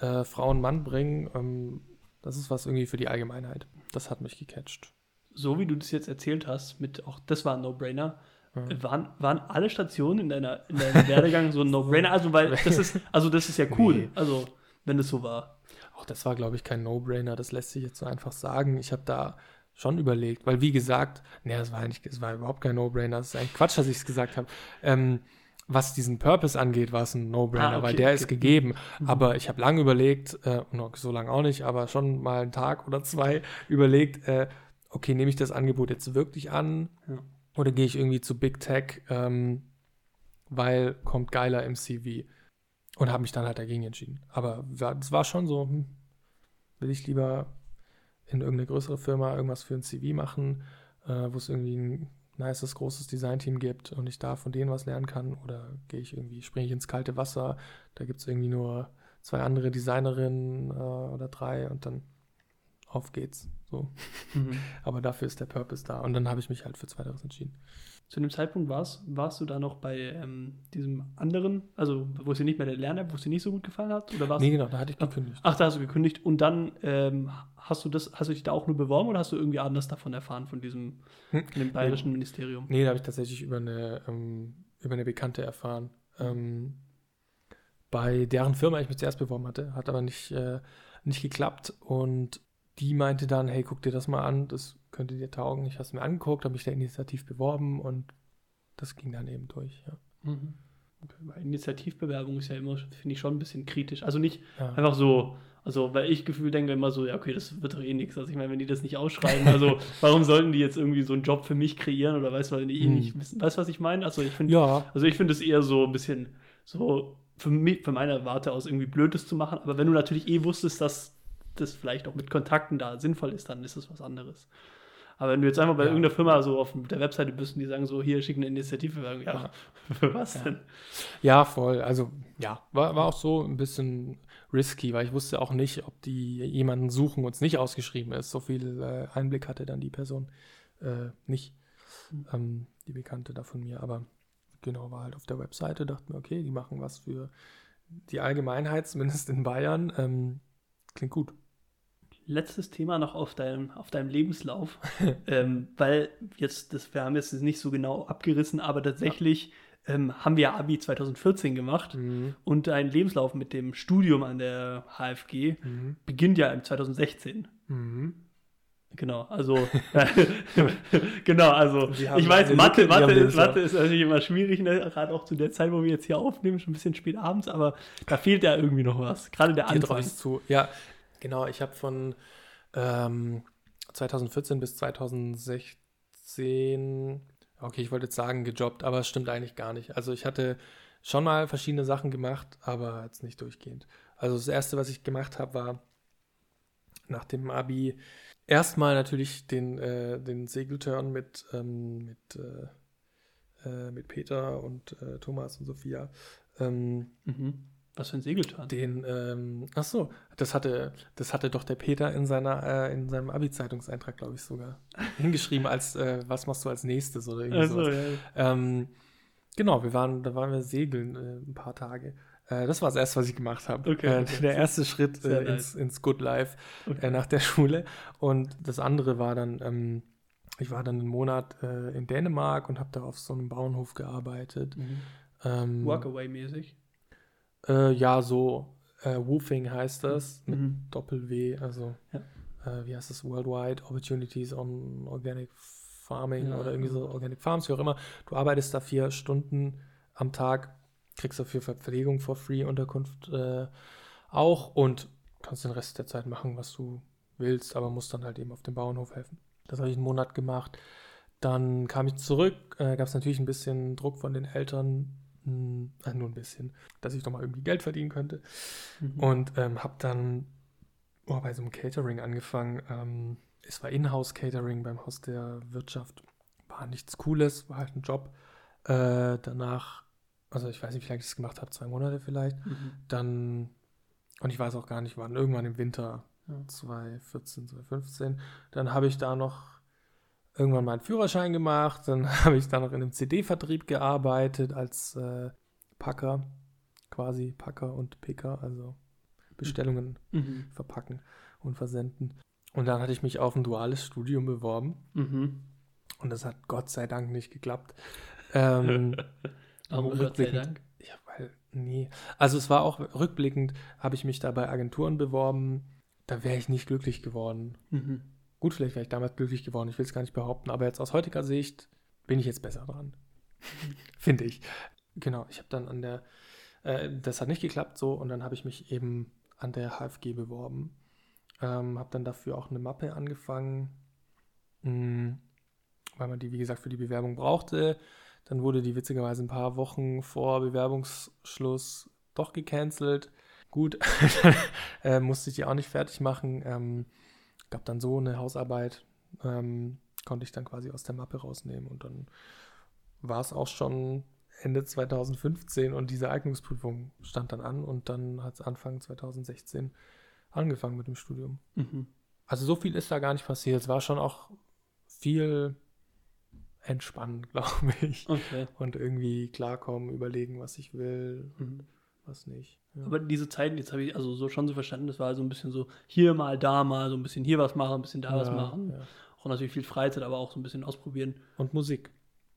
äh, Frau und Mann bringen. Ähm, das ist was irgendwie für die Allgemeinheit. Das hat mich gecatcht. So wie du das jetzt erzählt hast, mit auch das war ein No-Brainer. Äh, Waren, waren alle Stationen in, deiner, in deinem Werdegang so ein No-Brainer? Also, weil das ist, also das ist ja cool. Nee. Also, wenn es so war. Auch das war, glaube ich, kein No-Brainer. Das lässt sich jetzt so einfach sagen. Ich habe da schon überlegt, weil wie gesagt, nee, das war eigentlich, das war überhaupt kein No-Brainer. Das ist eigentlich Quatsch, dass ich es gesagt habe. Ähm, was diesen Purpose angeht, war es ein No-Brainer, Ah, okay, weil der okay. ist gegeben. Mhm. Aber ich habe lange überlegt, äh, noch so lange auch nicht, aber schon mal einen Tag oder zwei überlegt, äh, okay, nehme ich das Angebot jetzt wirklich an Ja. oder gehe ich irgendwie zu Big Tech, ähm, weil kommt geiler im CV. Und habe mich dann halt dagegen entschieden. Aber es war schon so, hm, will ich lieber in irgendeine größere Firma irgendwas für ein CV machen, äh, wo es irgendwie ein nices, großes Designteam gibt und ich da von denen was lernen kann oder gehe ich irgendwie, springe ich ins kalte Wasser, da gibt es irgendwie nur zwei andere Designerinnen äh, oder drei und dann auf geht's. So. Mhm. Aber dafür ist der Purpose da und dann habe ich mich halt für Zweiteres entschieden. Zu dem Zeitpunkt warst, warst du da noch bei ähm, diesem anderen, also wo es dir nicht mehr der Lern-App, wo es dir nicht so gut gefallen hat? Oder warst Nee, genau, da hatte ich gekündigt. Ach, da hast du gekündigt und dann ähm, hast du das, hast du dich da auch nur beworben oder hast du irgendwie anders davon erfahren von diesem, Hm. von dem bayerischen Ministerium? Nee, da habe ich tatsächlich über eine, ähm, über eine Bekannte erfahren. Ähm, bei deren Firma ich mich zuerst beworben hatte, hat aber nicht, äh, nicht geklappt. Und die meinte dann, hey, guck dir das mal an, das könnte dir taugen. Ich habe es mir angeguckt, habe mich da initiativ beworben und das ging dann eben durch. Ja. Mhm. Initiativbewerbung ist ja immer, finde ich, schon ein bisschen kritisch. Also nicht Ja. einfach so Also, weil ich Gefühl denke immer so, ja, okay, das wird doch eh nichts. Also, ich meine, wenn die das nicht ausschreiben, also, warum sollten die jetzt irgendwie so einen Job für mich kreieren oder weißt du, weil die eh Hm. nicht wissen, weißt du, was ich meine? Also, ich finde, Ja, also, ich finde es eher so ein bisschen so für mich, von meiner Warte aus irgendwie Blödes zu machen. Aber wenn du natürlich eh wusstest, dass das vielleicht auch mit Kontakten da sinnvoll ist, dann ist es was anderes. Aber wenn du jetzt einfach bei Ja. irgendeiner Firma so auf der Webseite bist und die sagen so, hier schick eine Initiative, ja, Ja. für was Ja. denn? Ja, voll. Also ja, war, war auch so ein bisschen risky, weil ich wusste auch nicht, ob die jemanden suchen und es nicht ausgeschrieben ist. So viel äh, Einblick hatte dann die Person äh, nicht, Hm. ähm, die Bekannte da von mir. Aber genau, war halt auf der Webseite, dachte mir, okay, die machen was für die Allgemeinheit, zumindest in Bayern. Ähm, klingt gut. Letztes Thema noch auf deinem, auf deinem Lebenslauf, ähm, weil jetzt, das, wir haben jetzt nicht so genau abgerissen, aber tatsächlich ähm, haben wir Abi 2014 gemacht Mhm. und dein Lebenslauf mit dem Studium an der HFG Mhm. beginnt ja im 2016. Mhm. Genau, also genau, also ich weiß, Mathe, Mathe, ist. Mathe ist natürlich immer schwierig, ne? gerade auch zu der Zeit, wo wir jetzt hier aufnehmen, schon ein bisschen spät abends, aber da fehlt ja irgendwie noch was, gerade der Anfang. zu. Ja, genau. Ich habe von ähm, 2014 bis 2016, okay, ich wollte jetzt sagen gejobbt, aber es stimmt eigentlich gar nicht. Also ich hatte schon mal verschiedene Sachen gemacht, aber jetzt nicht durchgehend. Also das Erste, was ich gemacht habe, war nach dem Abi erstmal natürlich den, äh, den Segelturn mit, ähm, mit, äh, äh, mit Peter und äh, Thomas und Sophia. Ähm, Mhm. Was für ein Segelturn. den, ähm, ach so, das hatte, das hatte doch der Peter in seiner, äh, in seinem Abi-Zeitungseintrag, glaube ich, sogar hingeschrieben als, äh, was machst du als nächstes oder irgendwie sowas. ja. Ähm, genau, wir waren, da waren wir segeln äh, ein paar Tage. Äh, das war das erste, was ich gemacht habe. Okay, äh, okay. Der erste Schritt äh, ins, ins Good Life Okay. nach der Schule. Und das andere war dann, ähm, ich war dann einen Monat in Dänemark und habe da auf so einem Bauernhof gearbeitet. Mhm. Ähm, Workaway-mäßig. Äh, ja, so äh, Woofing heißt das, mit Mhm. Doppel-W, also Ja. äh, wie heißt das? Worldwide Opportunities on Organic Farming Ja, oder irgendwie so ja. Organic Farms, wie auch immer. Du arbeitest da vier Stunden am Tag, kriegst dafür Verpflegung for free, Unterkunft äh, auch und kannst den Rest der Zeit machen, was du willst, aber musst dann halt eben auf dem Bauernhof helfen. Das habe ich einen Monat gemacht. Dann kam ich zurück, äh, gab es natürlich ein bisschen Druck von den Eltern, mh, äh, nur ein bisschen, dass ich doch mal irgendwie Geld verdienen könnte. Mhm. Und ähm, habe dann oh, bei so einem Catering angefangen. Ähm, es war Inhouse-Catering beim Haus der Wirtschaft. War nichts Cooles, war halt ein Job. Äh, danach, also ich weiß nicht, wie lange ich das gemacht habe, zwei Monate vielleicht. Mhm. Dann, und ich weiß auch gar nicht wann, irgendwann im Winter Ja. 2014, 2015. Dann habe ich da noch irgendwann meinen Führerschein gemacht. Dann habe ich da noch in einem CD-Vertrieb gearbeitet als äh, Packer, quasi Packer und Picker, also Bestellungen Mhm. verpacken und versenden. Und dann hatte ich mich auf ein duales Studium beworben Mhm. und das hat Gott sei Dank nicht geklappt. Ähm, Warum Gott sei Dank? Ja, weil, nee. Also es war auch rückblickend, habe ich mich da bei Agenturen beworben, da wäre ich nicht glücklich geworden. Mhm. Gut, vielleicht wäre ich damals glücklich geworden, ich will es gar nicht behaupten, aber jetzt aus heutiger Sicht bin ich jetzt besser dran. Finde ich. Genau, ich habe dann an der, äh, das hat nicht geklappt so und dann habe ich mich eben an der HFG beworben. Ähm, habe dann dafür auch eine Mappe angefangen, mh, weil man die, wie gesagt, für die Bewerbung brauchte. Dann wurde die witzigerweise ein paar Wochen vor Bewerbungsschluss doch gecancelt. Gut, äh, musste ich die auch nicht fertig machen. Ähm, gab dann so eine Hausarbeit, ähm, konnte ich dann quasi aus der Mappe rausnehmen und dann war es auch schon Ende 2015 und diese Eignungsprüfung stand dann an und dann hat es Anfang 2016 angefangen mit dem Studium. Mhm. Also so viel ist da gar nicht passiert. Es war schon auch viel entspannen, glaube ich. Okay. Und irgendwie klarkommen, überlegen, was ich will, Mhm. Was nicht. Ja. Aber diese Zeiten, jetzt habe ich also so schon so verstanden, das war so ein bisschen so hier mal, da mal, so ein bisschen hier was machen, ein bisschen da was Ja, machen. ja. Auch natürlich viel Freizeit, aber auch so ein bisschen ausprobieren. Und Musik,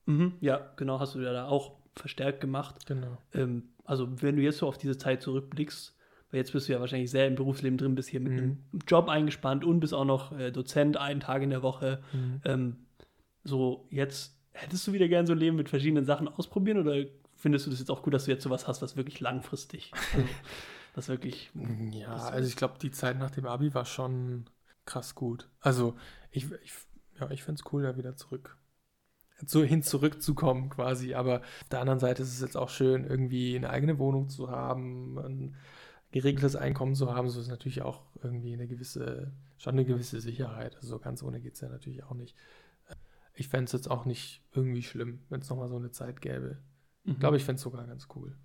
Mhm. Ja, genau, hast du ja da auch verstärkt gemacht. genau. Ähm, also wenn du jetzt so auf diese Zeit zurückblickst, weil jetzt bist du ja wahrscheinlich sehr im Berufsleben drin, bist hier mit Mhm. einem Job eingespannt und bist auch noch äh, Dozent einen Tag in der Woche. Mhm. Ähm, so jetzt, hättest du wieder gern so ein Leben mit verschiedenen Sachen ausprobieren oder findest du das jetzt auch gut, dass du jetzt sowas hast, was wirklich langfristig, also, Was wirklich. Ja, also ich glaube, die Zeit nach dem Abi war schon krass gut. Also ich, ich ja, ich finde es cool, da wieder zurück, so hin zurückzukommen quasi. Aber auf der anderen Seite ist es jetzt auch schön, irgendwie eine eigene Wohnung zu haben, ein geregeltes Einkommen zu haben. So ist natürlich auch irgendwie eine gewisse, schon eine gewisse Sicherheit. Also so ganz ohne geht es ja natürlich auch nicht. Ich fände es jetzt auch nicht irgendwie schlimm, wenn es nochmal so eine Zeit gäbe. Mhm. Ich glaube, ich fände es sogar ganz cool.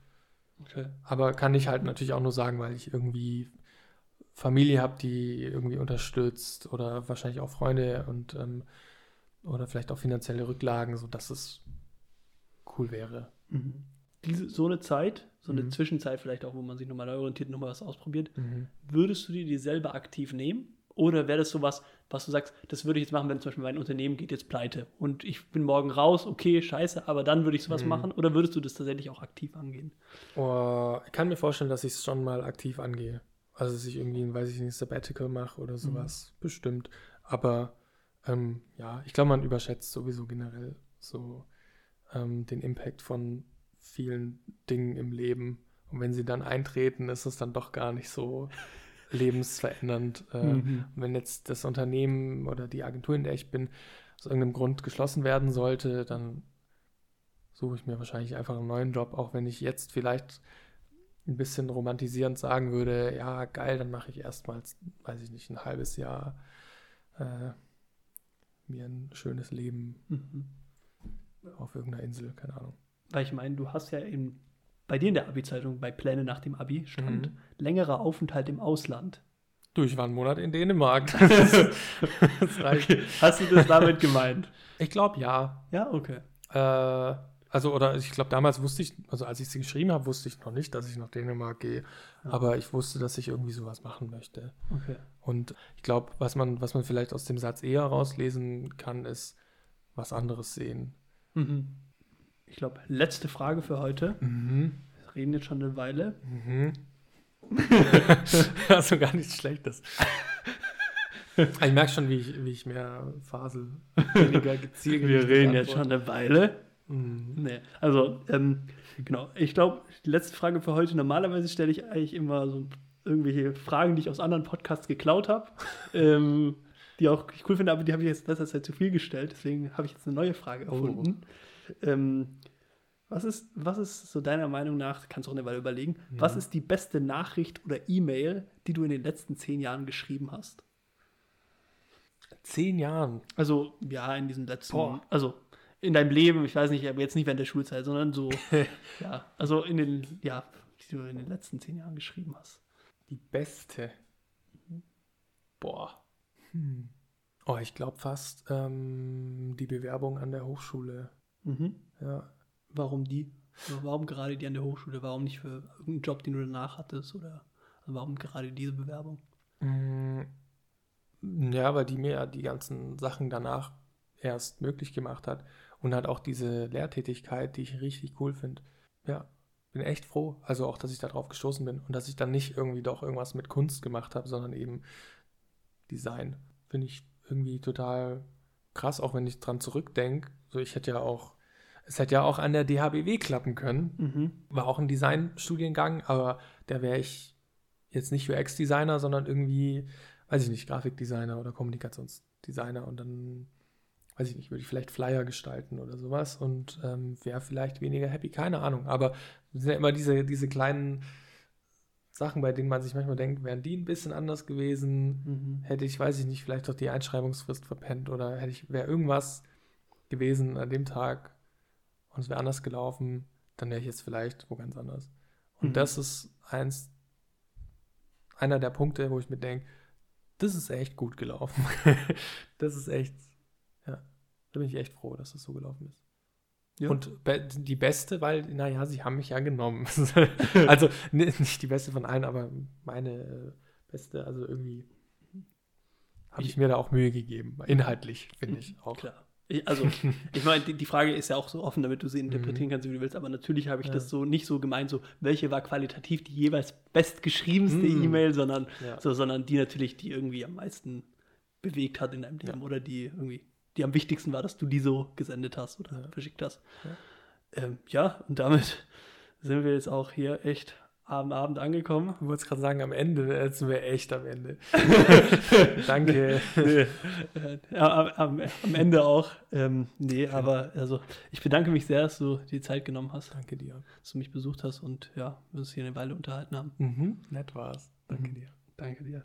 Okay. Aber kann ich halt natürlich auch nur sagen, weil ich irgendwie Familie habe, die irgendwie unterstützt oder wahrscheinlich auch Freunde und ähm, oder vielleicht auch finanzielle Rücklagen, sodass es cool wäre. Mhm. Diese, so eine Zeit, so eine Mhm. Zwischenzeit vielleicht auch, wo man sich nochmal neu orientiert, nochmal was ausprobiert, würdest du dir die selber aktiv nehmen? Oder wäre das sowas, was du sagst, das würde ich jetzt machen, wenn zum Beispiel mein Unternehmen geht jetzt pleite und ich bin morgen raus, okay, scheiße, aber dann würde ich sowas Mhm. machen? Oder würdest du das tatsächlich auch aktiv angehen? Oh, ich kann mir vorstellen, dass ich es schon mal aktiv angehe. Also, dass ich irgendwie, ein, weiß ich nicht, Sabbatical mache oder sowas. Bestimmt. Aber ähm, ja, ich glaube, man überschätzt sowieso generell so ähm, den Impact von vielen Dingen im Leben. Und wenn sie dann eintreten, ist es dann doch gar nicht so lebensverändernd. Äh, Mhm. Wenn jetzt das Unternehmen oder die Agentur, in der ich bin, aus irgendeinem Grund geschlossen werden sollte, dann suche ich mir wahrscheinlich einfach einen neuen Job, auch wenn ich jetzt vielleicht ein bisschen romantisierend sagen würde, ja, geil, dann mache ich erstmals, weiß ich nicht, ein halbes Jahr äh, mir ein schönes Leben Mhm. auf irgendeiner Insel, keine Ahnung. Weil ich meine, du hast ja in, bei dir in der Abi-Zeitung bei Pläne nach dem Abi stand Mhm. längerer Aufenthalt im Ausland. Du, ich war einen Monat in Dänemark. das reicht. Okay. Hast du das damit gemeint? Ich glaube, ja. Ja, okay. Äh, also, oder ich glaube, damals wusste ich, also als ich sie geschrieben habe, wusste ich noch nicht, dass ich nach Dänemark gehe. Ja. Aber ich wusste, dass ich irgendwie sowas machen möchte. Okay. Und ich glaube, was man, was man vielleicht aus dem Satz eher rauslesen kann, ist was anderes sehen. Mhm. Ich glaube, letzte Frage für heute. Mhm. Wir reden jetzt schon eine Weile. Mhm. also gar nichts Schlechtes. ich merke schon, wie ich, wie ich mehr fasel, weniger gezielt. Wir reden jetzt schon eine Weile. Mhm. Nee, also, ähm, genau. Ich glaube, die letzte Frage für heute. Normalerweise stelle ich eigentlich immer so irgendwelche Fragen, die ich aus anderen Podcasts geklaut habe. ähm, die auch ich cool finde, aber die habe ich jetzt in letzter Zeit zu viel gestellt. Deswegen habe ich jetzt eine neue Frage Oh. Ähm, was ist, was ist so deiner Meinung nach, kannst du auch eine Weile überlegen, was Mhm. ist die beste Nachricht oder E-Mail, die du in den letzten zehn Jahren geschrieben hast? Zehn Jahren. Also, ja, in diesem letzten, Boah. also in deinem Leben, ich weiß nicht, aber jetzt nicht während der Schulzeit, sondern so, ja, also in den, ja, die du in den letzten zehn Jahren geschrieben hast. Die beste. Boah. Hm. Oh, ich glaube fast ähm, die Bewerbung an der Hochschule. Mhm. Ja. Warum die? Warum gerade die an der Hochschule? Warum nicht für irgendeinen Job, den du danach hattest? Oder also warum gerade diese Bewerbung? Mm, Ja, weil die mir die ganzen Sachen danach erst möglich gemacht hat. Und halt auch diese Lehrtätigkeit, die ich richtig cool finde. Ja, bin echt froh. Also auch, dass ich da drauf gestoßen bin und dass ich dann nicht irgendwie doch irgendwas mit Kunst gemacht habe, sondern eben Design. Finde ich irgendwie total krass, auch wenn ich dran zurückdenke. So, ich hätte ja auch, es hätte ja auch an der DHBW klappen können Mhm. war auch ein Designstudiengang, aber da wäre ich jetzt nicht UX-Designer, sondern irgendwie, weiß ich nicht, Grafikdesigner oder Kommunikationsdesigner und dann, weiß ich nicht, würde ich vielleicht Flyer gestalten oder sowas und ähm, wäre vielleicht weniger happy, keine Ahnung. Aber es sind ja immer diese, diese kleinen Sachen, bei denen man sich manchmal denkt, wären die ein bisschen anders gewesen, Mhm. hätte ich, weiß ich nicht, vielleicht doch die Einschreibungsfrist verpennt oder hätte ich, wäre irgendwas gewesen an dem Tag und es wäre anders gelaufen, dann wäre ich jetzt vielleicht wo ganz anders. Und Mhm. das ist eins, einer der Punkte, wo ich mir denke, das ist echt gut gelaufen. das ist echt, ja, da bin ich echt froh, dass das so gelaufen ist. Ja. Und be die beste, weil, naja, sie haben mich ja genommen. also ni- nicht die beste von allen, aber meine beste, also irgendwie habe ich mir da auch Mühe gegeben. Inhaltlich, finde ich auch. Klar. Ich, also, ich meine, die, die Frage ist ja auch so offen, damit du sie interpretieren kannst, wie du willst, aber natürlich habe ich Mhm. Ja. das so nicht so gemeint, so welche war qualitativ die jeweils bestgeschriebenste Mhm. E-Mail, sondern, Ja. so, sondern die natürlich, die irgendwie am meisten bewegt hat in deinem Leben oder die irgendwie, die am wichtigsten war, dass du die so gesendet hast oder Ja. verschickt hast. Ja. Ja. Ähm, ja, und damit sind wir jetzt auch hier echt am Abend angekommen. Du wolltest gerade sagen, am Ende, jetzt sind wir echt am Ende. Danke. nee, äh, am, am, am, Ende auch. Ähm, nee, aber also ich bedanke mich sehr, dass du die Zeit genommen hast. Danke dir. Dass du mich besucht hast und ja, wir uns hier eine Weile unterhalten haben. Mhm, nett war's. Danke mhm. dir. Danke dir.